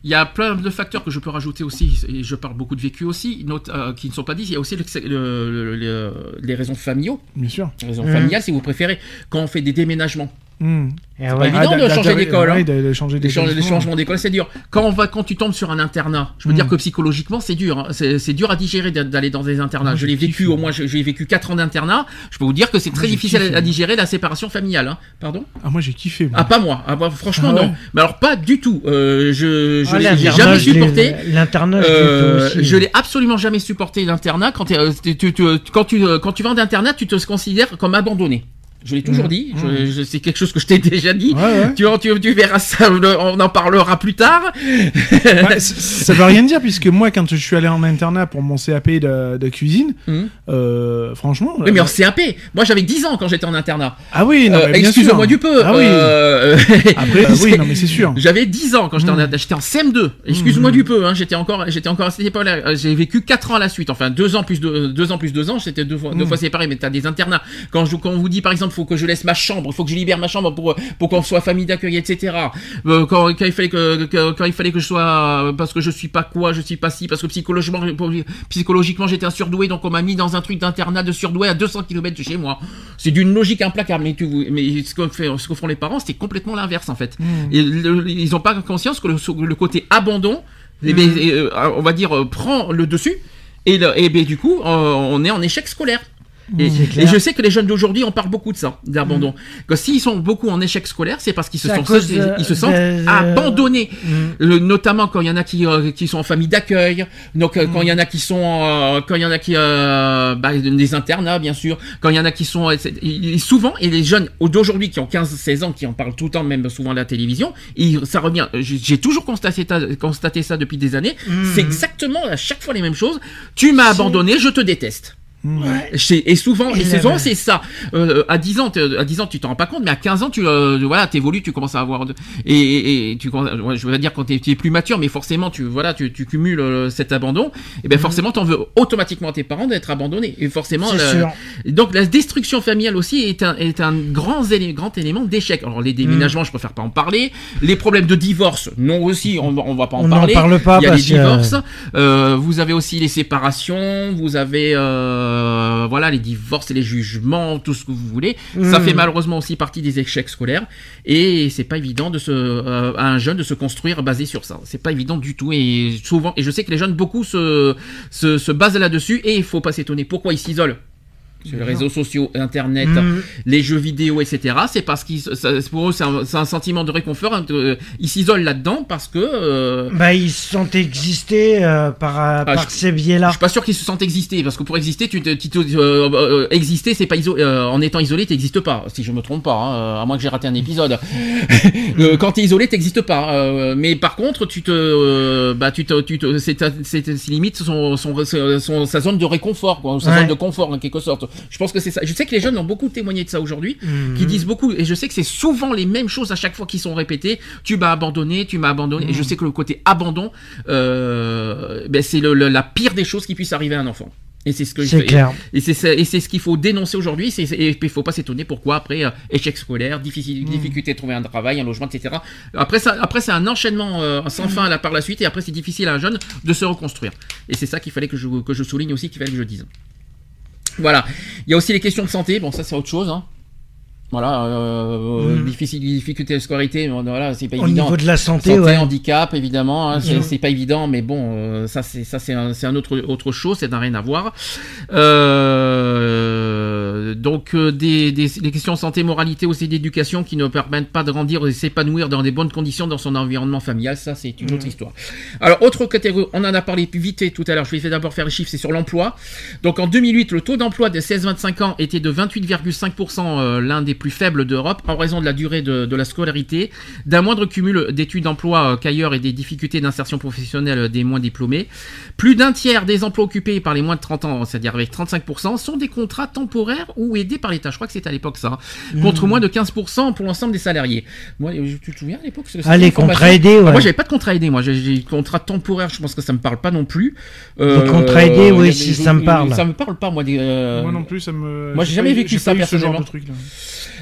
Il y a plein de facteurs que je peux rajouter aussi, et je parle beaucoup de vécu aussi, note- euh, qui ne sont pas dit. Il y a aussi le- le- le- le- les raisons familiaux, Bien sûr. les raisons familiales si vous préférez, quand on fait des déménagements. Hmm. Eh pas ouais. évident de d'a- changer d'école, ouais, hein. de- de changer Les, d'école. change- les changements d'école, c'est dur. Quand on va, quand tu tombes sur un internat, je peux Mm. dire que psychologiquement, c'est dur. hein. C'est c'est dur à digérer d'a- d'aller dans des internats. Je l'ai vécu au moins, je- j'ai vécu 4 ans d'internat. Je peux vous dire que c'est très difficile kiffé, à, digérer la séparation familiale. hein. Pardon? Ah, moi, j'ai kiffé. moi. Ah, pas moi. Ah, bah, franchement, Ah ouais non. Mais alors, pas du tout. Euh, je je Ah, l'ai jamais supporté. L'internat, je l'ai Euh, je l'ai absolument jamais supporté l'internat. Quand, euh, tu- tu- tu- quand tu euh, quand tu vas en internat, tu te considères comme abandonné. Je l'ai toujours Mhm. dit. Je- je- c'est quelque chose que je t'ai déjà dit. Ouais, ouais. Tu, tu, tu verras ça. On en parlera plus tard. Ça veut rien dire puisque moi quand je suis allé en internat pour mon CAP de, de cuisine, Mhm. euh, franchement. Oui, mais euh, en CAP. Moi, j'avais 10 ans quand j'étais en internat. ah oui, Euh, Excuse-moi du peu. Ah oui. Euh, Après, oui, non mais c'est sûr. J'avais 10 ans quand j'étais en, Mm. j'étais en CM2. Excuse-moi du peu, hein, j'étais encore, j'étais encore à cette époque-là. J'ai vécu 4 ans à la suite. Enfin, 2 ans plus 2, deux ans plus 2 ans, c'était deux fois, deux fois séparé. Mais t'as des internats. Quand je, quand on vous dit, par exemple, faut que je laisse ma chambre, il faut que je libère ma chambre pour, pour qu'on soit famille d'accueil, etc. Euh, quand, quand il fallait que, que- quand il fallait que je sois, parce que je suis pas quoi, je suis pas si, parce que psychologiquement, psychologiquement, j'étais un surdoué, donc on m'a mis dans un truc d'internat de surdoué à 200 km de chez moi. C'est d'une logique implacable. Mais, tu, mais ce que, fait, ce que font les parents, c'est complètement l'inverse, en fait. Mm. Et le- ils n'ont pas conscience que le, le côté abandon, eh ben, Mm. euh, on va dire, euh, prend le dessus. Et, le- et ben, du coup, euh, on est en échec scolaire. Et, clair. je sais que les jeunes d'aujourd'hui, on parle beaucoup de ça, d'abandon. Que s'ils sont beaucoup en échec scolaire, c'est parce qu'ils se, de- ils se sentent de- abandonnés. Mm. Le- notamment quand il y en a qui, euh, qui sont en famille d'accueil, donc euh, quand il y en a qui sont, euh, quand il y en a qui, euh, bah, des internats bien sûr, quand il y en a qui sont, et souvent et les jeunes d'aujourd'hui qui ont 15-16 ans, qui en parlent tout le temps, même souvent à la télévision, ça revient. J'ai toujours constaté, ta- constaté ça depuis des années. C'est exactement à chaque fois les mêmes choses. Tu m'as abandonné, je te déteste. Et souvent, et c'est souvent aime. c'est ça. Euh, à 10 ans, à 10 ans, tu t'en rends pas compte, mais à 15 ans, tu euh, voilà, t'évolues, tu commences à avoir de, et, et, et tu je veux dire quand t'es tu es plus mature, mais forcément tu voilà, tu, tu cumules euh, cet abandon. Et ben forcément, t'en veux automatiquement à tes parents d'être abandonnés. Et forcément, sûr. donc la destruction familiale aussi est un, est un grand, élé- grand élément d'échec. Alors les déménagements, je préfère pas en parler. Les problèmes de divorce, non aussi, on, on va pas en On parler. parle pas Il y a les que- divorces. Euh, vous avez aussi les séparations. Vous avez euh, voilà les divorces et les jugements, tout ce que vous voulez. Ça Mm. fait malheureusement aussi partie des échecs scolaires. Et c'est pas évident de se euh, à un jeune de se construire basé sur ça. C'est pas évident du tout. Et souvent, et je sais que les jeunes beaucoup se se, se basent là-dessus. Et il faut pas s'étonner. Pourquoi ils s'isolent? Sur les réseaux sociaux, Internet, Mm. les jeux vidéo, etc. C'est parce qu'ils, pour eux, c'est un, sentiment de réconfort. hein, de- ils s'isolent là-dedans parce que euh, Bah, ils se sont existés euh, par, euh, par Ah, je- ces je biais-là. suis pas sûr qu'ils se sentent exister parce que pour exister, tu, te- tu te- euh, euh, exister, c'est pas iso- euh, en étant isolé, t'existes pas. Si je me trompe pas, hein, à moins que j'ai raté un épisode. Quand t'es isolé, t'existes pas. euh, mais par contre, tu te, euh, bah, tu te, tu te, c'est, limite son, son, son- sa zone de réconfort, quoi, sa Ouais. zone de confort en quelque sorte. Je pense que c'est ça. Je sais que les jeunes ont beaucoup témoigné de ça aujourd'hui, qui disent beaucoup, et je sais que c'est souvent les mêmes choses à chaque fois qui sont répétées. Tu m'as abandonné, tu m'as abandonné. Et je sais que le côté abandon, euh, ben, c'est la pire des choses qui puisse arriver à un enfant. Et c'est ce que je clair. Et c'est ce qu'il faut dénoncer aujourd'hui. Et il faut pas s'étonner pourquoi après euh, échec scolaire, difficile, difficulté de trouver un travail, un logement, etc. Après ça, après c'est un enchaînement euh, sans fin là par la suite. Et après c'est difficile à un jeune de se reconstruire. Et c'est ça qu'il fallait que je que je souligne aussi, qu'il fallait que je dise. Voilà. Il y a aussi les questions de santé. Bon, ça c'est autre chose. Hein. Voilà, euh, Mhm. difficile, difficulté de scolarité, voilà, c'est pas Au évident. niveau de la santé, Santé, ouais. handicap, évidemment, hein, c'est c'est pas évident, mais bon, euh, ça c'est ça c'est un, c'est un autre autre chose, ça n'a rien à voir. Euh, donc euh, des, des les questions santé, moralité, aussi d'éducation qui ne permettent pas de grandir et s'épanouir dans des bonnes conditions dans son environnement familial, ça c'est une autre Mhm. histoire. Alors autre catégorie, on en a parlé plus vite tout à l'heure. Je vais d'abord faire les chiffres, c'est sur l'emploi. Donc en 2008, le taux d'emploi des 16-25 ans était de 28,5%, euh, l'un des plus faibles d'Europe en raison de la durée de, de la scolarité, d'un moindre cumul d'études d'emploi euh, qu'ailleurs et des difficultés d'insertion professionnelle des moins diplômés. Plus d'un tiers des emplois occupés par les moins de 30 ans, c'est-à-dire avec 35%, sont des contrats temporaires ou aidés par l'État. Je crois que c'était à l'époque ça, hein. contre moins de 15% pour l'ensemble des salariés. Moi, euh, tu te souviens à l'époque Ah, les contrats aidés, Ah, ouais. Moi, j'avais pas de contrat aidé. Moi, j'ai contrat temporaire. Je pense que ça me parle pas non plus. Euh, Les contrats aidés, oui, si, ça me parle. Ça me parle pas moi. Des, euh, Moi non plus, ça me. Moi, j'ai jamais vécu ça, personnellement.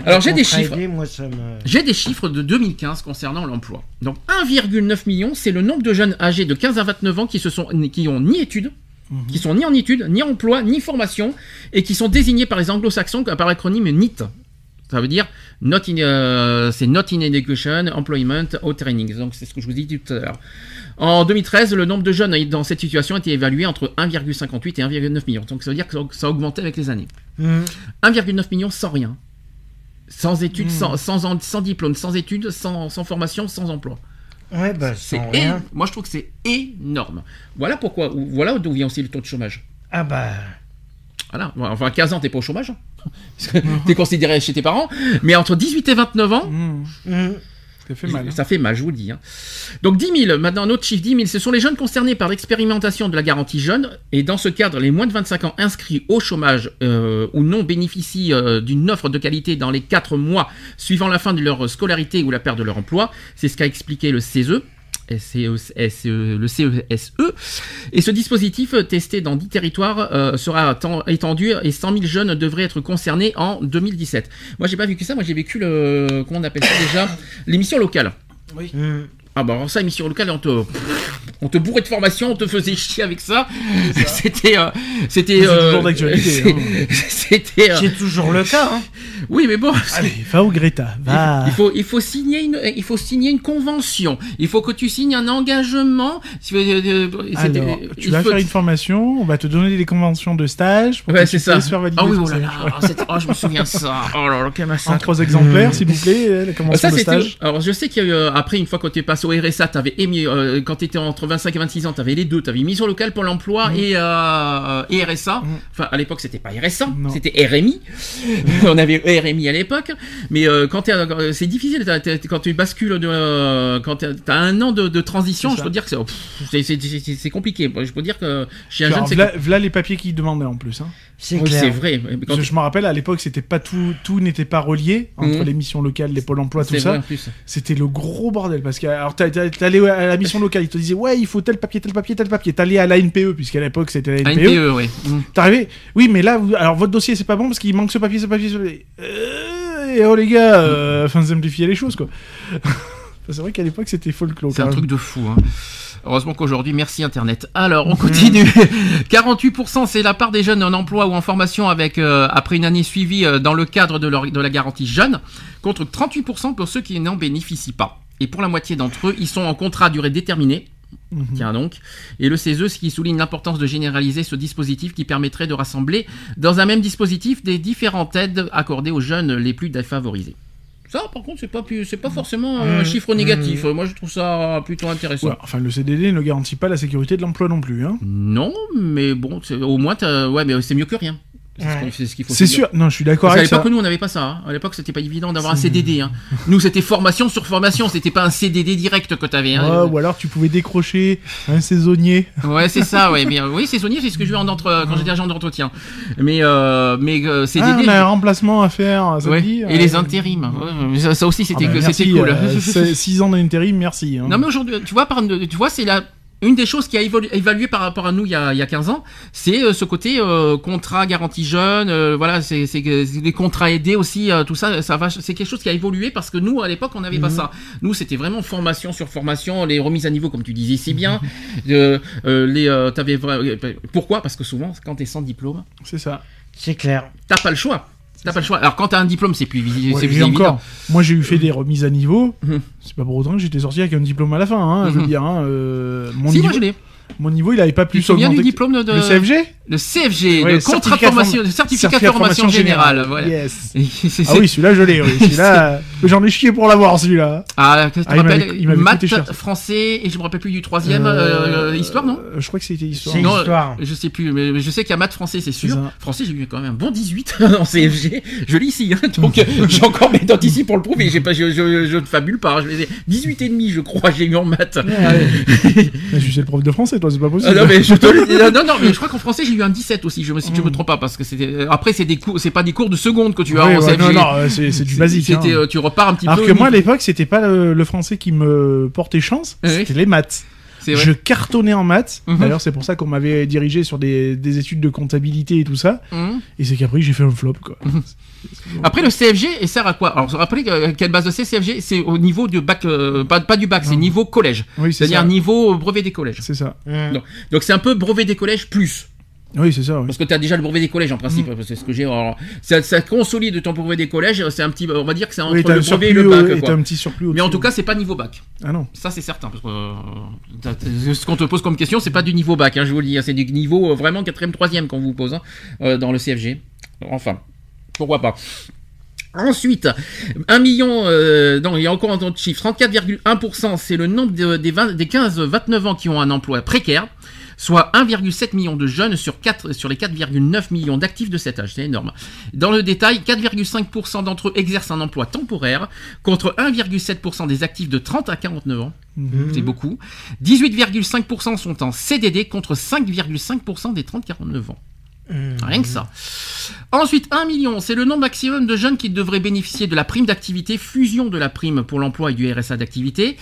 Alors j'ai des chiffres. aidé, moi, ça me... J'ai des chiffres de 2015 concernant l'emploi. Donc 1,9 million, c'est le nombre de jeunes âgés de 15 à 29 ans qui se sont qui ont ni études, Mhm. qui sont ni en études, ni emploi, ni formation et qui sont désignés par les anglo-saxons par l'acronyme NEET. Ça veut dire not in, euh, c'est not in education, employment or training. Donc c'est ce que je vous ai dit tout à l'heure. En 2013, le nombre de jeunes dans cette situation était évalué entre 1,58 et 1,9 millions. Donc ça veut dire que ça- ça a augmenté avec les années. Mhm. 1,9 million sans rien. Sans études, Hmm. sans, sans, en- sans diplôme, sans études, sans, sans formation, sans emploi. Ouais, bah, C'est é-. Moi, je trouve que c'est énorme. Voilà pourquoi, ou- voilà d'où vient aussi le taux de chômage. Ah bah... Voilà. Enfin, à 15 ans, t'es pas au chômage. hein. T'es considéré chez tes parents. Mais entre 18 et 29 ans, Mmh, Mhm. Ça fait mal. hein. ça fait mal, je vous le dis. hein. Donc 10 000, maintenant un autre chiffre, 10 000, ce sont les jeunes concernés par l'expérimentation de la garantie jeune. Et dans ce cadre, les moins de 25 ans inscrits au chômage euh, ou non bénéficient euh, d'une offre de qualité dans les 4 mois suivant la fin de leur scolarité ou la perte de leur emploi. C'est ce qu'a expliqué le CESE. SCE, SCE, E, le CESE. Et ce dispositif, euh, testé dans 10 territoires, euh, sera ten- étendu et 100 000 jeunes devraient être concernés en 2017. Moi, j'ai pas vécu ça. Moi, j'ai vécu le. Comment on appelle ça déjà? L'émission locale. Mhm. Ah bah alors ça, émission locale, on te, on te bourrait de formation, on te faisait chier avec ça. C'était, euh, c'était, C'est euh, toujours d'actualité, c'est- hein. C'était, euh, C'est toujours le cas, hein. oui mais bon. Allez, va au Greta. Va. Il faut, il faut signer une, il faut signer une convention. Il faut que tu signes un engagement. C'était- Alors, tu il vas faut- faire une formation, on va te donner des conventions de stage pour Ouais, que c'est tu ça. puisses faire valider Ah oui, ton oh là stage. là, c'était- oh, je me souviens de ça. Oh là là, quel En massacre. trois exemplaires, s'il vous plaît, la convention Ça, de c'était. stage. Alors, je sais qu'il y a eu, euh, après, une fois que tu es passé au RSA, tu avais émis, euh, quand tu étais entre 25 et 26 ans, tu avais les deux. Tu avais mission locale pour l'emploi et, euh, et RSA. Mm. Enfin, à l'époque, c'était pas RSA, c'était RMI. On avait RMI à l'époque. Mais euh, quand t'es, euh, c'est difficile, t'as- t'as- quand tu bascules de. euh, quand tu as un an de, de transition, je peux dire que c'est, pff, c'est, c'est- c'est- c'est compliqué. Je peux dire que chez un jeune, c'est. V'là les papiers qu'ils demandaient en plus. Hein. C'est Oui, vrai. quand- Parce que je me rappelle, à l'époque, c'était pas tout, tout n'était pas relié entre Mhm. les missions locales, les pôles emploi, tout c'est ça. vrai en plus. C'était le gros bordel parce que alors t'as- t'as- t'allais à la mission locale, ils te disaient ouais il faut tel papier, tel papier, tel papier. T'allais à la NPE puisqu'à l'époque c'était la NPE. ANPE, oui. Mm. T'arrivais, oui mais là vous- alors votre dossier c'est pas bon parce qu'il manque ce papier, ce papier, ce papier. Euh, et oh les gars, euh, enfin simplifier les choses quoi. c'est vrai qu'à l'époque c'était folklore. C'est un truc de fou. Hein. Heureusement qu'aujourd'hui, merci Internet. Alors, on continue. 48%, c'est la part des jeunes en emploi ou en formation avec euh, après une année suivie euh, dans le cadre de, leur- de la garantie jeune, contre 38% pour ceux qui n'en bénéficient pas. Et pour la moitié d'entre eux, ils sont en contrat à durée déterminée. Mhm. Tiens donc. Et le CESE, ce qui souligne l'importance de généraliser ce dispositif qui permettrait de rassembler dans un même dispositif des différentes aides accordées aux jeunes les plus défavorisés. Ça, par contre, c'est pas, plus- c'est pas forcément un Mmh. chiffre négatif. Moi, je trouve ça plutôt intéressant. Ouais, enfin le CDD ne garantit pas la sécurité de l'emploi non plus. Hein. Non, mais bon, au moins, ouais, mais c'est mieux que rien. C'est ce Ouais. qu'il faut C'est sûr, non je suis d'accord avec ça. l'époque, nous, on n'avait pas ça. hein. À l'époque, c'était pas évident d'avoir un CDD. hein. Nous, c'était formation sur formation. C'était pas un CDD direct que t'avais. Ouais, Hein. ou alors tu pouvais décrocher un saisonnier. Ouais, c'est ça. Ouais, mais euh, oui, saisonnier, c'est ce que je veux en entre, quand j'étais agent d'entretien. Mais euh, mais euh, Ah, CDD. on a un remplacement à faire, ça ouais. dit Et les Euh, intérims. Ouais, mais ça, ça aussi, c'était ah bah, que- c'était merci, cool. euh, c'est- Six ans d'intérim, merci. hein. Non mais aujourd'hui, tu vois, par, tu vois, c'est la une des choses qui a évolu- évalué par rapport à nous il y a, il y a 15 ans, c'est euh, ce côté euh, contrat garantie jeune, euh, voilà, c'est des contrats aidés aussi, euh, tout ça, ça va, c'est quelque chose qui a évolué parce que nous à l'époque on n'avait pas Mhm. ça. Nous c'était vraiment formation sur formation, les remises à niveau comme tu disais si bien. Euh, euh, les, euh, euh, pourquoi? Parce que souvent quand t'es sans diplôme, C'est ça. C'est clair. t'as pas le choix. T'as pas le choix. Alors quand t'as un diplôme, c'est plus visi- Ouais, encore, moi j'ai eu fait des remises à niveau. Mhm. C'est pas pour autant que j'étais sorti avec un diplôme à la fin. Hein, Je veux Mhm. dire, hein, euh, mon Si niveau. moi je l'ai. Mon niveau, il avait pas plus te souviens du augmenté diplôme de Le CFG le CFG, Ouais, le contrat de certificat de formation, le certificat de formation générale. Voilà. Yes. Ah oui, celui-là, je l'ai. Oui. Celui-là, j'en ai chié pour l'avoir, celui-là. Ah, qu'est-ce que tu Ah, rappelles il m'avait Maths, coûté cher, ça. français, et je me rappelle plus du troisième, euh, Euh, histoire, non? euh, Je crois que c'était histoire. C'est Non, histoire. Je sais plus, mais je sais qu'il y a maths français, c'est sûr. Français, j'ai eu quand même un bon 18 en CFG. Je lis ici, hein, donc j'ai encore mes notes ici pour le prouver. J'ai pas, je, je, je ne fabule pas. hein, Je les ai 18 et demi, je crois, j'ai eu en maths. Mais je suis le prof de français, toi, c'est pas Ah, possible. non, mais je te le dis- non, non, mais je crois qu'en français j'ai eu un 17 aussi. Je me, si je me trompe pas, parce que c'était. Après, c'est des cours, c'est pas des cours de seconde que tu as Oui, en ouais, non, non, euh, c'est c'est du basique. Hein. euh, tu repars un petit Alors peu. que au moi, à l'époque, c'était pas le, le français qui me portait chance, Oui. c'était les maths. Je cartonnais en maths. Mhm. D'ailleurs, c'est pour ça qu'on m'avait dirigé sur des, des études de comptabilité et tout ça. Hum. Et c'est qu'après, j'ai fait un flop, quoi. Après le CFG, et sert à quoi? Alors, rappelez que- quelle base de C, CFG C'est au niveau du bac, euh, pas, pas du bac, c'est niveau collège. Oui, C'est-à-dire niveau brevet des collèges. C'est ça. Donc c'est un peu brevet des collèges plus. Oui, c'est ça. oui. Parce que tu as déjà le brevet des collèges en principe. Mm. C'est ce que j'ai. alors, Ça, ça consolide ton brevet des collèges. C'est un petit. On va dire que c'est entre Oui, le brevet et le bac. quoi. un petit surplus Mais en tout cas, c'est pas niveau bac. Ah non. Ça, c'est certain. Parce que euh, ce qu'on te pose comme question, c'est pas du niveau bac. hein, je vous le dis. hein, c'est du niveau euh, vraiment 4ème, 3ème qu'on vous pose hein, euh, dans le CFG. Enfin, pourquoi pas. Ensuite, 1 million, euh, non, il y a encore un autre chiffre, 34,1%, c'est le nombre de- des, 20 des 15-29 ans qui ont un emploi précaire, soit 1,7 million de jeunes sur, 4, sur les 4,9 millions d'actifs de cet âge, c'est énorme. Dans le détail, 4,5% d'entre eux exercent un emploi temporaire, contre 1,7% des actifs de 30 à 49 ans, Mhm. c'est beaucoup. 18,5% sont en CDD, contre 5,5% des 30-49 ans. Mm. Rien que ça. Ensuite, 1 million, c'est le nombre maximum de jeunes qui devraient bénéficier de la prime d'activité, fusion de la prime pour l'emploi et du RSA d'activité.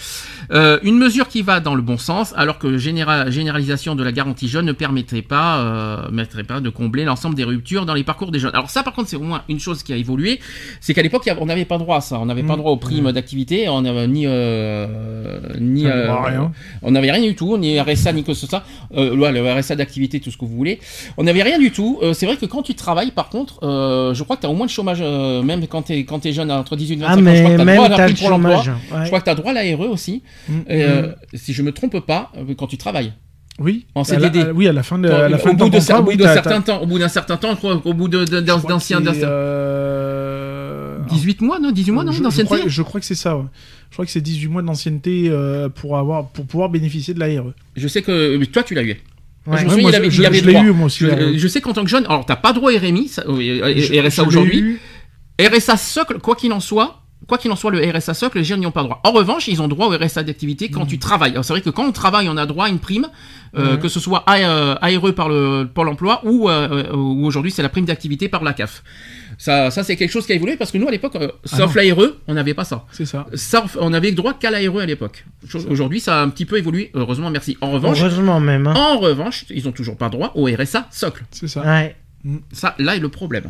Euh, une mesure qui va dans le bon sens, alors que généra- généralisation de la garantie jeune ne permettrait pas, euh, mettrait pas de combler l'ensemble des ruptures dans les parcours des jeunes. Alors ça, par contre, c'est au moins une chose qui a évolué, c'est qu'à l'époque, on n'avait pas droit à ça. On n'avait pas Mmh. droit aux primes d'activité, on n'avait ni, euh, ni, On euh, on n'avait rien du tout, ni RSA, ni que ce soit. Le RSA d'activité, tout ce que vous voulez. On n'avait rien du tout. Euh, c'est vrai que quand tu travailles, par contre, euh, je crois que tu as au moins le chômage, euh, même quand tu es, quand es jeune, entre 18 et 25 Ah, ans, je crois mais que t'as même droit à la t'as le prime pour l'emploi. chômage. ouais. Je crois que tu as droit à l'ARE aussi. Et, euh, si je me trompe pas, quand tu travailles. Oui. en À la- CDD. à- oui, à la fin de, à la au fin de bout de, contrat, au bout de t'as- certain temps, au bout d'un certain temps, je crois qu'au bout de, de- je crois que d'ancien, c'est, d'ancien- euh, 18 mois, non 18 mois, non, je d'ancienneté je crois que c'est ça. ouais. Je crois que c'est 18 mois d'ancienneté euh, pour avoir pour pouvoir bénéficier de l'ARE. Je sais que mais toi, tu l'as eu. Ouais. Je me Ouais, souviens, moi, il avait, je- il avait je l'ai droit. eu, moi aussi, Je, l'ARE. euh, je sais qu'en tant que jeune, alors t'as pas droit au RMI, ça- euh, RSA l'ai aujourd'hui. RSA socle, quoi qu'il en soit, quoi qu'il en soit, le RSA socle, les jeunes n'y ont pas droit. En revanche, ils ont droit au RSA d'activité quand tu travailles. Alors, c'est vrai que quand on travaille, on a droit à une prime, euh, que ce soit euh, ARE par le Pôle emploi ou, euh, euh, ou aujourd'hui c'est la prime d'activité par la CAF. Ça, ça c'est quelque chose qui a évolué parce que nous à l'époque, euh, Ah sauf non. l'ARE, on n'avait pas ça. C'est ça. On avait droit qu'à l'ARE à l'époque. Aujourd'hui, ça a un petit peu évolué. Heureusement, merci. En revanche, Heureusement même. hein. en revanche, ils ont toujours pas droit au RSA socle. C'est ça. Ouais. Ça, là est le problème.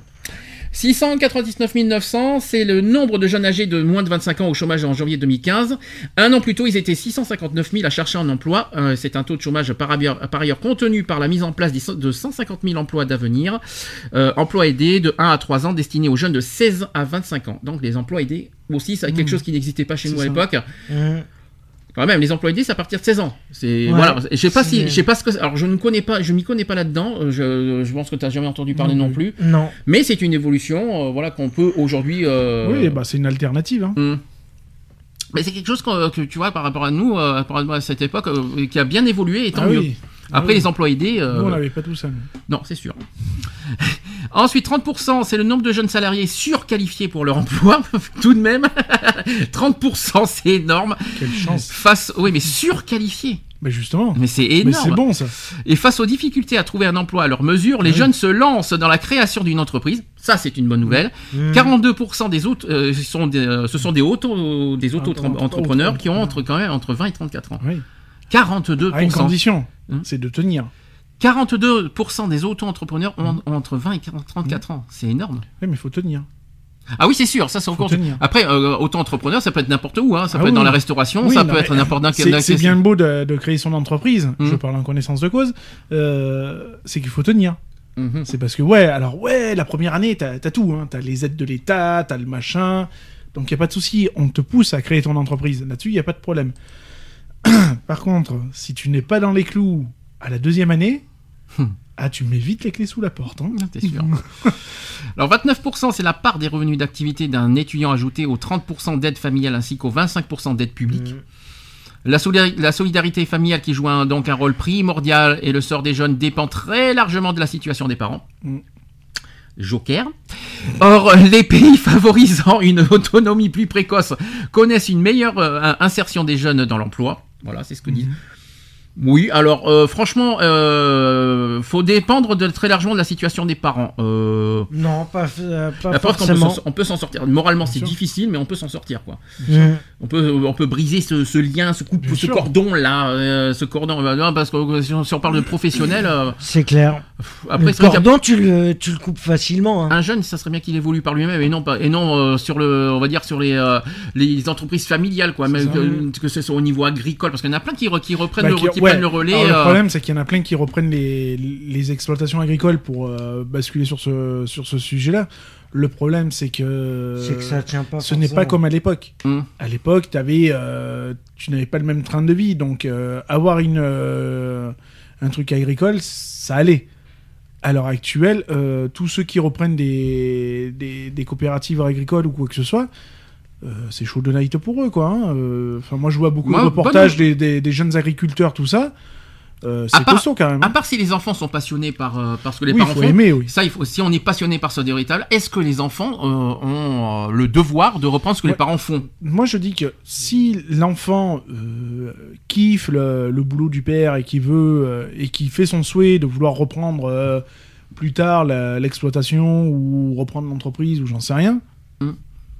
699 900, c'est le nombre de jeunes âgés de moins de 25 ans au chômage en janvier 2015. Un an plus tôt, ils étaient 659 000 à chercher un emploi. Euh, c'est un taux de chômage par ailleurs, par ailleurs contenu par la mise en place de 150 000 emplois d'avenir. Euh, emplois aidés de 1 à 3 ans destinés aux jeunes de 16 à 25 ans. Donc les emplois aidés aussi, c'est quelque Mmh. chose qui n'existait pas chez nous à l'époque. Mm. Quand même, les emplois aidés, c'est à partir de 16 ans. C'est Ouais, voilà. Je sais pas si, je sais pas ce que. Alors, je ne connais pas, je m'y connais pas là-dedans. Euh, Je, je pense que tu n'as jamais entendu parler Non non plus. Non. Mais c'est une évolution, euh, voilà, qu'on peut aujourd'hui. euh, Oui, bah c'est une alternative. hein. hum. Mais c'est quelque chose que tu vois par rapport à nous, euh, par rapport à cette époque, qui a bien évolué et tant Ah mieux. oui. Après, Ah oui. les emplois aidés. euh, Nous, on n'avait pas tout ça. non, c'est sûr. Ensuite, 30%, c'est le nombre de jeunes salariés surqualifiés pour leur emploi. Tout de même, 30%, c'est énorme. Quelle chance. Face, oui, mais surqualifiés. Mais justement. Mais c'est énorme. c'est bon ça. Et face aux difficultés à trouver un emploi à leur mesure, les Oui. jeunes se lancent dans la création d'une entreprise. Ça, c'est une bonne nouvelle. Mm. 42% des autres, euh, sont des, euh, ce sont des auto, des auto Auto- entrepreneurs qui ont entre quand même entre 20 et 34 ans. Oui. 42%. À une condition, Hum. c'est de tenir. 42% des auto-entrepreneurs ont, ont entre 20 et 40 34 ans. C'est énorme. Oui, mais il faut tenir. Ah oui, c'est sûr, ça c'est encore. tenir. Après, euh, auto-entrepreneur, ça peut être n'importe où. Hein. Ça Ah peut être dans la restauration, Oui, ça non, peut être n'importe dans C'est bien beau de, de créer son entreprise, Mm. je parle en connaissance de cause, euh, c'est qu'il faut tenir. Mhm. C'est parce que, ouais, alors, ouais, la première année, t'as as tout, hein. t'as les aides de l'État, t'as le machin, donc il a pas de souci, on te pousse à créer ton entreprise, là-dessus, il n'y a pas de problème. Par contre, si tu n'es pas dans les clous À la deuxième année, Hmm. ah, tu mets vite les clés sous la porte. hein. T'es sûr. Alors 29%, c'est la part des revenus d'activité d'un étudiant ajouté aux 30% d'aide familiale ainsi qu'aux 25% d'aide publique. La, solidari- la solidarité familiale qui joue un- donc un rôle primordial et le sort des jeunes dépend très largement de la situation des parents. Mm. Joker. Or, les pays favorisant une autonomie plus précoce connaissent une meilleure euh, insertion des jeunes dans l'emploi. Voilà, c'est ce que disent. Oui, alors euh, franchement, euh, faut dépendre de, très largement de la situation des parents. Euh, Non, pas, euh, pas la forcément. on peut s'en sortir. Moralement, c'est difficile, mais on peut s'en sortir, quoi. On peut, on peut briser ce, ce lien, ce, coup, Bien ce sûr. cordon là, euh, ce cordon. euh, non, parce que euh, si on, parle de professionnel, euh, C'est clair. après le cordon, tu le, tu le coupes facilement. hein. un jeune, ça serait bien qu'il évolue par lui-même et non pas et non euh, sur le, on va dire sur les euh, les entreprises familiales quoi, même que, que ce soit au niveau agricole, parce qu'il y en a plein qui, re- qui reprennent Bah, le, qui ouais. prennent le relais. Alors, euh, Le problème, c'est qu'il y en a plein qui reprennent les, les exploitations agricoles pour euh, basculer sur ce, sur ce sujet-là. Le problème, c'est que, C'est que ça tient pas. ce n'est pas comme à l'époque. hum, À l'époque, euh, tu n'avais pas le même train de vie, donc euh, avoir une, euh, un truc agricole, ça allait. À l'heure actuelle, euh, tous ceux qui reprennent des, des, des coopératives agricoles ou quoi que ce soit, euh, c'est chaud de night pour eux, quoi. hein. Euh, Enfin, moi, je vois beaucoup Moi, de reportages des, des, des jeunes agriculteurs, tout ça. Euh, c'est costaud quand même. À hein. part si les enfants sont passionnés par euh, par ce que les oui, parents faut font. aimer, oui. Ça, il faut. Si on est passionné par ce véritable, est-ce que les enfants ont le devoir de reprendre ce que les parents font? Moi, je dis que si l'enfant kiffe le, le boulot du père et qui veut et qui fait son souhait de vouloir reprendre plus tard l'exploitation ou reprendre l'entreprise ou j'en sais rien, Mm.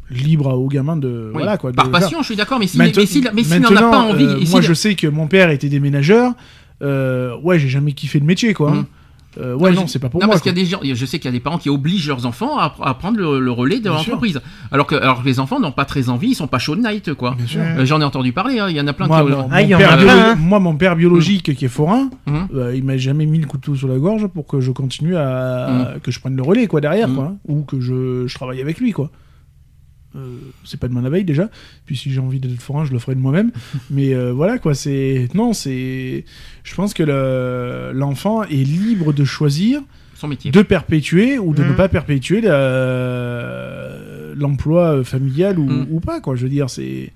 Libre au gamin de Oui. voilà quoi. de Par faire. passion, je suis d'accord, mais s'il mais s'il- mais s'il n'en a pas envie, euh, moi, je sais que mon père était déménageur. Euh, ouais, j'ai jamais kiffé le métier, quoi. Mm. hein. Euh, ouais, Non, non, c'est pas pour non, moi. parce qu'il y a des gens, je sais qu'il y a des parents qui obligent leurs enfants à, à prendre le, le relais de l'entreprise. Alors que, alors que les enfants n'ont pas très envie, ils sont pas chauds de night, quoi. Bien sûr. Euh, J'en ai entendu parler, hein, il y en a plein Moi, qui. mon, Ah, mon père plein, hein. moi, mon père biologique qui est forain, Mhm. euh, il m'a jamais mis le couteau sur la gorge pour que je continue à Mm. que je prenne le relais quoi derrière Mm. quoi, hein. ou que je, je travaille avec lui quoi. Euh, c'est pas demain la veille déjà. Puis si j'ai envie d'être forain, je le ferai de moi-même. Mais euh, voilà quoi, c'est non, c'est. Je pense que le- l'enfant est libre de choisir Son métier. de perpétuer ou de ne pas perpétuer l'emploi familial ou, Mm. ou pas quoi. Je veux dire, c'est.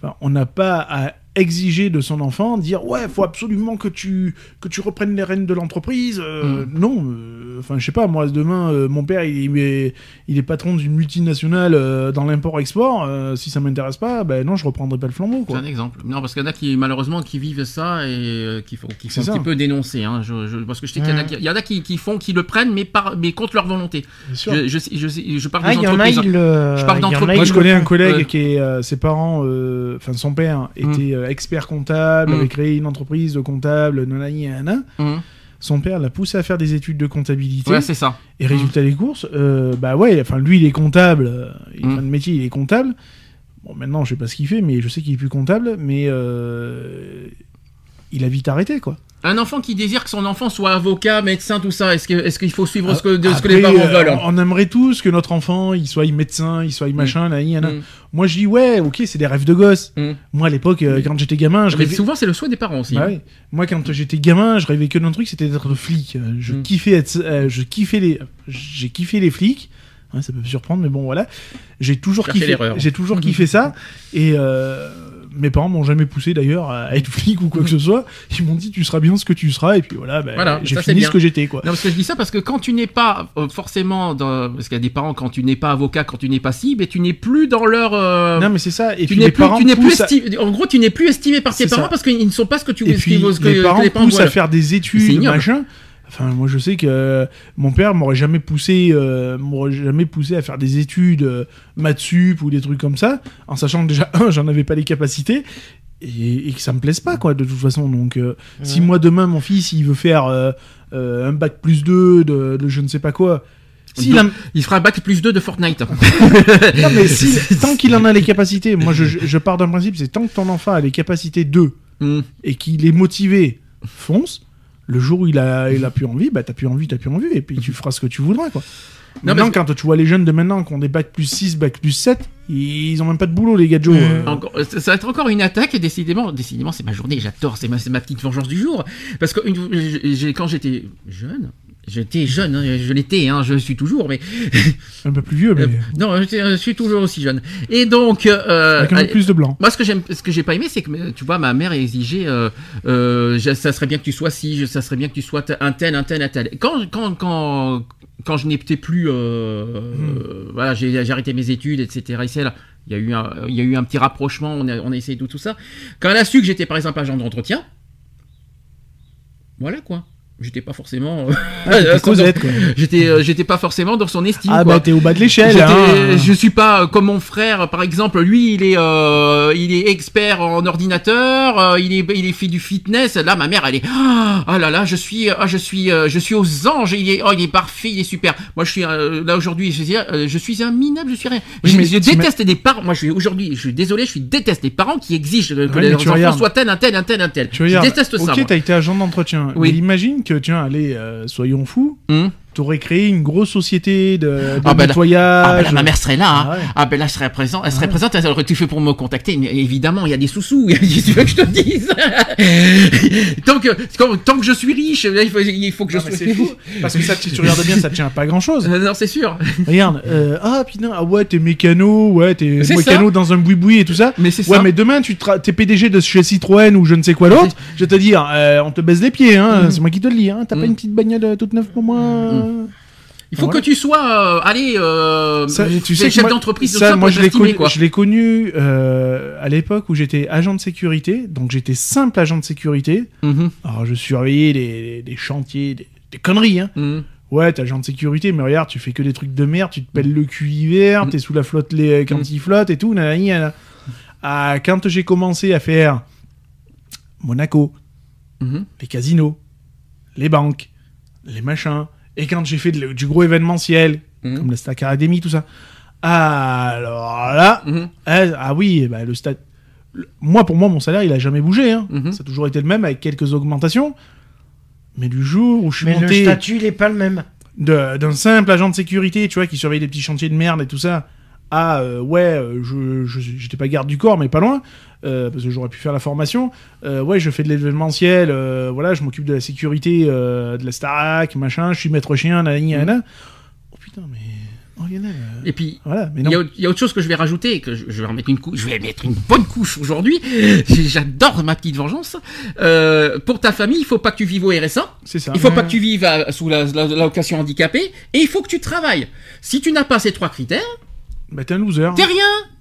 Enfin, on n'a pas à exiger de son enfant dire ouais faut absolument que tu que tu reprennes les rênes de l'entreprise Euh, non euh, enfin je sais pas moi demain euh, mon père il, est il est patron d'une multinationale euh, dans l'import export euh, si ça m'intéresse pas ben non je reprendrai pas le flambeau C'est un exemple. Non, parce qu'il y en a qui, malheureusement, qui vivent ça et euh, qui font, qui C'est font un ça. petit peu dénoncer. Hein. Je, je- parce que je sais qu'il y en a, qui- il y en a qui, qui font, qui le prennent, mais, par, mais contre leur volonté. Bien sûr. Je, je, sais- je, sais- je parle Ah, des a, le. Je parle il y en a, d'entreprise. Moi, je connais un collègue qui est, euh, ses parents, euh, enfin son père était euh, expert comptable, Mm. avait créé une entreprise de comptable, nanani, nanana. Mhm. Son père l'a poussé à faire des études de comptabilité. Ouais, c'est ça. et résultat des courses, euh, bah ouais, enfin lui il est comptable, euh, il Mm. fait le métier, il est comptable. Bon, maintenant je sais pas ce qu'il fait, mais je sais qu'il est plus comptable, mais euh, il a vite arrêté quoi. Un enfant qui désire que son enfant soit avocat, médecin, tout ça, est-ce qu'il faut suivre ce que, de, ce que les parents euh, veulent on, on aimerait tous que notre enfant il soit médecin, il soit machin, nanani, nanana. Mm. Moi je dis ouais, ok, c'est des rêves de gosse. Mm. Moi à l'époque, euh, quand j'étais gamin, je Mais rêvais. souvent, c'est le souhait des parents aussi. Bah. Moi, quand j'étais gamin, je rêvais que d'un truc, c'était d'être flic. Euh, Je Mm. kiffais être, euh, je kiffais les, j'ai kiffé les flics. Ça peut me surprendre, mais bon, voilà. J'ai toujours kiffé, j'ai toujours kiffé ça. Et euh, mes parents m'ont jamais poussé d'ailleurs à être flic ou quoi que ce soit. Ils m'ont dit, tu seras bien ce que tu seras. Et puis voilà, bah, Voilà, j'ai fini ce que j'étais, quoi. Non, parce que je dis ça parce que quand tu n'es pas euh, forcément dans... Parce qu'il y a des parents, quand tu n'es pas avocat, quand tu n'es pas cible, tu n'es plus dans leur... euh, Non, mais c'est ça. Et tu puis n'es les plus, parents tu n'es plus poussent à- estimé, en gros, tu n'es plus estimé par tes parents ça. parce qu'ils ne sont pas ce que tu Et puis ce que- les que parents les parents poussent à faire des études, machin. Enfin, moi, je sais que mon père m'aurait jamais poussé, euh, m'aurait jamais poussé à faire des études euh, maths sup ou des trucs comme ça, en sachant que déjà un, j'en avais pas les capacités et, et que ça me plaise pas, quoi, de toute façon. Donc, euh, si moi demain mon fils il veut faire euh, un bac plus 2 de, de je ne sais pas quoi. Donc, a- Il fera un bac plus 2 de Fortnite. Non, mais si- tant qu'il en a les capacités, moi je, je- je pars d'un principe, c'est tant que ton enfant a les capacités 2 Hmm. et qu'il est motivé, fonce. Le jour où il a, il a plus envie, bah t'as plus envie, t'as plus envie, et puis tu feras ce que tu voudras, quoi. Non, maintenant, quand tu vois les jeunes de maintenant qui ont des bacs plus 6, bacs plus 7, Ils ont même pas de boulot, les gars Joe. Euh. Encore- euh, ça va être encore une attaque, et décidément, décidément, c'est ma journée, j'adore, c'est ma, petite vengeance du jour. Parce que une- quand j'étais jeune, j'étais jeune, hein, je l'étais, hein, je suis toujours, mais Un peu plus vieux, mais euh, non, je suis toujours aussi jeune. Et donc, euh, avec un peu plus de blanc. moi, ce que j'aime, ce que j'ai pas aimé, c'est que, tu vois, ma mère exigeait, euh, euh, ça serait bien que tu sois je- ça serait bien que tu sois un tel, un tel, un tel. Quand, quand, quand, quand je n'étais plus, euh, euh, voilà, j'ai arrêté mes études, etc. Et c'est là, il y a eu un, il y a eu un petit rapprochement, on a, on a essayé tout, tout ça. Quand elle a su que j'étais par exemple agent d'entretien, voilà quoi. J'étais pas forcément. euh, Ah, t'étais Cosette, quoi. J'étais, euh, j'étais pas forcément dans son estime. Ah quoi. bah t'es au bas de l'échelle. Hein. Je suis pas euh, comme mon frère, par exemple. Lui, il est, euh, il est expert en ordinateur. euh, il est, il est fait du fitness. Là, ma mère, elle est, ah ah là là, je suis, ah, je suis, je suis aux anges. Il est, oh, il est parfait, il est super. Moi, je suis là aujourd'hui. Je, suis, je suis un minable. Je suis rien. Oui, je je déteste des parents. Moi, je suis aujourd'hui. Je suis désolé. Je suis déteste les parents qui exigent que Ouais, enfants soient tel, un tel, un tel, un tel. Tu je regardes, déteste ça. Ok, t'as été agent d'entretien. Oui. Mais imagine tiens, allez, euh, soyons fous, Hum. T'aurais créé une grosse société de, de Ah bah là- nettoyage. Ah ben là, ma mère serait là. Hein. Ah ouais. Ah ben là, elle serait présente. Elle serait présente. Elle aurait tout fait pour me contacter. Mais évidemment, il y a des sous-sous. Qu'est-ce que tu veux que je te dise tant, que, tant que je suis riche, il faut, il faut que je sois fou. Parce que ça, si tu regardes bien, ça tient à pas grand chose. Euh, non, c'est sûr. Regarde, euh, ah putain, ah ouais, t'es mécano, ouais, t'es mécano ça. dans un boui-boui et tout ça. Mais c'est Ouais, ça. mais demain, tu t'es PDG de chez Citroën ou je ne sais quoi d'autre. Je vais te dire, euh, on te baisse les pieds, hein. Mm. C'est moi qui te le dis, hein. T'as Mm. pas une petite bagnole euh, toute neuve pour moi euh Il faut Voilà. que tu sois, euh, allez, euh, Ça, tu sais chef d'entreprise, ça, ça, moi je l'ai connu, quoi. je l'ai connu euh, à l'époque où j'étais agent de sécurité, donc j'étais simple agent de sécurité. Mhm, Alors je surveillais les, les chantiers, des, des conneries, hein. mhm. Ouais, t'es agent de sécurité, mais regarde, tu fais que des trucs de merde, tu te pelles le cul hiver, Mm. t'es sous la flotte les, quand Mm. il flotte et tout. nanana. Ah, quand j'ai commencé à faire Monaco, Mhm. les casinos, les banques, les machins, et quand j'ai fait de- du gros événementiel, Mhm. comme la Stack Academy, tout ça. Alors là, Mhm. ah, ah oui, bah, le stade. le- Moi, pour moi, mon salaire, il a jamais bougé. Hein. Mhm. Ça a toujours été le même avec quelques augmentations. Mais du jour où je suis Mais le monté statut, il est pas le même. de- d'un simple agent de sécurité, tu vois, qui surveille des petits chantiers de merde et tout ça, à euh, ouais, euh, je je- j'étais pas garde du corps, mais pas loin, euh, parce que j'aurais pu faire la formation. Euh, ouais, je fais de l'événementiel, euh, voilà, je m'occupe de la sécurité euh, de la Starac, machin, je suis maître chien, nanani, nanana. Oh putain, mais. Oh, Lionel, euh, Et puis, Voilà, mais il non. y, a, il y a autre chose que je vais rajouter, que je, je vais remettre une couche, je vais mettre une bonne couche aujourd'hui. J'adore ma petite vengeance. Euh, pour ta famille, il faut pas que tu vives au RSA. C'est ça. Il faut pas que tu vives à- sous la, la, l'allocation handicapée et il faut que tu travailles. Si tu n'as pas ces trois critères, Bah, t'es un loser. t'es rien.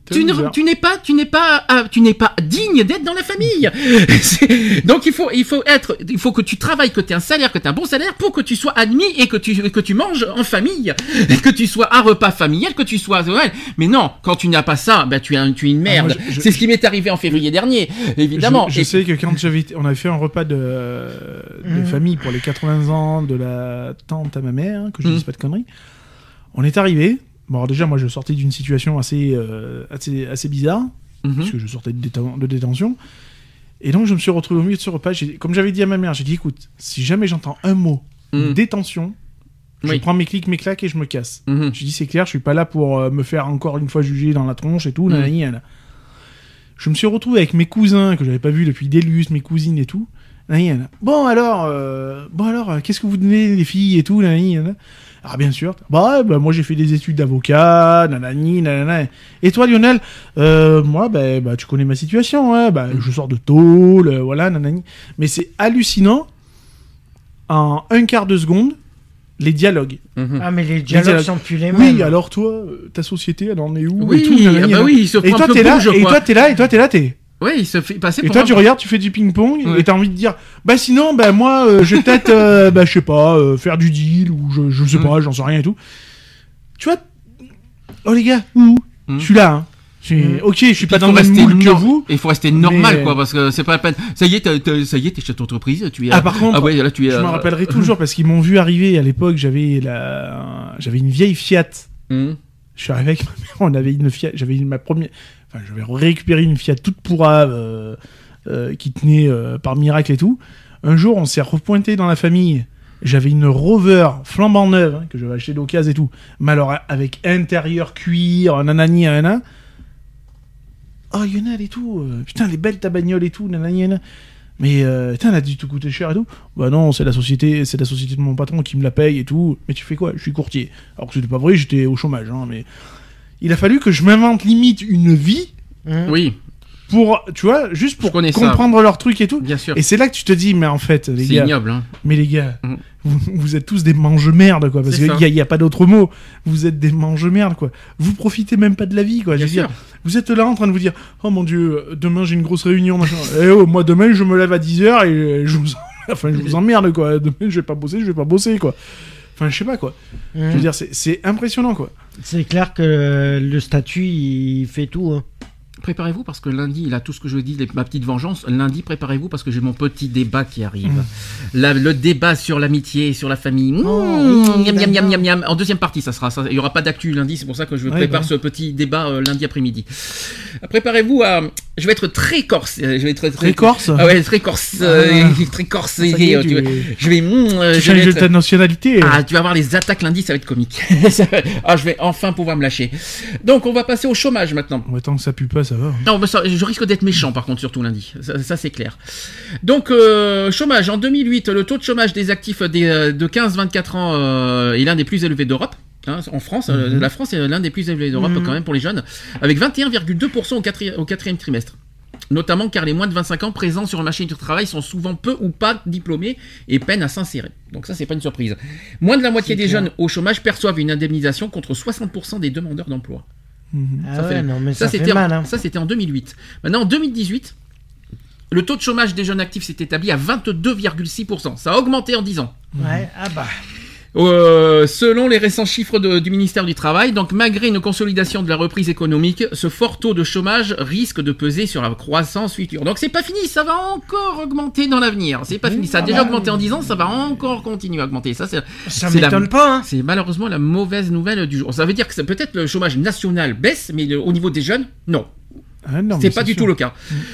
T'es Tu, ne- n'es pas, tu n'es pas, ah, tu n'es pas digne d'être dans la famille. Donc il faut, il faut être, il faut que tu travailles, que tu aies un salaire, que tu aies un bon salaire pour que tu sois admis et que tu, que tu manges en famille, que tu sois un repas familial, que tu sois, ouais. Mais non, quand tu n'as pas ça, bah tu es, un- tu es une Ah, merde. C'est ce qui m'est arrivé en février dernier, évidemment. Je, je Et- sais que quand j'avais, on avait fait un repas de, de Mhm. famille pour les 80 ans de la tante à ma mère, hein, que je Mhm. dise pas de conneries. On est arrivé. Bon, alors déjà, moi, je sortais d'une situation assez, euh, assez, assez bizarre, Mhm. puisque je sortais de, déten- de détention. Et donc, je me suis retrouvé au milieu de ce repas. Comme j'avais dit à ma mère, j'ai dit, écoute, si jamais j'entends un mot, Mhm. détention, je Oui. prends mes clics, mes claques et je me casse. Mhm. Je dis c'est clair, je suis pas là pour euh, me faire encore une fois juger dans la tronche et tout. Mm. nanani, nanana. Je me suis retrouvé avec mes cousins que j'avais pas vus depuis Délus, mes cousines et tout. Bon alors, euh, bon alors, qu'est-ce que vous donnez les filles et tout Alors bien sûr, bah, bah, moi j'ai fait des études d'avocat, nanani, nanana. Et toi Lionel, euh, moi bah, bah tu connais ma situation, hein, bah, je sors de tôle, euh, voilà, nanani. Mais c'est hallucinant. En un quart de seconde, les dialogues. Mhm. Ah, mais les dialogues dialogues. sont plus les mêmes. Oui, alors toi, ta société, elle en est où Oui, et tout, nanani, ah bah nanana. oui, il se Et toi, un peu t'es là, et toi, t'es là, et toi, t'es là, t'es. Ouais, il se fait passer Et pour toi, un- tu regardes, tu fais du ping-pong, Ouais. et t'as envie de dire, bah sinon, bah moi, euh, je vais peut-être, euh, bah je sais pas, euh, faire du deal, ou je, je sais Mm. pas, j'en sais rien et tout. Tu vois, oh les gars, où Mm. Je suis là, hein. Je suis- Mm. Ok, je suis Il pas faut dans le même rester moule que nor- vous. Il faut rester normal, mais- quoi, parce que c'est pas la peine. Ça y est, t'as- t'as- ça y est, t'es chef d'entreprise, tu es. Ah, par contre, ah ouais, là tu es. Je euh, me rappellerai toujours parce qu'ils m'ont vu arriver à l'époque, j'avais la, j'avais une vieille Fiat. hum, Je suis arrivé avec ma mère, on avait une Fiat, j'avais une- ma première, enfin j'avais récupéré une Fiat toute pourrave euh, euh, qui tenait euh, par miracle et tout. Un jour, on s'est repointé dans la famille. J'avais une Rover flambant neuve hein, que j'avais acheté d'occasion et tout, mais alors avec intérieur cuir, nanani, nanana. Oh, Lionel et tout, putain, elle est belle ta bagnole et tout, nanana, nanana. Mais putain, elle a dû te coûter cher et tout. Bah non, c'est la société, c'est la société de mon patron qui me la paye et tout. Mais tu fais quoi? Je suis courtier. Alors que c'était pas vrai, j'étais au chômage. Hein, mais il a fallu que je m'invente limite une vie Hum. Oui, pour, tu vois, juste pour connais ça. comprendre leur truc et tout. bien sûr. Et c'est là que tu te dis, mais en fait, les C'est gars, ignoble. Hein. mais les gars, Mhm. vous, vous êtes tous des mange-merde, quoi. Parce qu'il n'y a, y a pas d'autre mot. Vous êtes des mange-merde, quoi. Vous profitez même pas de la vie, quoi. Je Bien dire, sûr. vous êtes là en train de vous dire, oh mon dieu, demain j'ai une grosse réunion, machin. Eh oh, moi demain je me lève à 10h et je vous, enfin, je vous emmerde, quoi. Demain je vais pas bosser, je vais pas bosser, quoi. Enfin, je sais pas, quoi. Je veux dire, c'est- c'est impressionnant, quoi. C'est clair que le statut, il fait tout. hein. Préparez-vous parce que lundi, il a tout ce que je dis, les- ma petite vengeance. Lundi, préparez-vous parce que j'ai mon petit débat qui arrive. Mm. La- le débat sur l'amitié, sur la famille. Mmh, Oh, miam, miam, miam, miam, miam. En deuxième partie, ça sera ça. Il y aura pas d'actu lundi, c'est pour ça que je Ouais, prépare bah. ce petit débat euh, lundi après-midi. Préparez-vous à. Je vais être très corse. euh, Je vais être très, Très corse Ah ouais, très corse. euh, Ah. très corse. Est, euh, tu. Je vais. mmh, euh, Tu je vais changes de être- ta nationalité. ah, tu vas voir les attaques lundi, ça va être comique. ah, je vais enfin pouvoir me lâcher. Donc, on va passer au chômage maintenant. Ouais, tant que ça pue pas, ça va. Non, ça, je risque d'être méchant par contre, surtout lundi. Ça, ça, c'est clair. Donc, euh, chômage. En 2008, le taux de chômage des actifs des, euh, de 15-24 ans euh, est l'un des plus élevés d'Europe. Hein, en France, euh, la France est l'un des plus élevés d'Europe Mhm. quand même pour les jeunes, avec 21,2% au, quatri- au quatrième trimestre. Notamment car les moins de 25 ans présents sur le marché du travail sont souvent peu ou pas diplômés et peinent à s'insérer. Donc ça, c'est pas une surprise. Moins de la moitié des clair. jeunes au chômage perçoivent une indemnisation contre 60% des demandeurs d'emploi. Mhm. Ah Ça ouais, fait- non, mais Ça, ça, fait c'était mal. en, Hein. ça, c'était en 2008. Maintenant, en 2018, le taux de chômage des jeunes actifs s'est établi à 22,6%. Ça a augmenté en 10 ans. Ouais, ah bah. Euh, selon les récents chiffres de- du ministère du Travail, donc malgré une consolidation de la reprise économique, ce fort taux de chômage risque de peser sur la croissance future. Donc c'est pas fini, ça va encore augmenter dans l'avenir. C'est pas fini, ça a déjà augmenté en 10 ans, ça va encore continuer à augmenter. Ça c'est Ça m'étonne pas. Hein. c'est malheureusement la mauvaise nouvelle du jour. Ça veut dire que peut-être le chômage national baisse, mais le- au niveau des jeunes, non. Ah, C'est pas du sûr. tout le cas.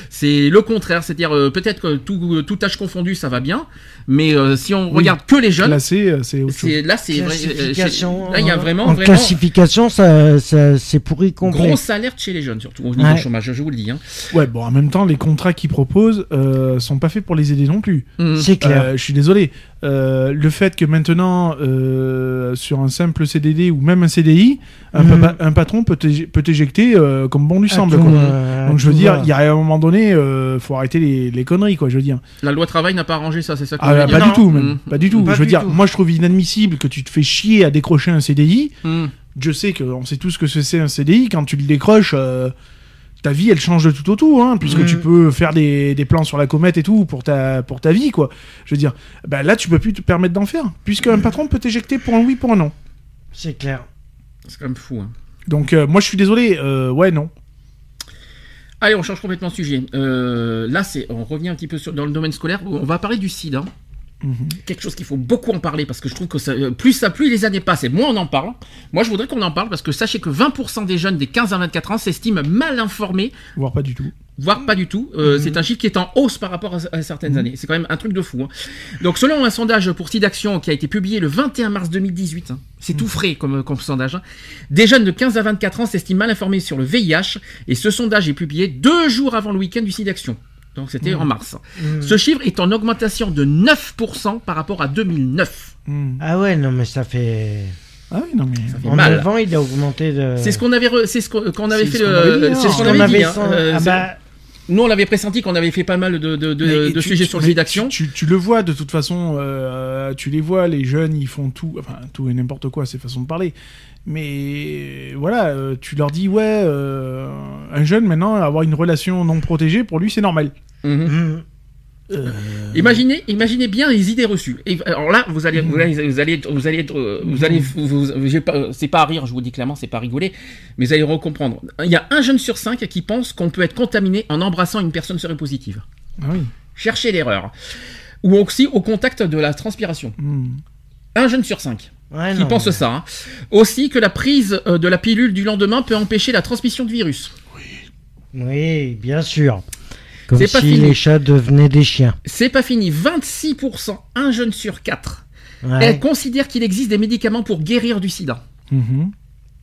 C'est le contraire, c'est-à-dire euh, peut-être que tout, tout âge confondu ça va bien, mais euh, si on Oui. regarde que les jeunes, Classé, euh, c'est autre chose. c'est là c'est vrai- euh, Classification, chez- là il y a euh, vraiment En vraiment classification, ça, ça, c'est pourri complet. grosse alerte chez les jeunes surtout au niveau Ouais. chômage, je vous le dis. Hein. Ouais, bon, en même temps, les contrats qu'ils proposent euh, sont pas faits pour les aider non plus. Mhm. C'est clair. Euh, je suis désolé. Euh, le fait que maintenant, euh, sur un simple CDD ou même un CDI, un, papa- un patron peut t'éj- peut t'éjecter euh, comme bon lui À semble. tout, quoi. euh, Donc je veux dire, il y a un moment donné, euh, faut arrêter les, les conneries, quoi. Je veux dire. La loi travail n'a pas arrangé ça, c'est ça que Ah, voulez pas dire du tout, même. Pas du tout. Pas je veux dire, tout. moi je trouve inadmissible que tu te fais chier à décrocher un CDI. Mhm. Je sais qu'on sait tous ce que c'est un CDI. Quand tu le décroches, euh, ta vie elle change de tout au tout, hein, puisque tu peux faire des, des plans sur la comète et tout pour ta, pour ta vie, quoi. Je veux dire, bah, là tu peux plus te permettre d'en faire, puisque un patron peut t'éjecter pour un oui, pour un non. C'est clair. C'est quand même fou. hein. Donc euh, moi je suis désolé, euh, ouais, non. Allez, on change complètement de sujet. Euh, là, c'est, on revient un petit peu sur, dans le domaine scolaire. On va parler du sida. Mhm. Quelque chose qu'il faut beaucoup en parler parce que je trouve que ça, euh, plus ça, plus les années passent et moins on en parle. Moi, je voudrais qu'on en parle parce que sachez que 20% des jeunes des 15 à 24 ans s'estiment mal informés, Voire pas du tout. voire pas du tout. Euh, C'est un chiffre qui est en hausse par rapport à, à certaines années. C'est quand même un truc de fou. hein. Donc, selon un sondage pour SIDAction qui a été publié le 21 mars 2018, hein, c'est tout frais comme, comme sondage, hein, des jeunes de 15 à 24 ans s'estiment mal informés sur le VIH et ce sondage est publié deux jours avant le week-end du SIDAction. Donc, c'était en mars. Mm. Ce chiffre est en augmentation de 9% par rapport à 2009. Mhm. Ah ouais, non, mais ça fait. Ah oui, non mais. Ça fait En mal. 9 ans, il a augmenté de. C'est ce qu'on avait, re- c'est ce qu'on qu'on avait C'est fait c'est ce hein. qu'on On avait dit. hein. Euh, ah bah, Nous, on l'avait pressenti qu'on avait fait pas mal de, de, de, Mais de tu- sujets tu- sur le mais rédaction. Tu, tu le vois de toute façon, euh, tu les vois, les jeunes, ils font tout, enfin tout et n'importe quoi, c'est façon de parler. Mais voilà, euh, tu leur dis ouais, euh, un jeune maintenant avoir une relation non protégée pour lui c'est normal. Mhm. mm. Euh, Imaginez, imaginez bien les idées reçues. Et alors là, vous allez, vous allez, vous allez, être- vous allez, être, vous allez, vous- vous- j'ai pas- c'est pas à rire, je vous dis clairement, c'est pas à rigoler, mais vous allez recomprendre. Il y a un jeune sur cinq qui pense qu'on peut être contaminé en embrassant une personne séropositive. Ah oui. Cherchez l'erreur. Ou aussi au contact de la transpiration. Un jeune sur cinq. Ouais, qui non, pense mais- ça. hein. Aussi que la prise euh, de la pilule du lendemain peut empêcher la transmission de virus. Oui, bien sûr. Comme C'est si pas fini. les chats devenaient des chiens. C'est pas fini. 26%, un jeune sur quatre, Ouais. elle considère qu'il existe des médicaments pour guérir du sida. Mhm.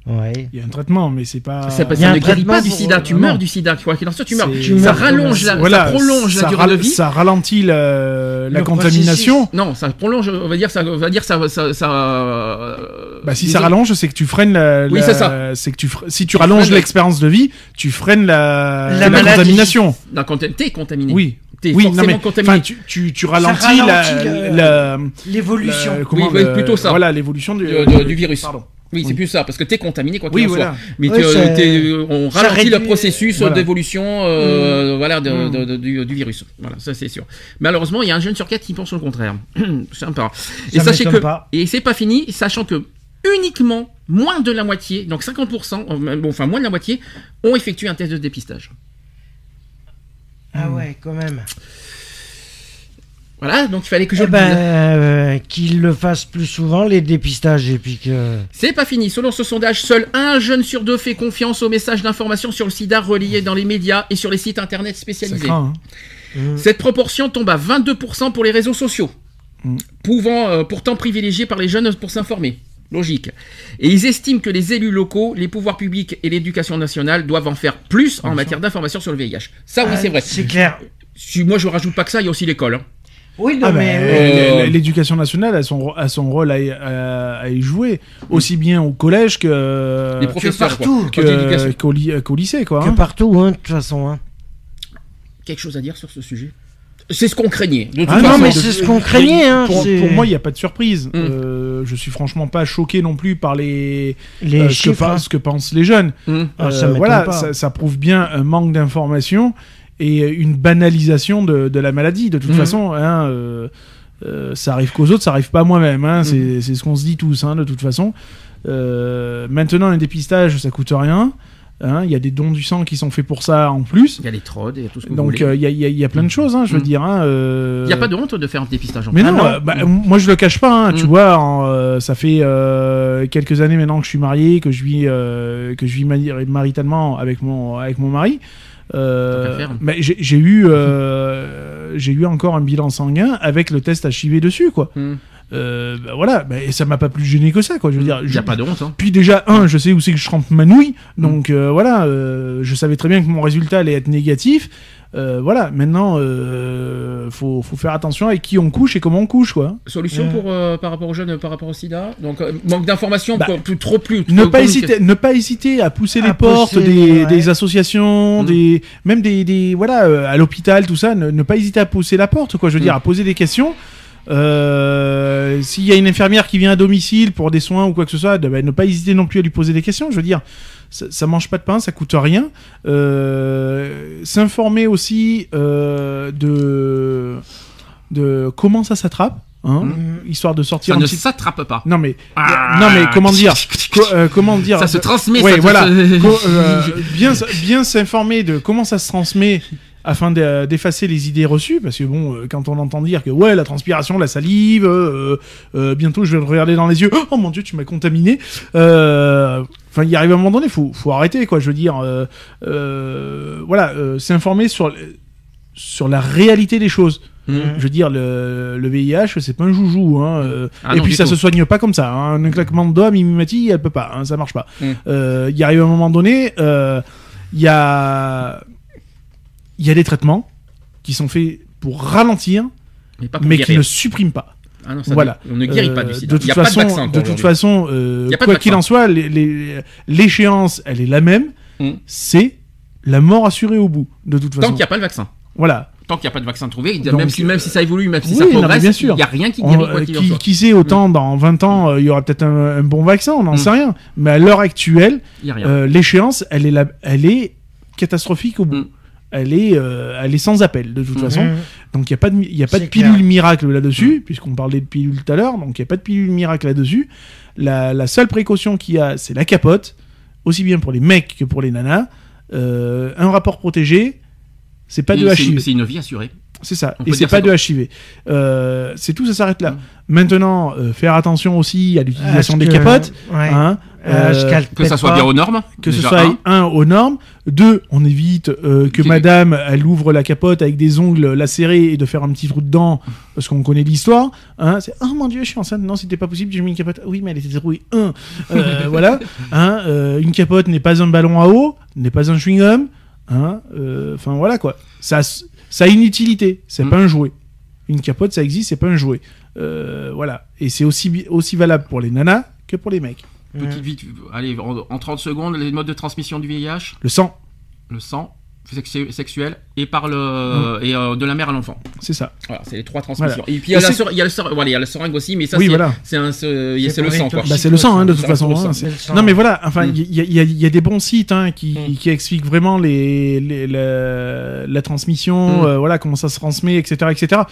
Ouais. Il y a un traitement, mais c'est pas. Ça, ça Il y a un ne guérit pas du sida, tu meurs du sida, quoi qu'il en soit, tu meurs. Tu Ça meurs, rallonge la, Voilà, ça prolonge la ça durée ral- de vie. Ça ralentit la, la contamination. Non, ça prolonge, on va dire, ça, on va dire, ça, ça, ça euh, Bah, si ça rallonge, c'est que tu freines la. Oui, la- c'est ça. C'est que tu fre- si tu rallonges freines- l'expérience de vie, tu freines la, La la contamination. Non, quand t'es contaminé. Oui. T'es Oui, forcément non mais contaminé. enfin, tu, tu, tu ralentis, la, la- L'évolution. la- comment, Oui, plutôt ça. Voilà l'évolution du virus. Pardon. Oui, c'est Oui. plus ça, parce que t'es contaminé quoi qu'il Oui, en voilà. soit. Mais Oui, tu- t'es- on ralentit le processus Voilà. d'évolution euh, voilà, de- Mm. de- de- du, du virus. Voilà, ça c'est sûr. Malheureusement, il y a un jeune sur quatre qui pense le contraire. Sympa. Et sachez que pas. et c'est pas fini, sachant que uniquement moins de la moitié, donc 50%, euh, bon, enfin moins de la moitié, ont effectué un test de dépistage. Ah ouais, quand même. Voilà, donc il fallait que je Eh le ben, euh, qu'ils le fassent plus souvent, les dépistages, et puis que... C'est pas fini. Selon ce sondage, seul un jeune sur deux fait confiance aux messages d'information sur le sida reliés dans les médias et sur les sites internet spécialisés. craint, hein. Mm. Cette proportion tombe à 22% pour les réseaux sociaux, Mm. pouvant euh, pourtant privilégiés par les jeunes pour s'informer. Logique. Et ils estiment que les élus locaux, les pouvoirs publics et l'éducation nationale doivent en faire plus en matière d'information sur le VIH. Ça, oui, Ah, c'est vrai. C'est clair. Si moi, je rajoute pas que ça, il y a aussi l'école. hein. Oui, non, Ah mais... euh, L'éducation nationale a son, a son rôle à, y- à- à y jouer, aussi bien au collège que, les que professeurs, partout, que- qu'au qu'au lycée. Quoi, que hein. partout, hein, de toute façon. Hein. Quelque chose à dire sur ce sujet? C'est ce qu'on craignait. De toute Ah façon, non, mais c'est ce qu'on craignait. Hein, Pour, moi, il n'y a pas de surprise. Mm. Euh, je suis franchement pas choqué non plus par les, les euh, ce, que, chiffres. pa- hein. ce que pensent les jeunes. Hum. Ah, ça Euh, voilà, pas. ça, ça prouve bien un manque d'information et une banalisation de, de la maladie. De toute Mhm. façon, hein, euh, euh, ça arrive qu'aux autres, ça arrive pas à moi-même. hein. C'est c'est ce qu'on se dit tous, hein, de toute façon. Euh, maintenant, un dépistage, ça coûte rien. Il y a des dons du sang qui sont faits pour ça en plus. Il y a les trodes et tout ce que Donc, il y, a- il y a- il y a plein de choses, je veux Mhm. dire. Il n'y a pas de honte de faire un dépistage en mais non, Ah bah, moi je le cache pas, tu vois, en, ça fait quelques années maintenant que je suis marié, que je vis, que je vis mari- maritalement avec mon, avec mon mari. Euh, mais j'ai j'ai eu, euh, j'ai eu encore un bilan sanguin avec le test HIV dessus, quoi. Hum. Euh, bah, voilà, bah, et ça m'a pas plus gêné que ça, quoi. Je veux dire, Il je- pas de honte. Hein. puis déjà, un, je sais où c'est que je trempe ma nouille, donc euh, voilà, euh, je savais très bien que mon résultat allait être négatif. Euh, voilà, maintenant, euh, faut, faut faire attention avec qui on couche et comment on couche, quoi. Solution Ouais. pour, euh, par rapport aux jeunes, par rapport au sida Donc, euh, manque d'informations, Bah, plus, trop plus. Ne pas, hésiter, ne pas hésiter à pousser À les portes pousser, des, ouais. des associations, Mm. des, même des, des voilà, euh, à l'hôpital, tout ça. Ne, ne pas hésiter à pousser la porte, quoi. Je veux Mm. dire, à poser des questions. Euh, S'il y a une infirmière qui vient à domicile pour des soins ou quoi que ce soit, bah, ne pas hésiter non plus à lui poser des questions. Je veux dire, ça, ça mange pas de pain, ça coûte rien. Euh, S'informer aussi euh, de de comment ça s'attrape, hein, Mhm. histoire de sortir Ça un ne petit. s'attrape pas. Non mais Ah. non mais comment dire co- euh, comment dire Ça se transmet. Ouais, ça, voilà. Co- euh, bien bien s'informer de comment ça se transmet afin de- d'effacer les idées reçues parce que bon euh, quand on entend dire que ouais la transpiration la salive euh, euh, bientôt je vais te regarder dans les yeux oh mon dieu tu m'as contaminé euh, enfin il arrive un moment donné faut faut arrêter quoi je veux dire voilà s'informer sur sur la réalité des choses Hum. je veux dire, le, le VIH, c'est pas un joujou. Hein, euh, Ah et non, puis ça tout. se soigne pas comme ça. Hein. Un claquement de doigts, Mimi Mati, elle peut pas. Hein, ça marche pas. Mm. Euh, Il arrive un moment donné, euh, il y a, il y a des traitements qui sont faits pour ralentir, Mais pas pour mais qui ne suppriment pas. Ah non, ça voilà. ne- On ne guérit pas Euh, du sida. De toute n'y a pas de façon, de toute façon, euh, Y a pas de quoi qu'il en soit, l'échéance, elle est la même. Mm. C'est la mort assurée au bout. De toute Tant façon. qu'il n'y a pas de vaccin. Voilà. Tant qu'il n'y a pas de vaccin trouvé, Donc, même, si, même si ça évolue, même si oui, ça non, progresse, bien il n'y a rien qui On- guérit quoi qui, sait, autant dans 20 ans, euh, il y aura peut-être un, un bon vaccin, on n'en Mm. sait rien. Mais à l'heure actuelle, euh, l'échéance, elle est, la- elle est catastrophique au bout. Elle, est, euh, elle est sans appel, de toute Mm. façon. Mhm. Donc il n'y a pas de, y a pas de pilule clair. miracle là-dessus, puisqu'on parlait de pilule tout à l'heure, donc il n'y a pas de pilule miracle là-dessus. La, la seule précaution qu'il y a, c'est la capote, aussi bien pour les mecs que pour les nanas. Euh, un rapport protégé, c'est pas de Et HIV. C'est une vie assurée. C'est ça. On Et c'est pas de HIV. Euh, c'est tout, ça s'arrête là. Maintenant, euh, faire attention aussi à l'utilisation des que- capotes. ouais. hein. Euh, Euh, Que ça soit pas. bien aux normes. que ce soit un. un aux normes, deux on évite euh, que madame elle ouvre la capote avec des ongles lacérés et de faire un petit trou dedans parce qu'on connaît l'histoire hein, c'est oh mon dieu je suis enceinte. Non c'était pas possible j'ai mis une capote. Oui mais elle était verrouillée un. Euh, voilà hein, une capote n'est pas un ballon à eau n'est pas un chewing gum hein, enfin voilà quoi. Ça ça a une utilité c'est Mm. pas un jouet. Une capote ça existe c'est pas un jouet. Voilà. Et c'est aussi aussi valable pour les nanas que pour les mecs Petite vite, allez, en, en 30 secondes, les modes de transmission du VIH, le sang le sang sexu- sexuel et par le et euh, de la mère à l'enfant. c'est ça Voilà, c'est les trois transmissions. Voilà. Et puis il y la, y a le ser- voilà, il y a le seringue aussi, mais ça Oui, c'est voilà. c'est un le sang quoi. Bah, c'est le sang, hein, de toute façon. hein. Non, mais voilà, enfin, Mm. il y, a- y y des bons sites hein, qui, Mm. qui expliquent vraiment les, les- la, la transmission, Mm. euh, voilà, comment ça se transmet, etc. etc.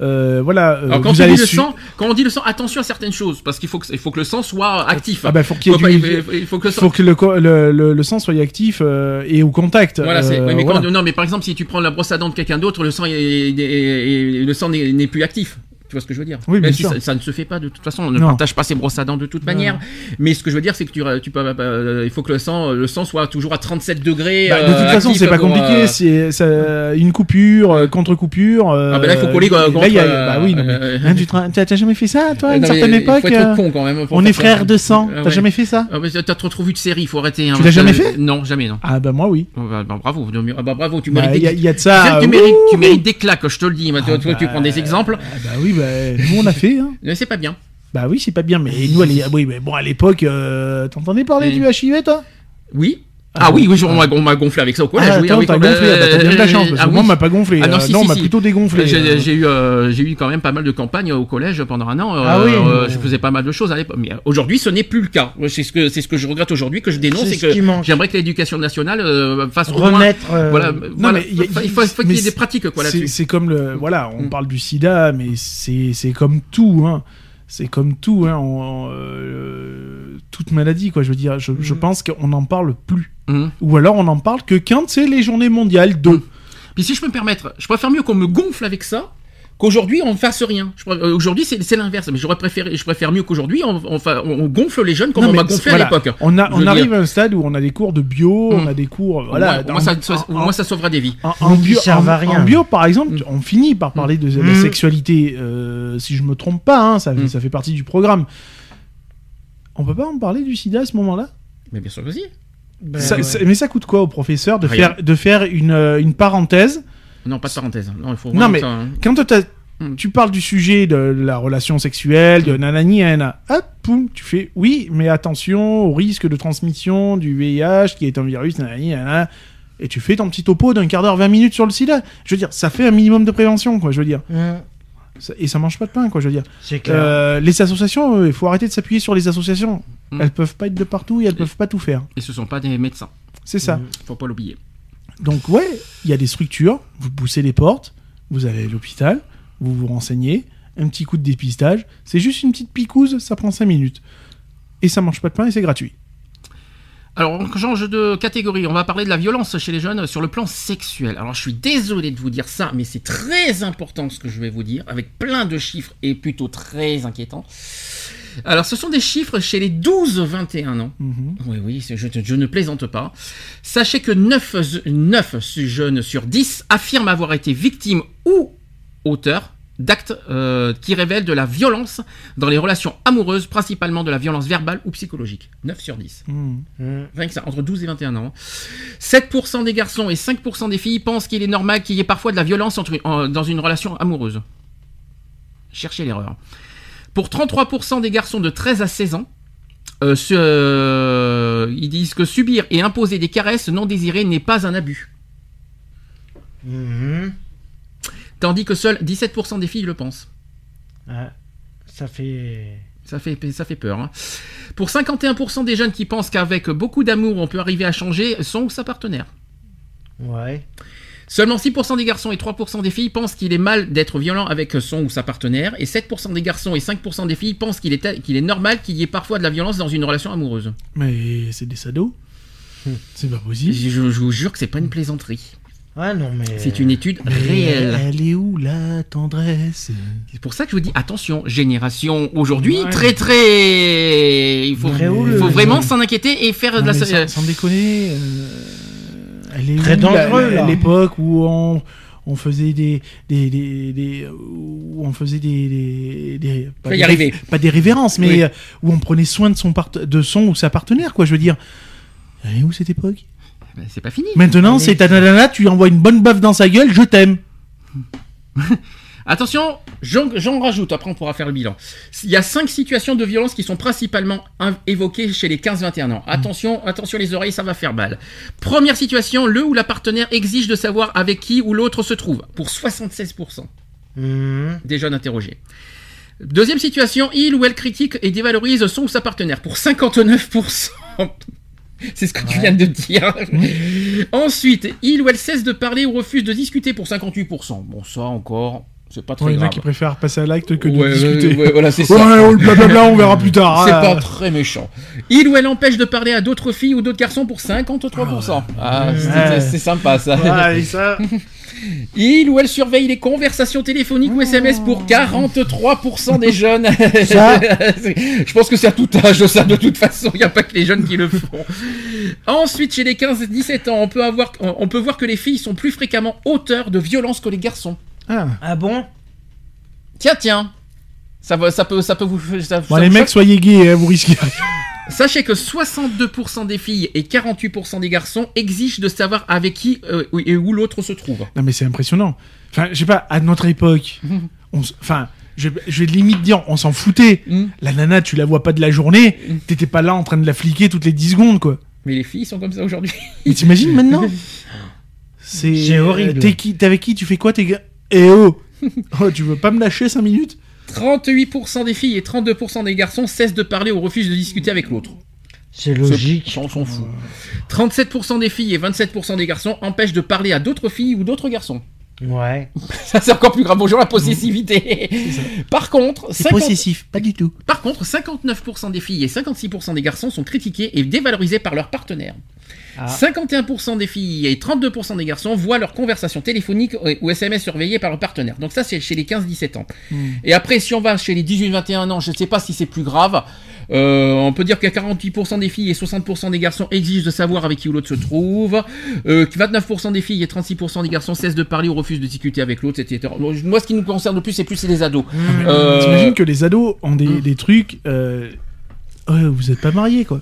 Euh, voilà, euh, Alors quand vous on allez dit le su- sang, quand on dit le sang, attention à certaines choses parce qu'il faut que il faut que le sang soit actif. Ah bah, faut qu'il y ait Faut pas- du- il faut- il faut que le sang faut que le, le, le, le sang soit actif euh, et au contact. Voilà, c'est. Euh, oui, mais quand- voilà. non, mais par exemple, si tu prends la brosse à dents de quelqu'un d'autre, le sang est, est- est- le sang n'est plus actif. Tu vois ce que je veux dire Oui, Même bien si sûr. ça, ça ne se fait pas de toute façon, on ne Non. partage pas ses brosses à dents de toute manière. Mais ce que je veux dire, c'est que tu, tu peux, euh, il faut que le sang, le sang soit toujours à 37 degrés. Bah, de euh, toute façon, actif c'est pas compliqué. euh, C'est ça- une coupure, euh, contre-coupure. euh, Ah bah là, il faut coller, là, contre, il y a- euh, bah oui, non, mais- euh, hein, tu t'as jamais fait ça, toi, à une certaine époque faut être euh, con quand même. On est frères de sang. Ah T'as jamais fait ça? Ah, T'as trop vu de séries, il faut arrêter. hein. Tu l'as jamais fait? Non, jamais, non. Ah bah moi oui. Oh, bah, bah, bravo, ah, bah, bravo, tu Bah, mérites Il y, a- des... de Tu euh, mérites, des claques, je te le dis. Tu bah, prends des exemples. ah bah oui, bah, nous on a fait. Hein. C'est pas bien. Bah oui, c'est pas bien, mais nous, ah oui, mais bon, à l'époque, euh, t'entendais parler du HIV, toi? Oui. Ah Ah, oui, oui, je- on m'a on m'a gonflé avec ça au collège. Ah, oui, attends, ah oui, t'as gonflé, ah bah, t'as bien de la chance, parce ah que moi, oui. on m'a pas gonflé. Ah non, euh, si, non, si, on m'a si. plutôt dégonflé. J'ai euh. j'ai eu, euh, j'ai eu quand même pas mal de campagnes au collège pendant un an. euh, Ah oui. euh, je faisais pas mal de choses à l'époque. Mais euh, aujourd'hui, ce n'est plus le cas. C'est ce que c'est ce que je regrette aujourd'hui, que je dénonce, C'est que j'aimerais que l'éducation nationale euh, fasse au moins- Remettre. euh, Voilà, voilà. mais il faut, il faut qu'il y ait des pratiques quoi C'est là-dessus. c'est comme le. Voilà, on Mm. parle du sida, mais c'est c'est comme tout, hein. C'est comme tout, hein. on- euh, toute maladie, quoi. Je veux dire, je, je Mm. pense qu'on n'en parle plus. Mhm. Ou alors on en parle que quand c'est les journées mondiales de. Mm. Puis si je peux me permettre, je préfère mieux qu'on me gonfle avec ça qu'aujourd'hui on ne fasse rien. Euh, Aujourd'hui c'est l'inverse, mais j'aurais préféré, je préfère mieux qu'aujourd'hui on, on, on gonfle les jeunes comme Non, on m'a gonflé voilà, à l'époque. On, a, on arrive dire. à un stade où on a des cours de bio, on Mm. a des cours. Au Voilà, moins, ça, sauvera des vies. En, en bio, en- à rien. en bio, par exemple, Mm. on finit par parler de la Mm. sexualité, euh, si je me trompe pas, hein, ça, Mm. ça fait partie du programme. On peut pas en parler du sida à ce moment-là? Mais bien sûr que si. ben, Ça- ouais. ça- Mais ça coûte quoi au professeur de Rien. faire, de faire une, euh, une parenthèse Non, pas de parenthèse. Non, il faut Non, mais- ça, hein. Quand Mm. tu parles du sujet de la relation sexuelle, de nanani, nanana, hop, poum, tu fais oui, mais attention au risque de transmission du VIH qui est un virus, nanani, nanana, et tu fais ton petit topo d'un quart d'heure, 20 minutes sur le sida. Je veux dire, ça fait un minimum de prévention, quoi, je veux dire. Ça- Et ça mange pas de pain, quoi, je veux dire. C'est clair. Euh, les associations, euh, il faut arrêter de s'appuyer sur les associations. Mm. Elles peuvent pas être de partout et elles peuvent pas tout faire. Et ce sont pas des médecins. C'est ça. Mhm. Faut pas l'oublier. Donc ouais, il y a des structures, vous poussez les portes, vous allez à l'hôpital, vous vous renseignez, un petit coup de dépistage, c'est juste une petite picouse, ça prend 5 minutes. Et ça mange pas de pain et c'est gratuit. Alors, on change de catégorie. On va parler de la violence chez les jeunes sur le plan sexuel. Alors, je suis désolé de vous dire ça, mais c'est très important ce que je vais vous dire, avec plein de chiffres et plutôt très inquiétants. Alors, ce sont des chiffres chez les 12-21 ans. Mhm. Oui, oui, je, je ne plaisante pas. Sachez que 9, 9 jeunes sur 10 affirment avoir été victimes ou auteurs d'actes euh, qui révèlent de la violence dans les relations amoureuses, principalement de la violence verbale ou psychologique. 9 sur 10. Mhm. Hum. Rien que ça, entre 12 et 21 ans. 7% des garçons et 5% des filles pensent qu'il est normal qu'il y ait parfois de la violence entre, en- dans une relation amoureuse. Cherchez l'erreur. Pour 33% des garçons de 13 à 16 ans, euh, ce- euh, ils disent que subir et imposer des caresses non désirées n'est pas un abus. Mhm. Tandis que seuls 17% des filles le pensent. Ah, ça fait. Ça fait, ça fait peur. hein. Pour 51% des jeunes qui pensent qu'avec beaucoup d'amour on peut arriver à changer, son ou sa partenaire. Ouais. Seulement 6% des garçons et 3% des filles pensent qu'il est mal d'être violent avec son ou sa partenaire, et 7% des garçons et 5% des filles pensent qu'il est, qu'il est normal qu'il y ait parfois de la violence dans une relation amoureuse. Mais c'est des sados. C'est pas Je, possible. je- je vous jure que c'est pas une plaisanterie. Ah non, mais. C'est une étude Mais réelle. Elle est où la tendresse? C'est pour ça que je vous dis attention, génération aujourd'hui Ouais. très très il faut, vraiment s'en inquiéter et faire Non, de la sans, sans déconner, euh, elle est Très la- là. l'époque où on, on faisait des, des, des, des- où on faisait des, des, des- pas, Faut y des- arriver. pas des révérences, mais Oui. où on prenait soin de son part, de son ou sa partenaire, quoi. Je veux dire, elle est où cette époque? Ben, c'est pas fini. Maintenant, c'est ta nana, tu lui envoies une bonne baffe dans sa gueule, je t'aime. Attention, j'en rajoute, après on pourra faire le bilan. Il y a cinq situations de violence qui sont principalement in- évoquées chez les 15-21 ans. Attention, attention les oreilles, ça va faire mal. Première situation, le ou la partenaire exige de savoir avec qui ou l'autre se trouve, pour 76% Mhm. des jeunes interrogés. Deuxième situation, il ou elle critique et dévalorise son ou sa partenaire, pour 59%. C'est ce que tu viens de dire. Ensuite, il ou elle cesse de parler ou refuse de discuter pour 58%. Bon, ça encore, c'est pas très il y en a qui préfèrent passer à l'acte que de Ouais, discuter. ouais, ouais, voilà, c'est Ouais, ça. blablabla, on verra plus tard. C'est Ah. pas très méchant. Il ou elle empêche de parler à d'autres filles ou d'autres garçons pour 53%. Ah, c'est- Ouais. c'est sympa ça. Ouais. Il ou elle surveille les conversations téléphoniques ou SMS pour 43% des jeunes. Ça. Je pense que c'est à tout âge ça de toute façon, il n'y a pas que les jeunes qui le font. Ensuite, chez les 15-17 ans, on peut, avoir, on peut voir que les filles sont plus fréquemment auteurs de violences que les garçons. Ah. Ah bon? Tiens, tiens. Ça, va, ça, peut, ça peut vous... Ça, Bon, ça les vous mecs, choque soyez gays, hein, vous risquez. Sachez que 62% des filles et 48% des garçons exigent de savoir avec qui euh, et où l'autre se trouve. Non, mais c'est impressionnant. Enfin, je sais pas, à notre époque, on enfin, je, je vais limite dire, on s'en foutait. Mm. La nana, tu la vois pas de la journée, Mm. t'étais pas là en train de la fliquer toutes les 10 secondes, quoi. Mais les filles sont comme ça aujourd'hui. Et t'imagines maintenant C'est C'est horrible. T'es qui T'es avec qui Tu fais quoi, tes gars? Eh oh Oh, tu veux pas me lâcher 5 minutes? 38% des filles et 32% des garçons cessent de parler ou refusent de discuter avec l'autre. C'est logique. On s'en fout. 37% des filles et 27% des garçons empêchent de parler à d'autres filles ou d'autres garçons. Ouais. Ça c'est encore plus grave. Bonjour la possessivité. Par contre, 50 possessif, pas du tout. Par contre, 59% des filles et 56% des garçons sont critiqués et dévalorisés par leur partenaire. Ah. 51% des filles et 32% des garçons voient leur conversation téléphonique ou SMS surveillée par leur partenaire. Donc ça, c'est chez les 15-17 ans. Et après, si on va chez les 18-21 ans, je ne sais pas si c'est plus grave. Euh, on peut dire que 48% des filles et 60% des garçons exigent de savoir avec qui ou l'autre se trouve. Euh, que 29% des filles et 36% des garçons cessent de parler ou refusent de discuter avec l'autre, etc. Moi, ce qui nous concerne le plus, c'est plus les ados. Euh, T'imagines que les ados ont des, des trucs. euh, ouais, vous êtes pas mariés, quoi.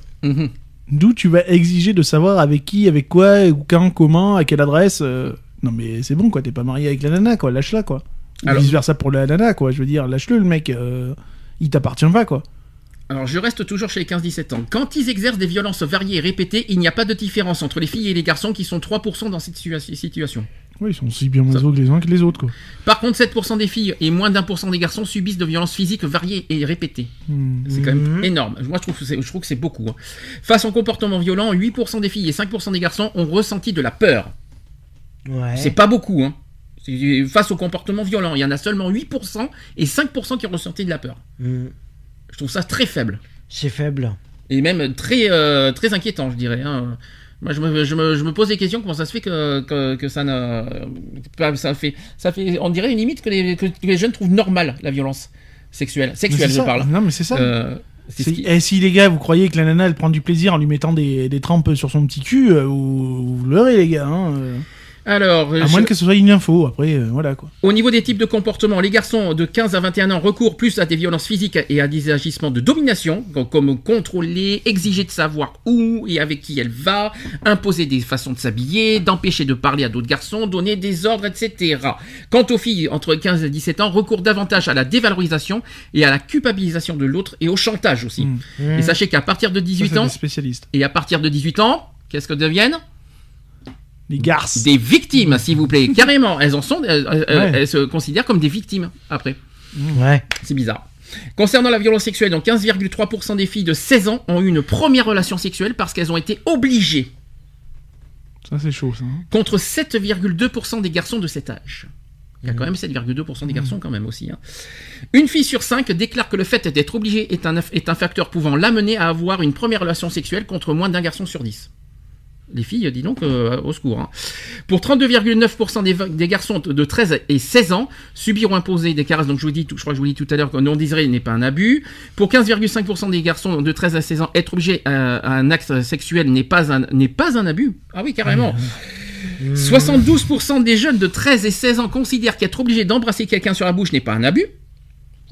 D'où tu vas exiger de savoir avec qui, avec quoi, ou quand, comment, à quelle adresse. euh, Non, mais c'est bon, quoi. T'es pas marié avec la nana, quoi. Lâche-la, quoi. Ou Alors- vice versa pour la nana, quoi. Je veux dire, lâche-le, le mec. euh, Il t'appartient pas, quoi. Alors je reste toujours chez les 15-17 ans. Quand ils exercent des violences variées et répétées, il n'y a pas de différence entre les filles et les garçons qui sont 3% dans cette situa- situation. Oui, ils sont aussi bien maso que les uns que les autres, quoi. Par contre, 7% des filles et moins d'un pour cent des garçons subissent de violences physiques variées et répétées. Hmm. C'est quand même Mhm. énorme. Moi, je trouve que c'est, je trouve que c'est beaucoup. hein. Face au comportement violent, 8% des filles et 5% des garçons ont ressenti de la peur. Ouais. C'est pas beaucoup. Hein. C'est- Face au comportement violent, il y en a seulement 8% et 5% qui ont ressenti de la peur. Mhm. Je trouve ça très faible. C'est faible. et même très euh, très inquiétant je dirais hein. Moi je me, je, me, je me pose des questions comment ça se fait que, que, que ça ne ça fait ça fait on dirait une limite que les, que les jeunes trouvent normal la violence sexuelle sexuelle je ça. parle Non, mais c'est ça. Euh, c'est ce C'est- qui- Et si les gars, vous croyez que la nana elle prend du plaisir en lui mettant des, des trempes sur son petit cul, euh, vous, vous leurrez les gars. Hein, euh. Alors à je- moins que ce soit une info, après, euh, voilà quoi. Au niveau des types de comportements, les garçons de 15 à 21 ans recourent plus à des violences physiques et à des agissements de domination, comme contrôler, exiger de savoir où et avec qui elle va, imposer des façons de s'habiller, d'empêcher de parler à d'autres garçons, donner des ordres, etc. Quant aux filles entre 15 et 17 ans, recourent davantage à la dévalorisation et à la culpabilisation de l'autre et au chantage aussi. Mm. Mhm. Et sachez qu'à partir de Ça, 18 c'est ans, et à partir de 18 ans, qu'est-ce que deviennent? Les garces. Des victimes, s'il vous plaît. Carrément, elles en sont, elles, elles- Ouais. elles se considèrent comme des victimes après. Ouais. C'est bizarre. Concernant la violence sexuelle, donc 15,3% des filles de 16 ans ont eu une première relation sexuelle parce qu'elles ont été obligées, Ça, c'est chaud, ça. hein. contre 7,2% des garçons de cet âge. Il y a quand même 7,2% des garçons quand même aussi. hein. Une fille sur 5 déclare que le fait d'être obligée est un, est un facteur pouvant l'amener à avoir une première relation sexuelle contre moins d'un garçon sur 10. Les filles, dis donc, euh, au secours. hein. Pour 32,9% des, garçons de 13 et 16 ans subiront imposer des caresses. Donc je vous dis, je crois que je vous dis tout à l'heure que non désiré n'est pas un abus. Pour 15,5% des garçons de 13 à 16 ans, être obligé à, à un acte sexuel n'est pas un n'est pas un abus. Ah oui, carrément. 72% des jeunes de 13 et 16 ans considèrent qu'être obligé d'embrasser quelqu'un sur la bouche n'est pas un abus.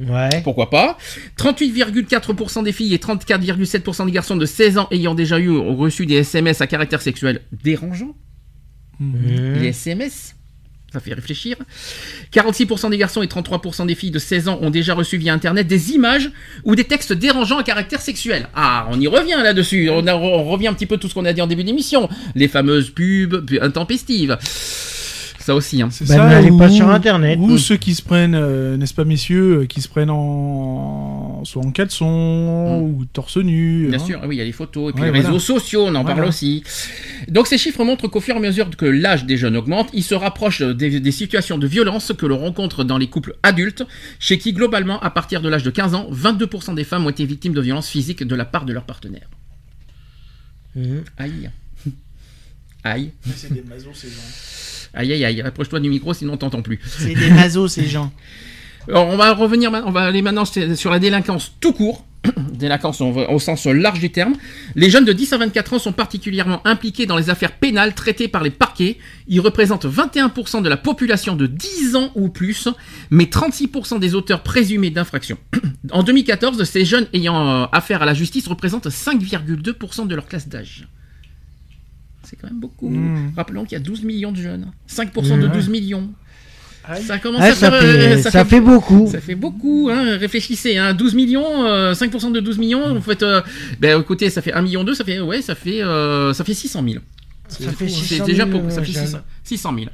Ouais. Pourquoi pas 38,4% des filles et 34,7% des garçons de 16 ans ayant déjà eu ont reçu des SMS à caractère sexuel dérangeant. Les SMS ça fait réfléchir. 46% des garçons et 33% des filles de 16 ans ont déjà reçu via Internet des images ou des textes dérangeants à caractère sexuel. Ah, on y revient là-dessus. On, revient un petit peu tout ce qu'on a dit en début d'émission. Les fameuses pubs pu- intempestives. Ça aussi, hein. C'est Bah, n'allez pas sur Internet. Ou ceux qui se prennent, euh, n'est-ce pas messieurs, euh, qui se prennent en soit en caleçon ou torse nu. Bien hein. sûr, oui, il y a les photos et puis Ouais, les voilà. réseaux sociaux, on en parle aussi. Donc ces chiffres montrent qu'au fur et à mesure que l'âge des jeunes augmente, ils se rapprochent des, des situations de violence que l'on rencontre dans les couples adultes, chez qui globalement, à partir de l'âge de 15 ans, 22% des femmes ont été victimes de violences physiques de la part de leur partenaire. Mhm. Aïe. Aïe. C'est des mazos, ces gens. Aïe aïe aïe, rapproche-toi du micro sinon on t'entend plus. C'est des mazos, ces gens. Alors, on va revenir, on va aller maintenant sur la délinquance tout court. délinquance au au sens large du terme. Les jeunes de 10 à 24 ans sont particulièrement impliqués dans les affaires pénales traitées par les parquets. Ils représentent 21% de la population de 10 ans ou plus, mais 36% des auteurs présumés d'infractions. En 2014, ces jeunes ayant euh, affaire à la justice représentent 5,2% de leur classe d'âge. C'est quand même beaucoup. Mmh. Rappelons qu'il y a 12 millions de jeunes. 5% de Mmh. 12 millions. Ça commence Ah, à ça, faire... fait, euh, ça, fait, beaucoup. ça fait beaucoup, hein. réfléchissez, hein. 12 millions, euh, 5% de 12 millions, vous faites, euh, ben écoutez, ça fait 1 million 2, ça fait, ouais, ça fait, euh, ça fait 600 000. Ça fait C'est 600 déjà 000, beaucoup, ça euh, fait jeunes. 600, 600 000.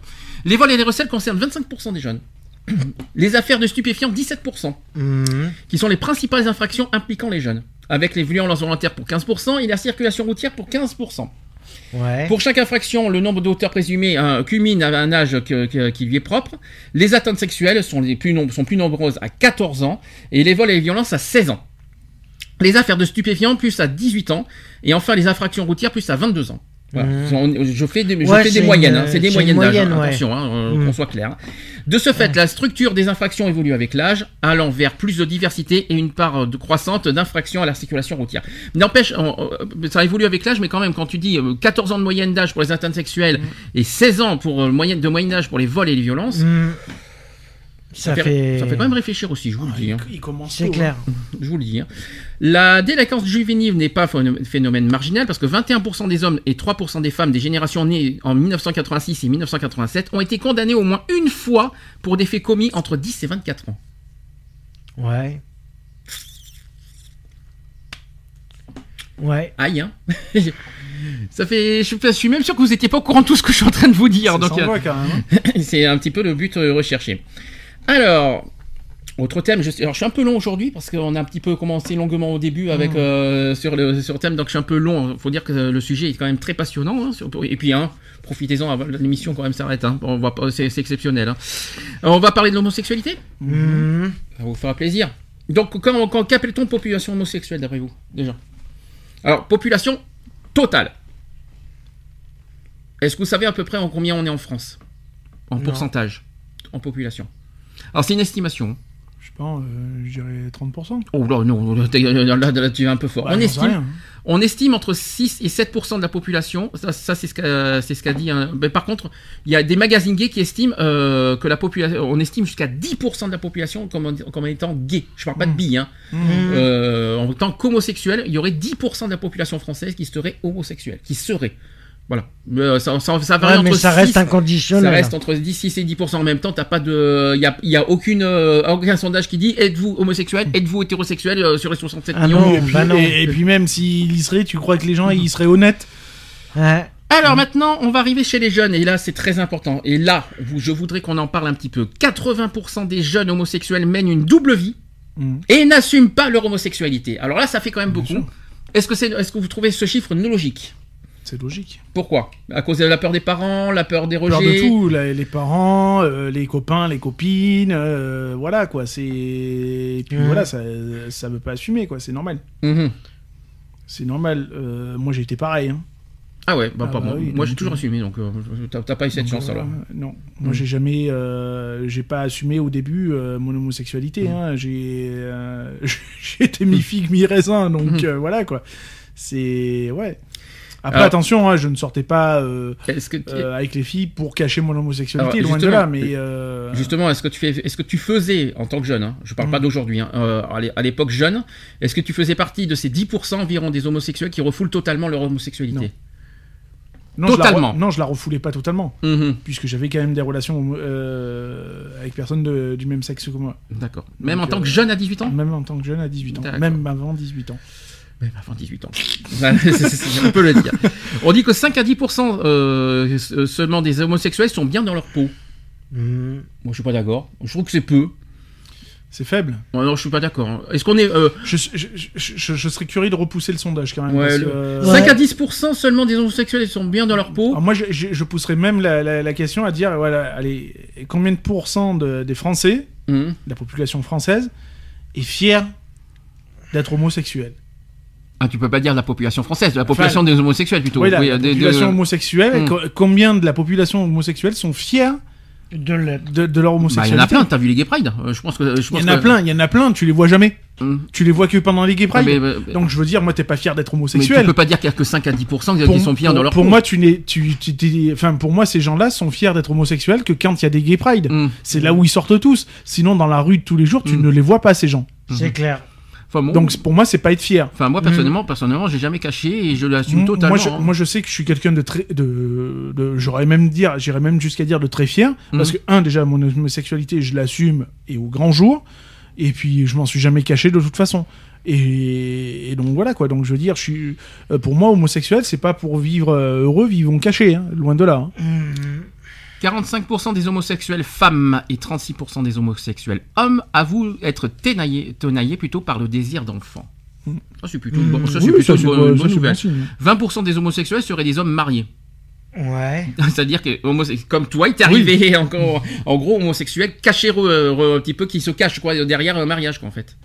Les vols et les recettes concernent 25% des jeunes. Les affaires de stupéfiants, 17%, Mhm. qui sont les principales infractions impliquant les jeunes. Avec les violences volontaires pour 15% et la circulation routière pour 15%. Pour chaque infraction, le nombre d'auteurs présumés hein, culmine à un âge qui lui est propre. Les atteintes sexuelles sont plus nombreuses à 14 ans et les vols et les violences à 16 ans. Les affaires de stupéfiants plus à 18 ans et enfin les infractions routières plus à 22 ans. Voilà. Mmh. Je fais des, je Ouais, fais des c'est moyennes, hein, c'est des moyennes d'âge, moyenne, hein, ouais. attention, hein, euh, Mmh. qu'on soit clair. De ce fait, la structure des infractions évolue avec l'âge, allant vers plus de diversité et une part euh, de croissante d'infractions à la circulation routière. N'empêche, ça évolue avec l'âge, mais quand même, quand tu dis euh, 14 ans de moyenne d'âge pour les atteintes sexuelles et 16 ans pour euh, moyenne de moyenne d'âge pour les vols et les violences, ça, Ça, fait, fait... ça fait quand même réfléchir aussi, je vous le dis. hein. Il commence C'est clair. Je vous le dis. La délinquance juvénile n'est pas un phénomène marginal parce que 21% des hommes et 3% des femmes des générations nées en 1986 et 1987 ont été condamnés au moins une fois pour des faits commis entre 10 et 24 ans. Ouais. Ouais. Aïe, hein Ça fait, je, suis- je suis même sûr que vous n'étiez pas au courant de tout ce que je suis en train de vous dire. Donc, euh, s'envoie quand même. hein. c'est un petit peu le but euh, recherché. Alors, autre thème, je, sais- alors je suis un peu long aujourd'hui parce qu'on a un petit peu commencé longuement au début avec Mmh. euh, sur le sur le thème, donc je suis un peu long. Il faut dire que le sujet est quand même très passionnant. hein, sur- et puis, hein, profitez-en avant l'émission quand même s'arrête. Hein, on va pas, c'est exceptionnel. Alors, on va parler de l'homosexualité. Mhm. Ça vous fera plaisir. Donc, quand, quand qu'appelle-t-on population homosexuelle d'après vous déjà? Alors, population totale. Est-ce que vous savez à peu près en combien on est en France? En Non. pourcentage? En population? Alors, c'est une estimation. Pas, euh, je dirais 30%. Oh là, non, là, tu es un peu fort. Bah, on, estime, rien. on estime entre 6 et 7% de la population. Ça, ça, c'est ce qu'a ce dit. ben, par contre, il y a des magazines gays qui estiment euh, que la population. On estime jusqu'à 10% de la population comme, comme étant gay. Je parle pas de Mm. bi, hein. Mhm. Euh, en tant qu'homosexuel, il y aurait 10% de la population française qui serait homosexuelle, qui serait. Voilà. Mais, euh, ça, ça, ça varie Ouais, mais entre ça reste 6 inconditionnel. ça reste entre 10, 6 et 10% en même temps. T'as pas de, il y a, il y a aucune, euh, aucun sondage qui dit êtes-vous homosexuel, êtes-vous hétérosexuel euh, sur les 67 Ah millions. non, et, puis, bah non. et- et puis même s'il y serait, tu crois que les gens ils seraient honnêtes? Ouais. Alors maintenant, on va arriver chez les jeunes et là c'est très important. Et là, vous- je voudrais qu'on en parle un petit peu. 80% des jeunes homosexuels mènent une double vie Mhm. et n'assument pas leur homosexualité. Alors là, ça fait quand même Bien beaucoup. Est-ce que c'est, est-ce que vous trouvez ce chiffre non logique? C'est logique. Pourquoi? À cause de la peur des parents, la peur des Peur rejets. de tout, la- les parents, euh, les copains, les copines, euh, voilà quoi. C'est et puis Mhm. voilà, ça, ça veut pas assumer quoi. C'est normal. Mhm. C'est normal. Euh, moi j'ai été pareil. hein. Ah ouais, bah Ah pas bah moi. oui, moi j'ai toujours assumé, donc euh, t'as pas eu cette Donc, chance euh, alors. Non, moi Mm. j'ai jamais, euh, j'ai pas assumé au début euh, mon homosexualité. Mm. hein. J'ai, euh, j'ai été mi figue mi raisin, donc euh, voilà quoi. C'est ouais. Après Alors- attention, hein, je ne sortais pas euh, euh, avec les filles pour cacher mon homosexualité, Alors, loin de là. Mais euh, Justement, est-ce que tu fais, est-ce que tu faisais en tant que jeune, hein, je parle pas Mm. d'aujourd'hui, hein, à l'é- à l'époque jeune, est-ce que tu faisais partie de ces 10% environ des homosexuels qui refoulent totalement leur homosexualité? Non, je la re- totalement. non, je la refoulais pas totalement, Mhm. puisque j'avais quand même des relations euh, avec personnes de- du même sexe que moi, D'accord. Même Donc, en tant euh, que jeune à 18 ans? même en tant que jeune à 18 ans, même avant 18 ans. Même avant 18 ans. On peut le dire. On dit que 5 à 10% euh, seulement des homosexuels sont bien dans leur peau. Hmm. Moi, je suis pas d'accord. Je trouve que c'est peu. C'est faible. Ouais, non, je suis pas d'accord. hein. Est-ce qu'on est. euh, Je, je, je, je- je serais curieux de repousser le sondage quand même. Ouais, parce le- que, euh, 5 à 10% seulement des homosexuels sont bien dans leur peau alors moi, je, je, je pousserais même la, la, la question à dire voilà, allez, combien de pourcents de- des Français, Mhm. de la population française, est fière d'être homosexuel? Ah, tu peux pas dire de la population française, de la population des homosexuels plutôt. Oui, la, Oui, la des- population de- homosexuelle, Hmm. co- combien de la population homosexuelle sont fiers De l'être. de, de leur Bah, il y homosexualité en a plein, t'as vu les Gay Pride Euh, Je pense que. Il y en a que- plein, il y en a plein, tu les vois jamais. Mhm. Tu les vois que pendant les gay Ah, pride. mais- mais- Donc je veux dire, moi, t'es pas fier d'être mais homosexuel. tu peux pas dire qu'il y a que 5 à 10% qui sont fiers pour- dans leur pour moi, tu n'es, tu, tu- t'es- enfin, pour moi, ces gens-là sont fiers d'être homosexuels que quand il y a des gay pride. Mhm. C'est là où ils sortent tous. Sinon, dans la rue de tous les jours, tu ne les vois pas, ces gens. C'est clair. Enfin, bon, Donc, pour moi, c'est pas être fier. enfin, moi personnellement, personnellement, j'ai jamais caché et je l'assume Mm, totalement. Moi je, hein. moi, je sais que je suis quelqu'un de très, de, de- j'aurais même dire, j'irais même jusqu'à dire de très fier, Mhm. parce que un, déjà, mon homosexualité, je l'assume et au grand jour, et puis je m'en suis jamais caché de toute façon. Et, et donc voilà quoi. Donc je veux dire, je suis, euh, pour moi, homosexuel, c'est pas pour vivre euh, heureux, vivons cachés, hein, loin de là. hein. Hmm. 45% des homosexuels femmes et 36% des homosexuels hommes avouent être tenaillés, tenaillés plutôt par le désir d'enfant. Mm. Ça, c'est plutôt une, bonne- ça, c'est Oui, plutôt ça, une c'est bonne, pas- une ça, bonne c'est nouvelle. bon signe. 20% des homosexuels seraient des hommes mariés. Ouais. C'est-à-dire que comme toi, il t'est arrivé encore, en gros homosexuel caché re- re- un petit peu qui se cache quoi derrière un mariage quoi en fait.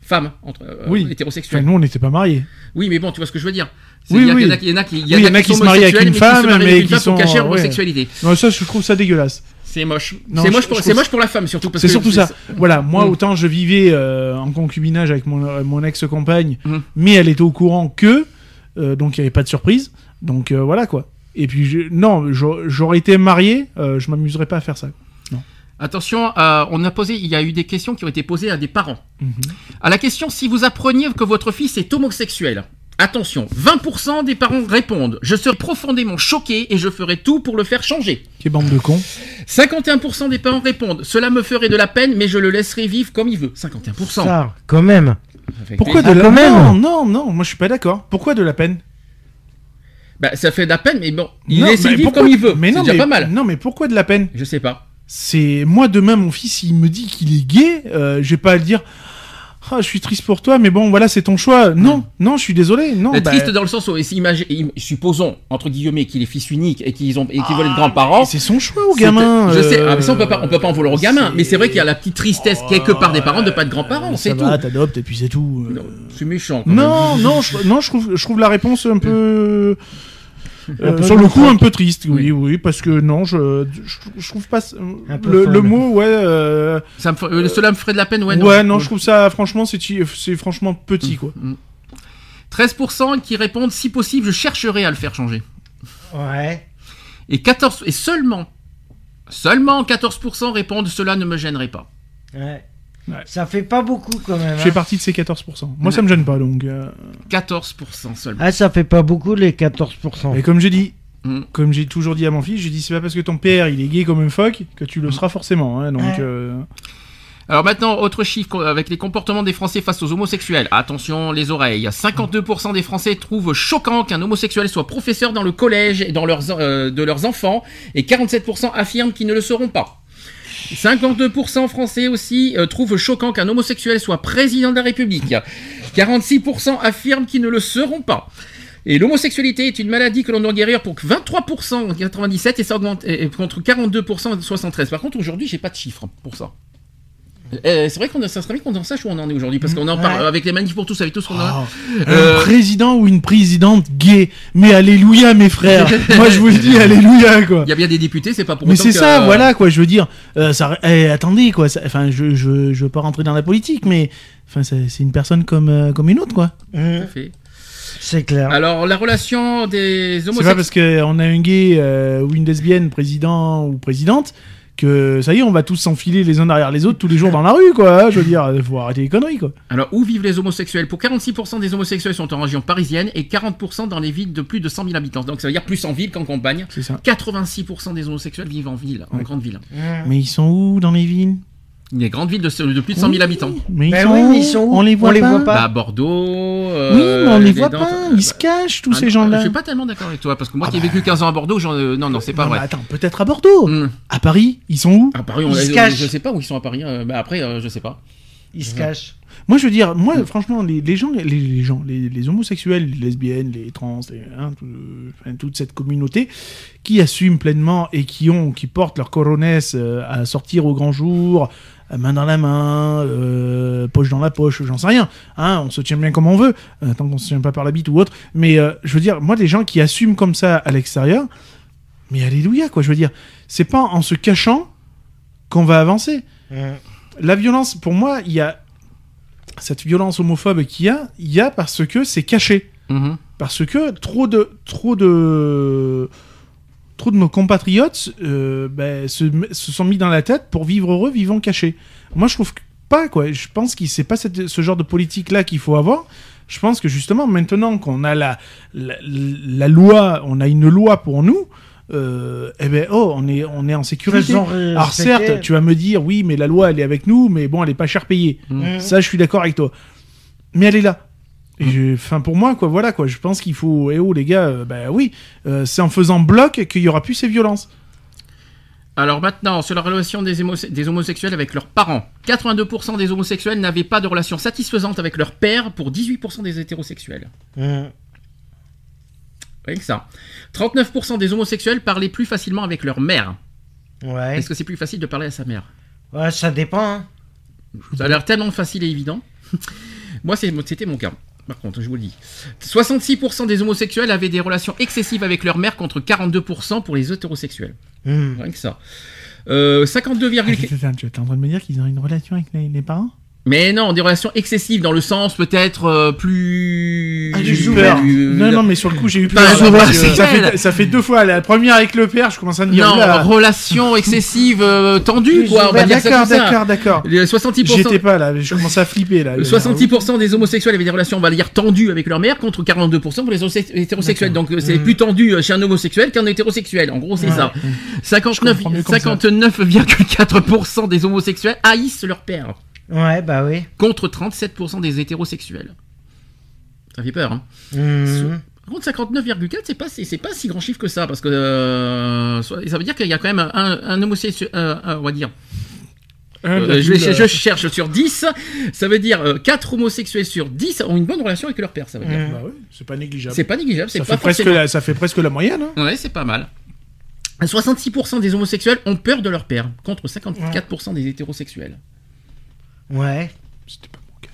Femme entre euh, Oui. Enfin, hétérosexuel. nous, on n'était pas mariés. Oui, mais bon, tu vois ce que je veux dire. Oui, il y a- oui. Il y en a qui- il y a Oui, y en a qui qui sont se marient avec une mais qui femme, mais qui femme pour sont- cacher leur ouais. Non, ça, je trouve ça dégueulasse. C'est moche. C'est moche, pour, moche la femme surtout C'est surtout ça. Voilà, moi, Mm. autant je vivais euh, en concubinage avec mon, euh, mon ex-compagne, Mm. mais elle était au courant que, euh, donc il n'y avait pas de surprise. Donc voilà quoi. Et puis, je- non, j'a- j'aurais été marié, je m'amuserais pas à faire ça. Attention, on a posé, il y a eu des questions qui ont été posées à des parents. Mhm. À la question si vous appreniez que votre fils est homosexuel. Attention, 20% des parents répondent Je serai profondément choqué et je ferai tout pour le faire changer. Quelle bande de cons. 51% des parents répondent Cela me ferait de la peine, mais je le laisserai vivre comme il veut. 51%. Ça, quand même. Pourquoi de plaisir. la même Non, non, non, moi je suis pas d'accord. Pourquoi de la peine? Bah, ça fait de la peine, mais bon, il Non, laisse mais vivre pourquoi- comme il veut. Mais C'est non, déjà mais, pas mal. Non, mais pourquoi de la peine? Je sais pas. C'est moi demain, mon fils, il me dit qu'il est gay, euh, je vais pas le dire. Ah, je suis triste pour toi, mais bon, voilà, c'est ton choix. Non, non, je suis désolé. Non, bah, triste dans le sens où, supposons, entre guillemets, qu'il est fils unique et qu'ils ont, et qu'ils veulent être grands-parents. c'est son choix au gamin. Je sais, euh, ah, mais ça on peut pas, on peut pas en vouloir au gamin. Mais c'est vrai qu'il y a la petite tristesse quelque part des parents de pas être Euh, grands-parents, c'est tout. t'adoptes et puis c'est tout. euh. C'est méchant. quand Non, même. non, je, non, je trouve, je trouve la réponse un peu, euh, sur le coup, un peu triste. Oui, Oui. oui, parce que non, je, je, je trouve pas Un peu le, le mot, ouais, euh, Ça me, ferait- euh, cela me ferait de la peine, ouais. ouais, non, je trouve ça, franchement, c'est, franchement petit, quoi. 13% qui répondent si possible, je chercherai à le faire changer. Ouais. Et 14 et seulement, seulement 14% répondent cela ne me gênerait pas. Ouais. Ouais. Ça fait pas beaucoup quand même. Je fais hein. partie de ces 14%. Moi, ça me gêne pas, donc. euh, 14% seulement. Ah, ça fait pas beaucoup les 14%. Et comme j'ai dit, Mm. comme j'ai toujours dit à mon fils, j'ai dit c'est pas parce que ton père il est gay comme un phoque que tu le seras forcément. hein, donc. Ouais. euh, Alors maintenant, autre chiffre co- avec les comportements des Français face aux homosexuels. Attention les oreilles. 52% des Français trouvent choquant qu'un homosexuel soit professeur dans le collège et dans leurs, euh, de leurs enfants, et 47% affirment qu'ils ne le seront pas. 52% français aussi euh, trouvent choquant qu'un homosexuel soit président de la République. 46% affirment qu'ils ne le seront pas. Et l'homosexualité est une maladie que l'on doit guérir pour 23% en 97 et ça augmente et- contre 42% en 73. Par contre, aujourd'hui, j'ai pas de chiffres pour ça. Eh, c'est vrai qu'on a- ça serait bien qu'on en sache où on en est aujourd'hui, parce qu'on en parle Ouais. avec les manifs pour tous, avec tout ce qu'on a. Oh, Euh, Un président ou une présidente gay. Mais alléluia, mes frères. Moi, je vous le dis, alléluia, quoi. Il y a bien des députés, c'est pas pour Mais c'est ça, voilà, quoi. Je veux dire, euh, ça, eh, attendez, quoi. ça- Enfin, je, je, je veux pas rentrer dans la politique, mais enfin, c'est une personne comme, euh, comme une autre, quoi. Tout Mmh, à fait. C'est clair. Alors, la relation des C'est pas homosexuels. parce qu'on a un gay euh, ou une lesbienne président ou présidente que ça y est, on va tous s'enfiler les uns derrière les autres tous les jours dans la rue, quoi. hein, Je veux dire, faut arrêter les conneries, quoi. Alors, où vivent les homosexuels? Pour 46% des homosexuels sont en région parisienne et 40% dans les villes de plus de 100 000 habitants. Donc, ça veut dire plus en ville qu'en campagne. C'est ça. 86% des homosexuels vivent en ville, en Ouais. grande ville. Mmh. Mais ils sont où dans les villes? Les grandes villes de, de plus de 100 000 habitants. Mais ils, Ben sont, oui, mais ils sont où On les voit On les pas. voit pas. Bah, Bordeaux. euh, Oui, mais on les voit Dents- pas. Ils se cachent, tous Ah ces non, gens-là. Je suis pas tellement d'accord avec toi, parce que moi Ah qui ai bah. vécu 15 ans à Bordeaux, euh, non, non, c'est pas Non, vrai. attends, peut-être à Bordeaux. Hmm. À Paris, ils sont où À Paris, on Ils a- se je, cachent. je sais pas où ils sont à Paris. euh, bah après, euh, je sais pas. Ils se cachent. Moi, je veux dire, moi, franchement, les, les gens, les, les gens, les, les homosexuels, les lesbiennes, les trans, les- hein, tout- enfin, toute cette communauté qui assument pleinement et qui ont, qui portent leur coronesse euh, à sortir au grand jour, euh, main dans la main, euh, poche dans la poche, j'en sais rien. Hein, on se tient bien comme on veut, euh, tant qu'on se tient pas par la bite ou autre. Mais euh, je veux dire, moi, des gens qui assument comme ça à l'extérieur, mais alléluia, quoi. Je veux dire, c'est pas en se cachant qu'on va avancer Mmh. la violence, pour moi, il y a cette violence homophobe qu'il y a, il y a parce que c'est caché. Mhm. Parce que trop de, trop de, trop de nos compatriotes euh, ben, se, se sont mis dans la tête pour vivre heureux, vivant cachés. Moi, je trouve que pas quoi. Je pense que c'est pas cette- ce genre de politique là qu'il faut avoir. Je pense que justement, maintenant qu'on a la, la, la loi, on a une loi pour nous. Euh, eh ben oh, on est on est en sécurité. Alors certes, tu vas me dire oui, mais la loi elle est avec nous, mais bon, elle est pas cher payée. Mmh. Ça, je suis d'accord avec toi. Mais elle est là. Et Enfin, pour moi, quoi, voilà, quoi. Je pense qu'il faut. Eh oh, les gars, euh, bah oui, euh, c'est en faisant bloc qu'il y aura plus ces violences. Alors maintenant, sur la relation des, homosexuels avec leurs parents. 82% des homosexuels n'avaient pas de relation satisfaisante avec leur père pour 18% des hétérosexuels. Mmh. Rien que ça. 39% des homosexuels parlaient plus facilement avec leur mère. Ouais. Est-ce que c'est plus facile de parler à sa mère? Ouais, ça dépend. Hein. Ça a l'air tellement facile et évident. Moi, c'était mon cas. Par contre, je vous le dis. 66% des homosexuels avaient des relations excessives avec leur mère contre 42% pour les hétérosexuels. Mmh. Rien que ça. Euh, 52, Attends, attends, tu es en train de me dire qu'ils ont une relation avec les, les parents? Mais non, des relations excessives dans le sens peut-être euh, plus. Ah, j'ai eu peur. plus- Non, non, mais sur le coup, j'ai eu Pas peur. sexuel. ça, fait, ça fait deux fois. La première avec le père, je commence à me dire. Non, oula. relations excessives euh, tendues, Plus quoi. On va dire ça D'accord, d'accord, d'accord. Les 66%. J'étais pas là, je commençais à flipper là. 66% des homosexuels avaient des relations, on va dire, tendues avec leur mère, contre 42% pour les hétérosexuels. Donc euh, c'est Mmh. plus tendu euh, chez un homosexuel qu'un hétérosexuel. En gros, c'est Ouais. ça. 59 comprends mieux comme ça. 59,4% des homosexuels haïssent leur père, Ouais, bah oui. contre 37% des hétérosexuels. Ça fait peur, hein. Mmh. Par contre, 59,4, c'est pas, c'est, c'est pas si grand chiffre que ça, parce que euh, ça veut dire qu'il y a quand même un, un homosexuel, euh, un- on va dire, euh, je, cherche sur 10, ça veut dire 4 homosexuels sur 10 ont une bonne relation avec leur père, ça veut dire. Mmh. Bah oui, c'est pas négligeable. C'est pas négligeable, c'est ça, pas fait presque la, ça fait presque la moyenne. Hein. Ouais, c'est pas mal. 66% des homosexuels ont peur de leur père, contre 54% des hétérosexuels. Ouais. C'était pas mon cas.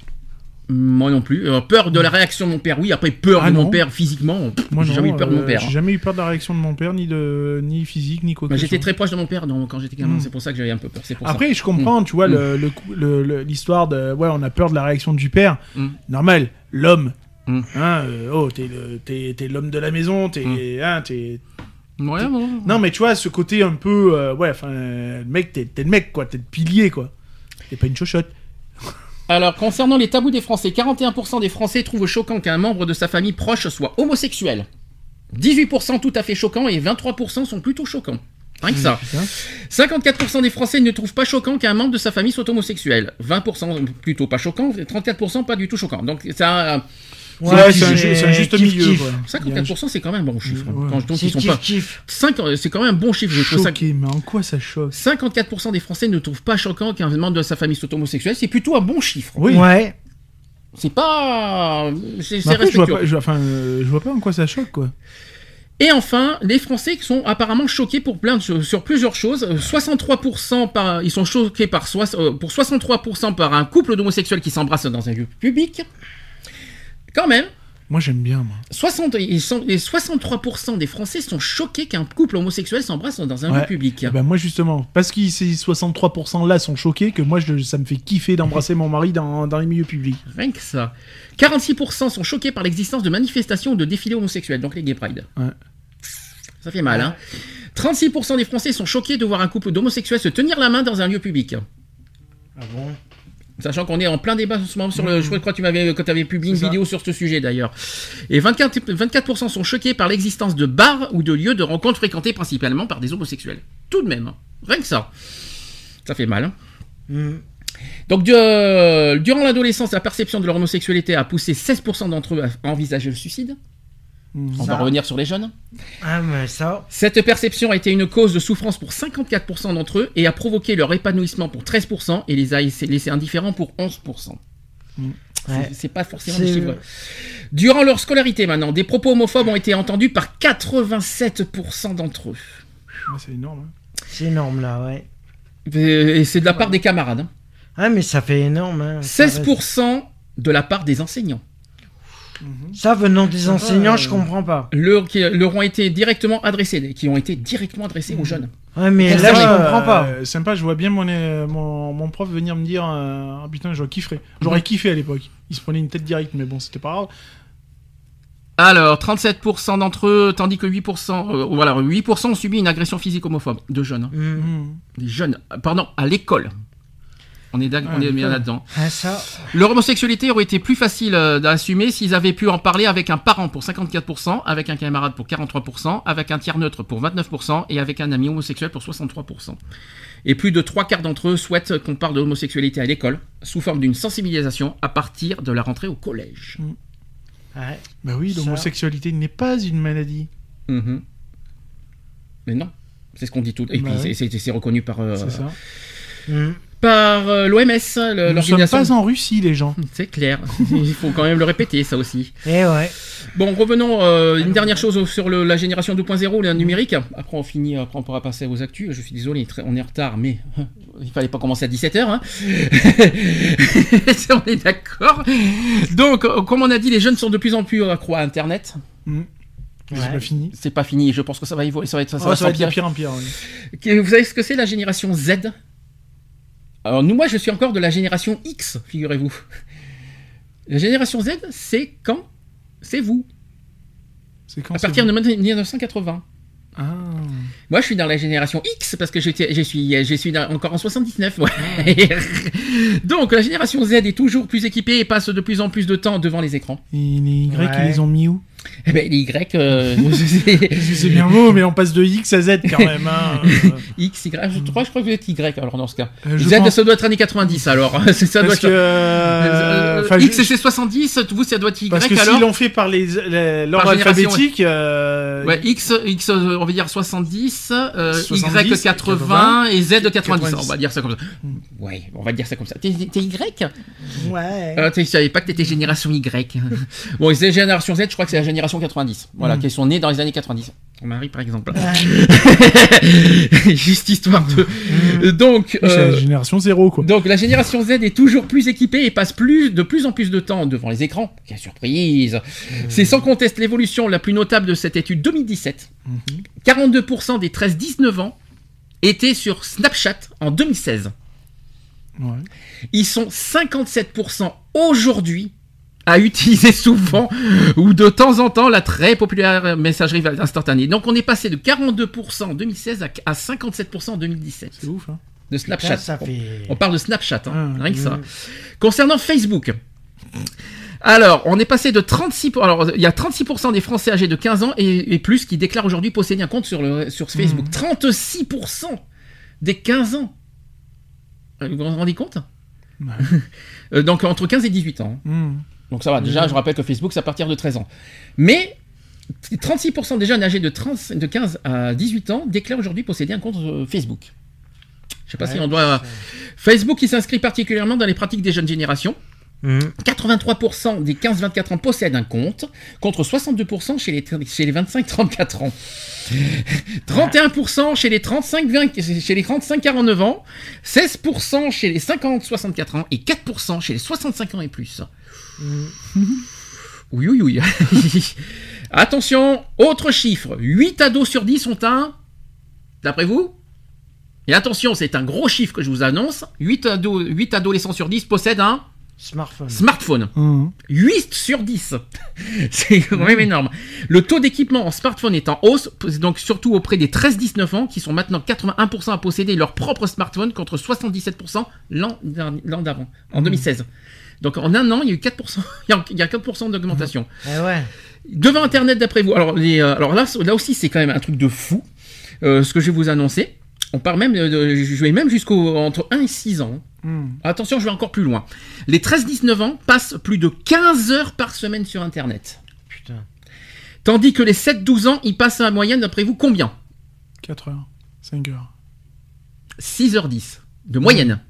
Moi non plus. Euh, peur de la réaction de mon père, oui. Après, peur Ah de mon non. père physiquement. pff, Moi, j'ai non, jamais eu peur de mon euh, père. J'ai hein. jamais eu peur de la réaction de mon père, ni de ni physique, ni quoi que Bah, ce J'étais soit. très proche de mon père donc, quand j'étais gamin, Mm. c'est pour ça que j'avais un peu peur. C'est pour ça. Après, je comprends, tu vois, Mm. le- le coup- le- le- l'histoire de. Ouais, on a peur de la réaction du père. Mm. Normal, l'homme. Mm. Hein, euh, oh, t'es le- t'es t'es l'homme de la maison, t'es. Hein, t'es- Ouais, bon. Non, mais tu vois, ce côté un peu. euh, ouais, enfin, euh, le mec, t'es t'es le mec, quoi. T'es le pilier, quoi. T'es pas une chochotte. Alors, concernant les tabous des Français, 41% des Français trouvent choquant qu'un membre de sa famille proche soit homosexuel. 18% tout à fait choquant et 23% sont plutôt choquants. Rien que ça. Putain. 54% des Français ne trouvent pas choquant qu'un membre de sa famille soit homosexuel. 20% plutôt pas choquant, et 34% pas du tout choquant. Donc ça, Ouais, c'est un, ju- c'est un juste kiff, milieu, kiff. quoi. 54% c'est quand même un bon chiffre. Ouais. Quand sont kiff, pas. 5 c'est quand même un bon chiffre, je trouve ça. Choqué, mais en quoi ça choque? 54% des Français ne trouvent pas choquant qu'un membre de sa famille soit homosexuel, c'est plutôt un bon chiffre. Oui. Ouais. C'est pas c'est je vois pas, je, enfin, euh, je vois pas en quoi ça choque, quoi. Et enfin, les Français qui sont apparemment choqués pour plein de sur plusieurs choses. Euh, 63% par, ils sont choqués par euh, pour 63% par un couple d'homosexuels qui s'embrassent dans un lieu public. Quand même, Moi, j'aime bien, moi. 60, ils sont, les 63% des Français sont choqués qu'un couple homosexuel s'embrasse dans un lieu Ouais. public. Eh ben, moi, justement, parce que ces 63% là sont choqués, que moi, je- ça me fait kiffer d'embrasser mon mari dans, dans les milieux publics. Rien que ça. 46% sont choqués par l'existence de manifestations ou de défilés homosexuels, donc les gay pride. Ouais. Ça fait mal, hein. 36% des Français sont choqués de voir un couple d'homosexuels se tenir la main dans un lieu public. Ah bon? Sachant qu'on est en plein débat en ce moment sur le. Je crois que tu m'avais quand tu avais publié une ça. vidéo sur ce sujet d'ailleurs. Et 24%, 24% sont choqués par l'existence de bars ou de lieux de rencontres fréquentés principalement par des homosexuels. Tout de même. hein. Rien que ça. Ça fait mal. hein. Hmm. Donc, euh, durant l'adolescence, la perception de leur homosexualité a poussé 16% d'entre eux à envisager le suicide. On va revenir sur les jeunes. Ah, mais ça. Cette perception a été une cause de souffrance pour 54% d'entre eux et a provoqué leur épanouissement pour 13% et les a laissés indifférents pour 11%. Ouais. C'est- pas forcément des chiffres. Durant leur scolarité maintenant, des propos homophobes ont été entendus par 87% d'entre eux. Ouais, c'est énorme. hein. C'est énorme là, ouais. Euh, Et c'est de la part des camarades. hein. Ah, mais ça fait énorme. Hein. Ça reste- 16% de la part des enseignants. Ça, venant des enseignants, euh, je comprends pas. Leur, qui leur ont été directement adressés, qui ont été directement adressés aux jeunes. Ouais, mais là, ça, je euh, comprends pas. Euh, sympa, je vois bien mon, euh, mon, mon prof venir me dire euh, Ah, putain, j'aurais kiffé. J'aurais kiffé à l'époque. Il se prenait une tête directe, mais bon, c'était pas grave. Alors, 37% d'entre eux, tandis que 8%, euh, voilà, 8% ont subi une agression physique homophobe de jeunes. hein. Hmm. Mmh. Des jeunes, euh, pardon, à l'école. On est, Ah, on bien là-dedans. Ah, ça. Leur homosexualité aurait été plus facile euh, d'assumer s'ils avaient pu en parler avec un parent pour 54%, avec un camarade pour 43%, avec un tiers neutre pour 29% et avec un ami homosexuel pour 63%. Et plus de trois quarts d'entre eux souhaitent qu'on parle de l'homosexualité à l'école, sous forme d'une sensibilisation à partir de la rentrée au collège. Ouais. Bah oui, Ça. l'homosexualité n'est pas une maladie. Mhm. Mais non, c'est ce qu'on dit tout. Et Bah puis c'est- reconnu par, euh, C'est ça. Hmm. Par euh, l'OMS, Nous sommes l'organisation. pas en Russie, les gens. C'est clair, il faut quand même le répéter ça aussi. Eh ouais. Bon, revenons, euh, une dernière chose sur le- la génération 2.0, le numérique. Après, on finit, après, on pourra passer aux actus. Je suis désolé, très- on est en retard, mais il fallait pas commencer à 17h. Hein. on est d'accord. Donc, euh, comme on a dit, les jeunes sont de plus en plus accro à Internet. Mmh. Ouais. C'est pas fini. C'est pas fini, je pense que ça va évoluer, ça va être, ça, Ça, va ça va être pire en pire. oui. Vous savez ce que c'est la génération Z? Alors nous, moi, je suis encore de la génération X, figurez-vous. La génération Z, c'est quand C'est vous. C'est quand À partir de 1980. Ah. Moi, je suis dans la génération X parce que je suis, je suis dans- encore en 79. ouais. Donc, la génération Z est toujours plus équipée et passe de plus en plus de temps devant les écrans. Et les Y, Ouais. ils les ont mis où? Eh ben, les Y, euh, c'est- bien beau, mais on passe de X à Z quand même. Hein. X, Y, je crois, je crois que vous êtes Y alors dans ce cas. Euh, Z, pense- ça doit être années 90 alors. Ça doit être. que. Euh, euh, enfin, X je- c'est 70, vous ça doit être Y Parce que alors. s'ils l'ont fait par les, l'ordre alphabétique, Ouais, X, X, on va dire 70, euh, 70, Y 80 et Z 90. 90. On va dire ça comme ça. Ouais, on va dire ça comme ça. T'es Y Ouais. euh, Tu savais pas que t'étais génération Y. bon, c'est génération Z, je crois que c'est la génération 90. Voilà, Mm. qui sont nés dans les années 90. Ton mari, par exemple. Juste histoire de. Donc. c'est euh, la génération zéro, quoi. Donc la génération Z est toujours plus équipée et passe plus, de plus en plus de temps devant les écrans. Quelle surprise C'est sans conteste l'évolution la plus notable de cette étude 2017. 42% des 13-19 ans étaient sur Snapchat en 2016. Ouais. Ils sont 57% aujourd'hui à utiliser souvent ou de temps en temps la très populaire messagerie instantanée. Donc on est passé de 42% en 2016 à à 57% en 2017 C'est ouf, hein. de Snapchat. Putain, ça fait. On parle de Snapchat, hein, Ah, rien que ça. Concernant Facebook. Alors, on est passé de 36... pour- Alors, il y a 36% des Français âgés de 15 ans et, et plus qui déclarent aujourd'hui posséder un compte sur, le, sur Facebook. 36% des 15 ans. Euh, Vous vous rendez compte? Ouais. Euh, Donc, entre 15 et 18 ans. Mmh. Donc ça va, déjà, je rappelle que Facebook, c'est à partir de 13 ans. Mais 36% des jeunes âgés de, 30 de 15 à 18 ans déclarent aujourd'hui posséder un compte euh, Facebook. Je sais pas Ouais, si on doit... Facebook qui s'inscrit particulièrement dans les pratiques des jeunes générations. Mhm. 83% des 15-24 ans possèdent un compte, contre 62% chez les, chez les 25-34 ans. 31% chez les 35-20 chez les 35-49 ans, 16% chez les 50-64 ans et 4% chez les 65 ans et plus. Oui, oui, oui. Attention, autre chiffre. 8 ados sur 10 ont un... D'après vous? Et attention, c'est un gros chiffre que je vous annonce. 8, ados, 8 adolescents sur 10 possèdent un Smartphone. smartphone. Hum. 8 sur 10. C'est quand même énorme. Le taux d'équipement en smartphone est en hausse, donc surtout auprès des 13-19 ans, qui sont maintenant 81% à posséder leur propre smartphone contre 77% l'an d'avant, en 2016. Donc en un an, il y a eu 4%, il y a- il y a 4% d'augmentation. Eh ouais. Devant Internet, d'après vous, alors, les, euh, alors là, là aussi, c'est quand même un truc de fou, euh, ce que je vais vous annoncer. On part même, de, de- je vais même jusqu'au entre 1 et 6 ans. Hum. Attention, je vais encore plus loin. Les 13-19 ans passent plus de 15 heures par semaine sur Internet. Putain. Tandis que les 7-12 ans, ils passent en moyenne, d'après vous, combien? 4 heures, 5 heures. 6h10 de moyenne.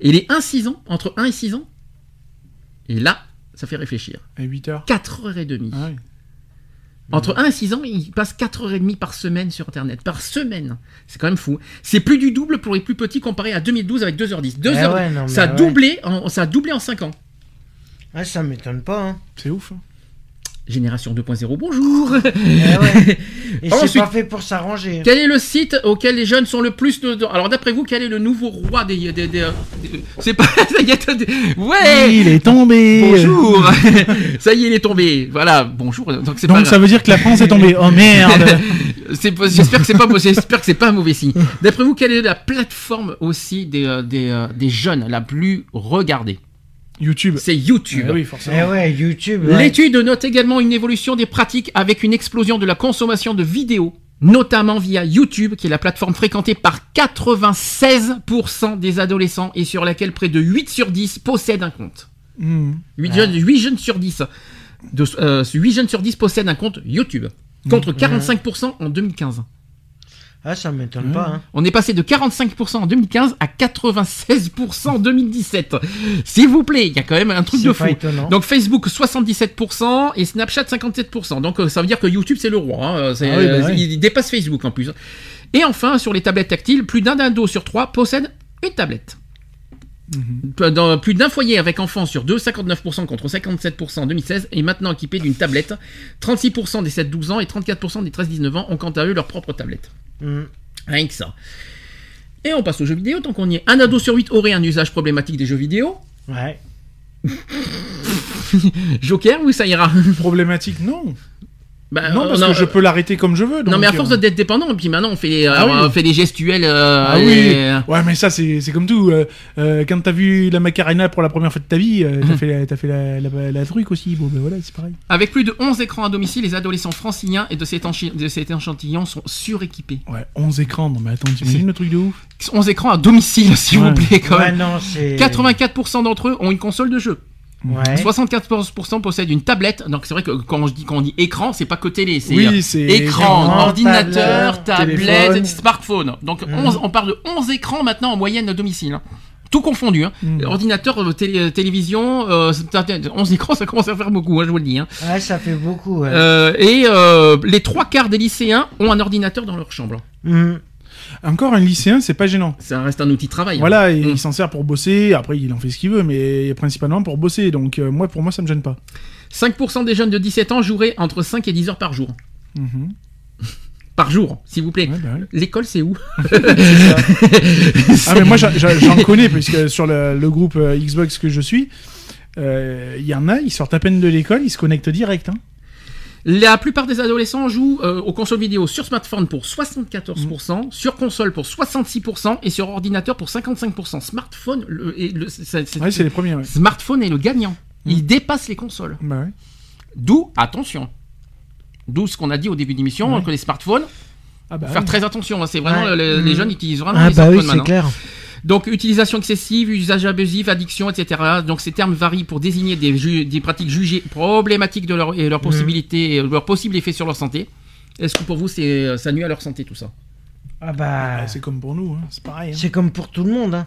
Et les 1-6 ans, entre 1 et 6 ans, et là, ça fait réfléchir. Et 8 heures. 4h30. Ah oui. Entre 1 et 6 ans, ils passent 4h30 par semaine sur Internet. Par semaine. C'est quand même fou. C'est plus du double pour les plus petits comparé à 2012 avec 2h10. 2 Eh heures- ouais, non, mais ça, a ouais. doublé en, ça a doublé en 5 ans. Ah, ça m'étonne pas. Hein. C'est ouf. hein. Génération 2.0, bonjour Eh ouais. Et c'est pas fait pour s'arranger. Quel est le site auquel les jeunes sont le plus de... Alors d'après vous, quel est le nouveau roi des... des, des- des- C'est pas... Ça y est, attendez. ouais Il est tombé. Bonjour Ça y est, il est tombé. Voilà, bonjour. Donc c'est pas Donc ça veut dire que la France est tombée. Oh merde. C'est J'espère que c'est pas, j'espère que c'est pas un mauvais signe. D'après vous, quelle est la plateforme aussi des, euh, des, euh, des jeunes la plus regardée? YouTube. C'est YouTube. Eh oui, Eh forcément. ouais, YouTube. ouais. L'étude note également une évolution des pratiques avec une explosion de la consommation de vidéos, notamment via YouTube, qui est la plateforme fréquentée par 96% des adolescents et sur laquelle près de 8 sur 10 possèdent un compte. 8, jeunes, 8 jeunes sur 10. De, euh, 8 jeunes sur 10 possèdent un compte YouTube, contre 45% en 2015. Ah, ça m'étonne Mmh. pas. Hein. On est passé de 45% en 2015 à 96% en 2017. S'il vous plaît, il y a quand même un truc de fou. étonnant. Donc Facebook 77% et Snapchat 57%. Donc euh, ça veut dire que YouTube c'est le roi. hein. Euh, Ah oui, bah euh, oui. Il dépasse Facebook en plus. Et enfin sur les tablettes tactiles, plus d'un ado sur trois possède une tablette. Mhm. Dans plus d'un foyer avec enfants sur deux, 59% contre 57% en 2016 est maintenant équipé d'une tablette. 36% des 7-12 ans et 34% des 13-19 ans ont quant à eux leur propre tablette. Hmm. Rien que ça. Et on passe aux jeux vidéo, tant qu'on y est. Un ado sur 8 aurait un usage problématique des jeux vidéo. Ouais. Joker, oui, ça ira. Problématique, non. Bah, non, euh, parce que je peux l'arrêter comme je veux. Non, mais à force euh, d'être dépendant, et puis maintenant on fait les, Ah euh, oui. on fait les gestuels. euh, Ah et- oui. Ouais, mais ça, c'est c'est comme tout. euh, euh, quand t'as vu la Macarena pour la première fois de ta vie, euh, Mhm. t'as fait, la, t'as fait la, la, la truc aussi. Bon, ben voilà, c'est pareil. Avec plus de 11 écrans à domicile, les adolescents franciliens et de cet, de cet échantillon sont suréquipés. Ouais, 11 écrans. Non, mais attends, t'imagines le truc de ouf? 11 écrans à domicile, s'il Ouais. vous plaît, quand Ouais, même. non, c'est. 84% d'entre eux ont une console de jeu. Ouais. 64% possèdent une tablette. Donc c'est vrai que quand, je dis, quand on dit écran, c'est pas que télé, c'est Oui, euh, écran, écran, ordinateur, tablette, smartphone. Donc. 11, on parle de 11 écrans maintenant en moyenne à domicile. hein. Tout confondu. Hein. Mhm. Ordinateur, euh, télé- euh, télévision, euh, c'est- 11 écrans, ça commence à faire beaucoup, hein, je vous le dis. Ouais, ça fait beaucoup. Ouais. Euh, et euh, les trois quarts des lycéens ont un ordinateur dans leur chambre. Hmm. Encore un lycéen, c'est pas gênant. Ça reste un outil de travail. hein. Voilà, et il s'en sert pour bosser. Après, il en fait ce qu'il veut, mais principalement pour bosser. Donc, euh, moi, pour moi, ça me gêne pas. 5% des jeunes de 17 ans joueraient entre 5 et 10 heures par jour. Mhm. Par jour, s'il vous plaît. Ouais, bah ouais. L'école, c'est où? Ah, mais moi, j'en- connais, puisque sur le, le groupe euh, Xbox que je suis, euh, il y en a, ils sortent à peine de l'école, ils se connectent direct. Hein. La plupart des adolescents jouent euh, aux consoles vidéo sur smartphone pour 74%, sur console pour 66% et sur ordinateur pour 55%. Smartphone, le, et le- c'est- c'est- Ouais, c'est les premiers, ouais. smartphone est le gagnant. Il dépasse les consoles. Bah ouais. D'où, attention. D'où ce qu'on a dit au début de l'émission, Ouais. que les smartphones, Ah bah faire très attention. hein, c'est vraiment les Mhm. jeunes utilisent vraiment Ah, les bah oui, smartphones c'est maintenant. clair. Donc utilisation excessive, usage abusif, addiction, etc. Donc ces termes varient pour désigner des, ju- des pratiques jugées problématiques de leur, et leurs possibilités, et leurs possibles effets sur leur santé. Est-ce que pour vous c'est ça nuit à leur santé tout ça? Ah bah. Ah, c'est comme pour nous, hein, c'est pareil. hein. C'est comme pour tout le monde. Hein.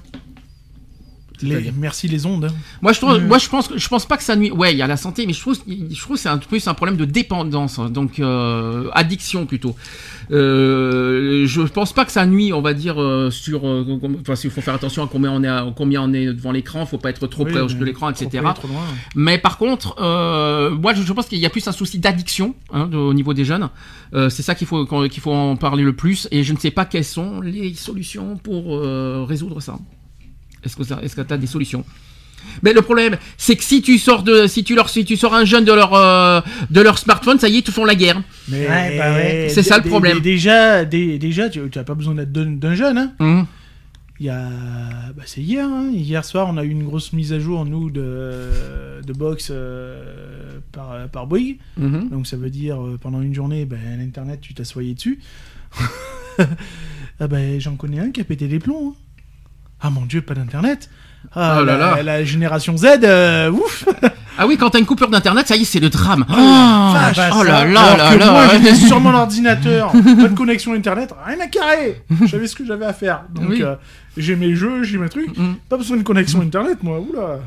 Les- merci les ondes. hein. Moi je trouve, moi je pense, je pense pas que ça nuit. Ouais, il y a la santé, mais je trouve, je trouve que c'est un plus un problème de dépendance, hein, donc euh, addiction plutôt. Euh, je pense pas que ça nuit, on va dire euh, sur. euh, Enfin, il faut faire attention à combien on est, à- combien on est devant l'écran. Faut pas être trop Oui, proche de l'écran, etc. près. Mais par contre, euh, moi je, je pense qu'il y a plus un souci d'addiction hein, de- au niveau des jeunes. Euh, c'est ça qu'il faut qu'il faut en parler le plus. Et je ne sais pas quelles sont les solutions pour euh, résoudre ça. Est-ce que ça, est-ce que t'as des solutions? Mais le problème, c'est que si tu sors de, si tu leur, si tu sors un jeune de leur, euh, de leur smartphone, ça y est, ils te font la guerre. Mais Ouais, bah ouais. C'est ça le problème. dé- Déjà, dé- déjà, tu n'as pas besoin d'être d'un jeune. Hein. Hum. Il y a, bah, c'est hier. hein. Hier soir, on a eu une grosse mise à jour nous de de box euh, par par Bouygues. Mhm. Donc ça veut dire euh, pendant une journée, ben, l'internet, tu t'assoyais dessus. ah ben j'en connais un qui a pété les plombs. hein. Ah mon dieu, pas d'internet. Ah Oh là la, là. la génération Z, euh, ouf. Ah oui, quand t'as une coupure d'internet, ça y est, c'est le drame. la Ah, vache. oh là là là là. moi j'étais sur mon ordinateur, pas de connexion internet, rien à carrer. Je savais ce que j'avais à faire. Donc Oui. euh, j'ai mes jeux, j'ai mes trucs. Mm. Pas besoin de connexion internet, moi. Oula.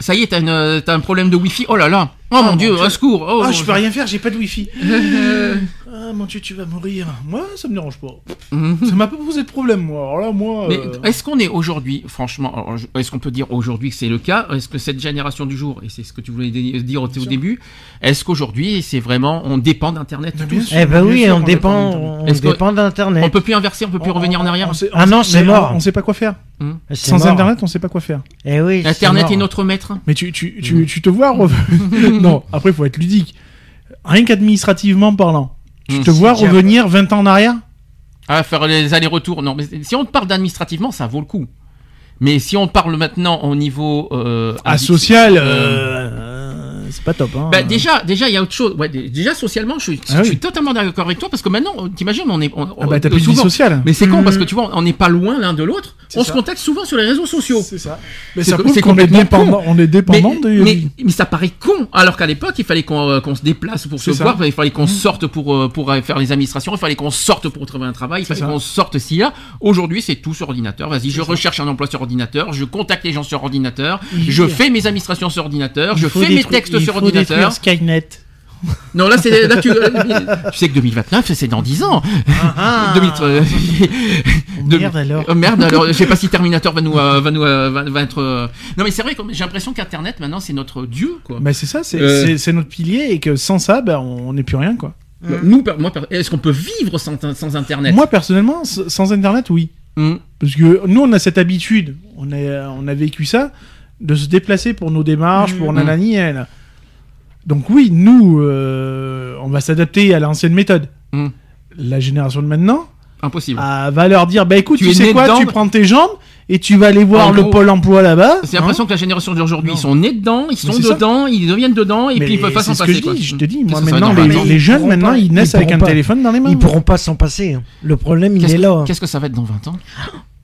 Ça y est, t'as, une, euh, t'as un problème de wifi. Oh là là. Oh, Oh, mon mon dieu, Dieu. un secours. Oh, Ah, je peux rien faire, j'ai pas de wifi. ah mon dieu, tu vas mourir. Moi, ça me dérange pas. Mhm. Ça m'a pas posé de problème, moi. Alors là, moi. Mais euh, est-ce qu'on est aujourd'hui, franchement, est-ce qu'on peut dire aujourd'hui que c'est le cas? Est-ce que cette génération du jour, et c'est ce que tu voulais dire au, début, est-ce qu'aujourd'hui c'est vraiment, on dépend d'Internet tous? Eh ben Bien oui, sûr on qu'on dépend, dépend on dépend On d'internet. peut plus inverser, on peut plus on- revenir en on- arrière? on sait- Ah on non, c'est mort. On, on sait pas quoi faire. Hmm. C'est Sans mort. internet, on sait pas quoi faire. Eh oui, Internet mort. est notre maître. Mais tu, tu, tu, tu te vois revenir. non, après, il faut être ludique. Rien qu'administrativement parlant. Tu Hmm, te vois revenir 20 ans en arrière? À faire les allers-retours. Non, mais si on parle d'administrativement, ça vaut le coup. Mais si on parle maintenant au niveau euh, addic- social, euh, euh, c'est pas top. Hein. Bah, déjà, déjà, il y a autre chose. Ouais, dé- déjà, socialement, je suis, Ah je oui. suis totalement d'accord avec toi parce que maintenant, t'imagines, on est, on, Ah bah, t'as plus de vie souvent- sociale. Mais c'est con Mhm. parce que tu vois, on n'est pas loin l'un de l'autre. On ça. se contacte souvent sur les réseaux sociaux. C'est ça. Mais C'est ça prouve qu'on est dépendant, on est Mais, dépendant de. mais, mais ça paraît con, alors qu'à l'époque, il fallait qu'on euh, se déplace pour se ça. Voir, il fallait qu'on sorte pour, euh, pour euh, faire les administrations, il fallait qu'on sorte pour trouver un travail, il fallait qu'on sorte si là. Aujourd'hui, c'est tout sur ordinateur. Vas-y, je recherche un emploi sur ordinateur, je contacte les gens sur ordinateur, je fais mes administrations sur ordinateur, je fais mes textes sur ordinateur. détruire Skynet. Non, là, c'est là tu, euh, tu sais que 2029, c'est dans 10 ans. Ah, 2000, euh, Oh, de- merde alors. Oh, merde, alors je sais pas si Terminator va nous euh, va nous euh, va, va être. euh, Non mais c'est vrai que j'ai l'impression qu'Internet maintenant c'est notre dieu quoi. Bah c'est ça, c'est Euh. notre pilier et que sans ça, bah, on n'est plus rien quoi. Nous, per- moi, est-ce qu'on peut vivre sans, sans Internet? Moi personnellement, s- sans internet, oui. Hum, Parce que nous, on a cette habitude, on a, on a vécu ça, de se déplacer pour nos démarches, pour Mhm. nanani. nanana. Donc oui, nous, euh, on va s'adapter à l'ancienne méthode. Mhm. La génération de maintenant Impossible. ah, va leur dire, bah écoute, Tu sais quoi, dedans, tu prends tes jambes et tu vas aller voir En le gros, pôle emploi là-bas. C'est hein. l'impression que la génération d'aujourd'hui, ils sont nés dedans, ils sont ça. dedans, ils deviennent dedans, et Mais puis ils peuvent pas c'est s'en ce que passer. je quoi. dis, je te dis, moi maintenant, les, 20 ans les jeunes pourront maintenant, pas- ils naissent ils avec un pas. téléphone dans les mains. Ils pourront pas s'en passer. hein. Le problème, il est là. que- Qu'est-ce que ça va être dans 20 ans?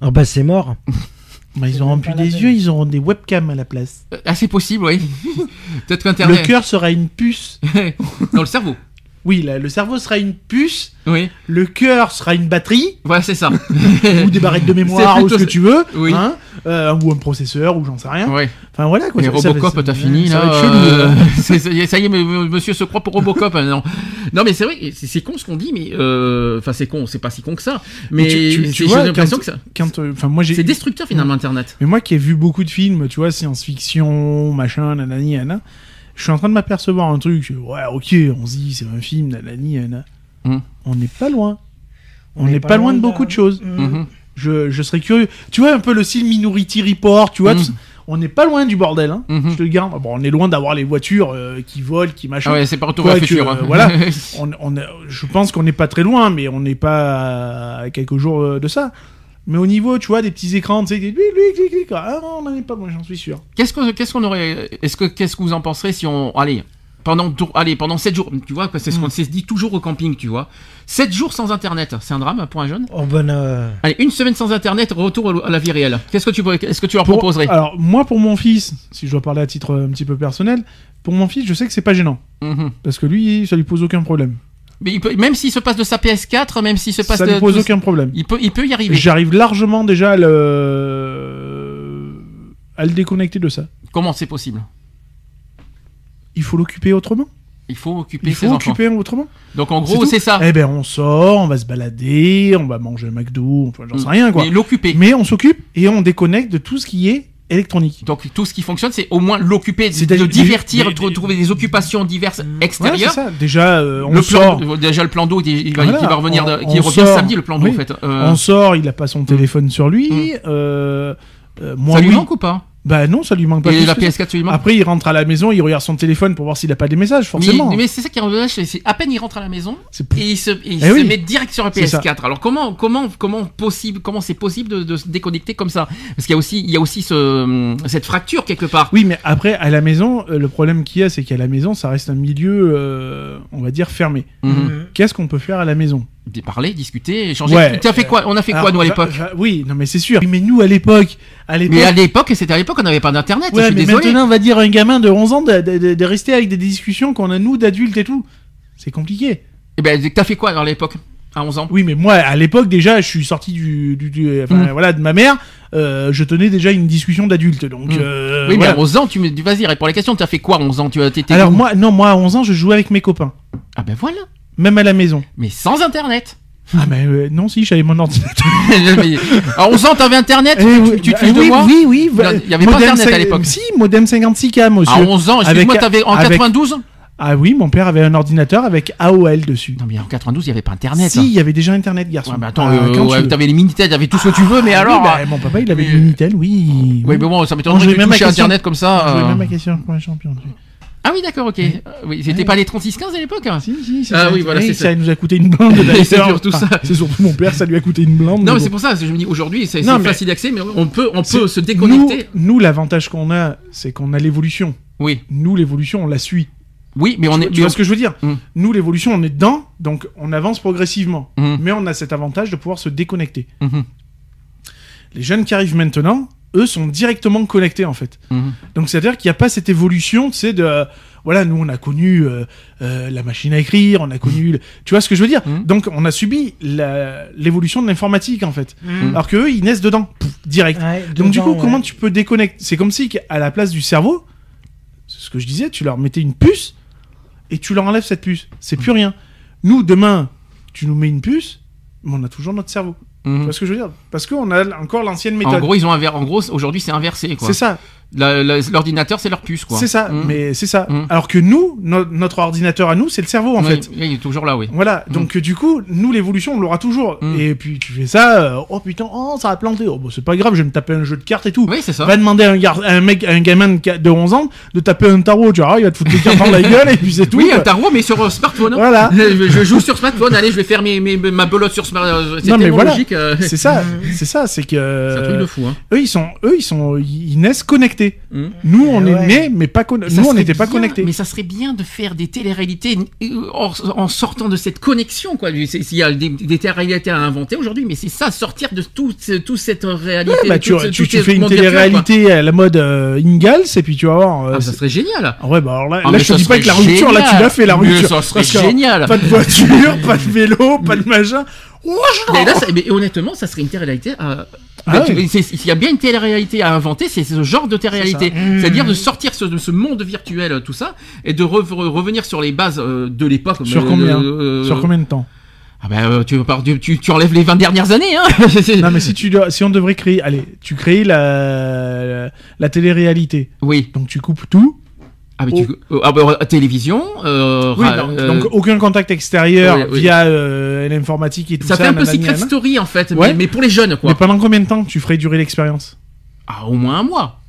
Ah bah c'est mort. Bah, ils auront plus des yeux, ils auront des webcams à la place. Euh, Ah, c'est possible, oui. Peut-être Le qu'Internet. cœur sera une puce. Dans le cerveau. Oui, là, le cerveau sera une puce. Oui, Le cœur sera une batterie. voilà, c'est ça. ou des barrettes de mémoire ou ce que tu veux. Oui. hein, euh, ou un processeur ou j'en sais rien. Ouais. Enfin voilà quoi. Et ça- Robocop, t'as fini ça là. chelou, euh, ça y est, monsieur se croit pour Robocop. hein, non. non, mais c'est vrai, c'est con ce qu'on dit, mais euh, enfin c'est con, c'est pas si con que ça. Mais tu- tu- tu vois, j'ai l'impression que ça, euh, enfin moi j'ai. c'est destructeur finalement Internet. Mais moi qui ai vu beaucoup de films, tu vois, science-fiction, machin, nanani, nanana, je suis en train de m'apercevoir un truc. Ouais, ok, on se dit c'est un film, nanani, nanana. Hmm. On n'est pas loin. On n'est pas, loin de beaucoup de choses. Mhm. Je, je serais curieux. Tu vois un peu le style Minority Report, tu vois. Ça. On n'est pas loin du bordel. Hein. Mhm. Je te le garde. Bon, on est loin d'avoir les voitures euh, qui volent, qui machin. Ah ouais, c'est pas retour Quoi vers le que, futur. euh, hein. voilà. on, on est- je pense qu'on n'est pas très loin, mais on n'est pas à quelques jours euh, de ça. Mais au niveau, tu vois, des petits écrans, tu sais, des... clic, clic, ah, on n'en est pas loin, j'en suis sûr. Qu'est-ce que qu'est-ce qu'on aurait Est-ce que qu'est-ce que vous en penserez si on allez pendant allez pendant 7 jours, tu vois, c'est ce Hmm. qu'on s'est dit toujours au camping, tu vois. 7 jours sans internet, c'est un drame pour un jeune? Oh ben euh, Allez, une semaine sans internet, retour à la vie réelle. Qu'est-ce que tu est-ce que tu leur Pour- proposerais? Alors, moi, pour mon fils, si je dois parler à titre euh, un petit peu personnel, pour mon fils, je sais que c'est pas gênant. Mhm. Parce que lui, ça lui pose aucun problème. Mais il peut, même s'il se passe de sa PS4, même s'il se passe Ça de, lui pose de- aucun problème. il peut il peut y arriver. J'arrive largement déjà à le... à le déconnecter de ça. Comment c'est possible? Il faut l'occuper autrement. Il faut occuper Il ses faut enfants. occuper autrement. Donc en gros, c'est ça. Eh ben, on sort, on va se balader, on va manger un McDo, enfin, j'en sais rien, quoi. Mais l'occuper. Mais on s'occupe et on déconnecte de tout ce qui est électronique. Donc tout ce qui fonctionne, c'est au moins l'occuper, de, divertir, de trouver des occupations diverses Ouais, extérieures. ça. Déjà, euh, on le sort. plan, déjà le plan d'eau, Voilà, qui va revenir, on- qui on revient sort. samedi le plan d'eau Oui. en fait. Euh, On sort, il a pas son téléphone sur lui. Mm. euh, euh, moi, ça lui oui. manque ou pas? Bah non, ça lui manque pas. Et plus la que ça. PS4, ça lui manque Après, il rentre à la maison, il regarde son téléphone pour voir s'il a pas des messages, forcément. mais c'est ça qui est dommage, c'est c'est à peine il rentre à la maison C'est- et il se, et il Eh se oui. met direct sur la C'est ça. PS4. Alors comment comment comment possible comment c'est possible de, de se déconnecter comme ça? Parce qu'il y a aussi il y a aussi ce, cette fracture quelque part. Oui, mais après, à la maison, euh, le problème qu'il y a, c'est qu'à la maison, ça reste un milieu, euh, on va dire, fermé. Mhm. Qu'est-ce qu'on peut faire à la maison? Parler, discuter, échanger. Ouais. tu as fait quoi? On a fait quoi nous à l'époque? Oui, non, mais c'est sûr. Mais nous, à l'époque, à l'époque. Mais à l'époque, c'était à l'époque, on n'avait pas d'internet. je suis mais désolé. maintenant, on va dire un gamin de 11 ans de, de- de- de rester avec des discussions qu'on a nous d'adultes et tout. C'est compliqué. Eh ben, t'as fait quoi à l'époque À 11 ans? Oui, mais moi, à l'époque, déjà, je suis sorti du, du- du- enfin, Mm. voilà, de ma mère. euh, je tenais déjà une discussion d'adulte, donc. Mm. euh, Oui, mais voilà. à 11 ans, tu me dis, vas-y, réponds à la question. T'as fait quoi à 11 ans? Tu Alors moi, non, moi, à 11 ans, je jouais avec mes copains, Ah ben voilà. Même à la maison. Mais sans internet. Ah, mais euh, non, si, j'avais mon ordinateur. Mais à 11 ans, t'avais internet Eh Tu, oui, tu te bah, oui, Oui, oui. Il y a- il y avait pas Internet à l'époque. Si, modem 56K, monsieur. À 11 ans, excuse-moi, t'avais en avec- 92 Ah oui, mon père avait un ordinateur avec AOL dessus. Non, mais en 92, il n'y avait pas internet. Si, il y avait déjà Internet, garçon. Ouais, mais attends, Ah, euh, quand ouais, tu veux. t'avais les Minitel, t'avais tout ce que tu veux, mais Ah alors. oui, bah, mon papa, il avait mais- le Minitel, oui. Oui, mais bon, ça m'étonnerait que tu même touches à internet comme ça. Je euh. même ma question pour un champion. tu. Ah oui, d'accord, ok. Euh, Oui, c'était pas les 3615 à l'époque Si, si, c'est Ah ça. oui, voilà, Oui, c'est ça. ça. nous a coûté une blinde. C'est surtout ça. C'est surtout mon père, ça lui a coûté une blinde. Non, mais c'est pour ça, je me dis aujourd'hui, c'est facile d'accès, mais on peut, on peut se déconnecter. Nous, nous, l'avantage qu'on a, c'est qu'on a l'évolution. Oui, Nous, l'évolution, on la suit. oui, mais on est. tu vois ce que je veux dire? Mm. Nous, l'évolution, on est dedans, donc on avance progressivement. Mhm. Mais on a cet avantage de pouvoir se déconnecter. Mhm, Les jeunes qui arrivent maintenant, eux, sont directement connectés, en fait. mhm. Donc, c'est-à-dire qu'il n'y a pas cette évolution, tu sais, de... Voilà, nous, on a connu euh, euh, la machine à écrire, on a connu... le- Tu vois ce que je veux dire? Mhm. Donc, on a subi l'évolution de l'informatique, en fait. Alors qu'eux, ils naissent dedans, pouf, direct. Ouais, Donc, du coup, comment tu peux déconnecter? C'est comme si, à la place du cerveau, c'est ce que je disais, tu leur mettais une puce et tu leur enlèves cette puce. C'est plus rien. Nous, demain, tu nous mets une puce, mais on a toujours notre cerveau. Tu Mhm. vois ce que je veux dire? Parce qu'on a encore l'ancienne En méthode. gros, ils ont inver... en gros, aujourd'hui, c'est inversé. C'est ça, L'ordinateur, c'est leur puce, quoi. c'est ça, Mhm. mais c'est ça. Mm. Alors que nous, no- notre ordinateur à nous, c'est le cerveau en Oui, fait. il est toujours là, oui. Voilà, donc euh, du coup, nous l'évolution, on l'aura toujours. Mm. Et puis tu fais ça, euh, oh putain, oh ça a planté, oh bah, c'est pas grave, je vais me taper un jeu de cartes et tout. Oui, c'est ça. Va demander à un, gar- un mec, à un gamin de, qua- de 11 ans de taper un tarot, tu vois, il va te foutre des cartes dans la gueule et puis c'est tout. Oui, un tarot, mais sur euh, smartphone. hein. Voilà. je, je joue sur smartphone, allez, je vais faire mes, mes- ma belote sur smartphone. C'est Non, mais tellement voilà. logique. euh, C'est ça, c'est ça, c'est que C'est un truc de fou, hein. eux ils sont, eux ils sont, ils naissent connectés. Mm. Nous on est nés mais pas Nous on n'était pas connectés. Mais ça serait bien de faire des téléréalités en, en sortant de cette connexion, quoi. S'il y a des, des téléréalités à inventer aujourd'hui, mais c'est ça, sortir de toute tout cette réalité. Ouais, bah, tu, tout ce- tu, tout tu ce fais une télé-réalité à la mode euh, Ingalls et puis tu vas voir. euh. Ah, ça serait génial. Ah ouais, bah alors là, Ah, là mais je te dis pas que la rupture, là tu l'as fait la Mais rupture. ça serait Parce génial. Pas de voiture, pas de vélo, pas de machin. Mais là, ça- mais honnêtement, ça serait une télé-réalité. à- Ah Mais tu- ouais. c'est- S'il y a bien une télé-réalité à inventer, c'est ce genre de télé-réalité. C'est ça. Mmh. C'est-à-dire de sortir ce- de ce monde virtuel, euh, tout ça, et de re- re- revenir sur les bases euh, de l'époque. Sur euh, combien euh, Sur combien de temps Ah bah, euh, tu, tu, tu, enlèves les 20 dernières années, hein Non mais si tu si on devrait créer, allez, tu crées la la télé-réalité. Oui. Donc tu coupes tout. Ah, mais tu, euh, ah bah, euh, télévision. Euh, Oui, donc, euh, donc aucun contact extérieur oui, oui. via euh, l'informatique et tout ça ça. fait un peu Secret. Story en fait, Ouais. mais, mais pour les jeunes quoi. Mais pendant combien de temps tu ferais durer l'expérience? Ah, au moins un mois.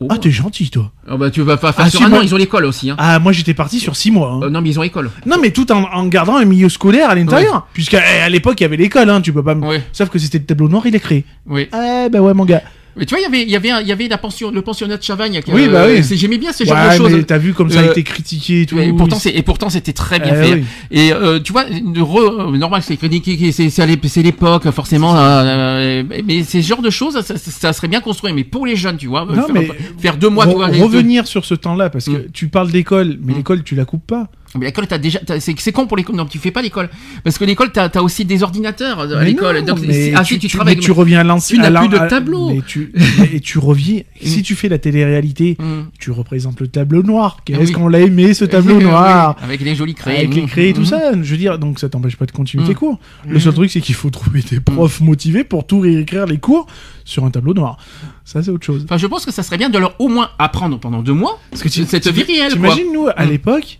Au Ah moins. t'es gentil toi. Ah bah tu vas pas faire Ah, sur un moi- an, ils ont l'école aussi. Hein. Ah moi j'étais parti sur 6 mois. hein. Euh, non mais ils ont école. Non mais tout en, en gardant un milieu scolaire à l'intérieur. Puisqu'à à l'époque il y avait l'école, hein, tu peux pas. me- Oui, Sauf que c'était le tableau noir, il est créé. oui. Eh ben ouais mon gars. Mais tu vois, il y avait, il y avait, il y avait la pension, le pensionnat de Chavagne. qui, Oui, bah oui. J'aimais bien ce genre Ouais, de choses. t'as vu comme ça a Euh, été critiqué et tout. Et pourtant, c'est, et pourtant, c'était très bien Eh fait. oui. Et euh, tu vois, re- euh, normal, c'est critiqué, c'est, c'est, l'époque, forcément. euh, mais ces genres de choses, ça, serait bien construit. Mais pour les jeunes, tu vois, Non, faire, mais faire deux mois, Re- tu vois, revenir sur ce temps-là parce que Mm. tu parles d'école, mais Mm. l'école tu la coupes pas. Mais l'école, t'as déjà, t'as- c'est c'est con pour l'école. Non, tu fais pas l'école parce que l'école, t'as as aussi des ordinateurs euh, à Mais l'école. non, Donc, mais ah, si, tu, travailles. mais tu reviens à Tu l'ancien. n'as à plus de tableau. mais tu, et tu reviens. si tu fais la télé-réalité, Hum. tu représentes le tableau noir. Qu'est-ce Oui. qu'on l'a aimé ce tableau noir avec les jolis crayons. avec les crayons et tout Hum. ça, je veux dire, donc ça t'empêche pas de continuer Mm. tes cours. Le seul truc, c'est qu'il faut trouver des profs motivés pour tout réécrire les cours sur un tableau noir. Ça, c'est autre chose. Enfin, je pense que ça serait bien de leur au moins apprendre pendant deux mois Parce que tu, cette vie réelle, quoi. T'imagines, nous, à Mm. l'époque,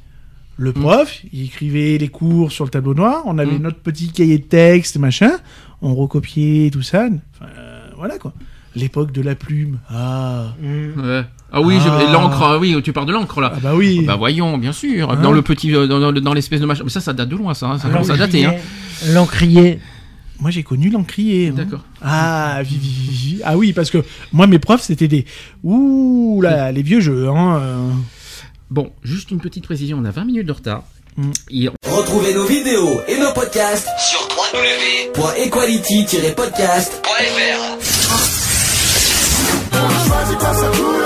le prof, il écrivait les cours sur le tableau noir, on avait Mm. notre petit cahier de texte, machin, on recopiait tout ça. Enfin, euh, voilà quoi. L'époque de la plume. Ah. Mm. Ouais. Ah oui, Ah. l'encre. ah oui, tu parles de l'encre là. Ah bah oui. Bah voyons, bien sûr. Hein dans le petit, euh, dans, dans- dans l'espèce de machin. Mais ça, ça date de loin, ça. hein. Ça commence à dater. Hein. L'encrier. Moi, j'ai connu l'encrier. hein. D'accord. Ah, vi- vi- vi- vi- ah oui, parce que moi, mes profs, c'était des. Ouh là, les vieux jeux. Hein. Bon, juste une petite précision. On a 20 minutes de retard. Mm. Et Retrouvez nos vidéos et nos podcasts sur www.equality-podcast.fr.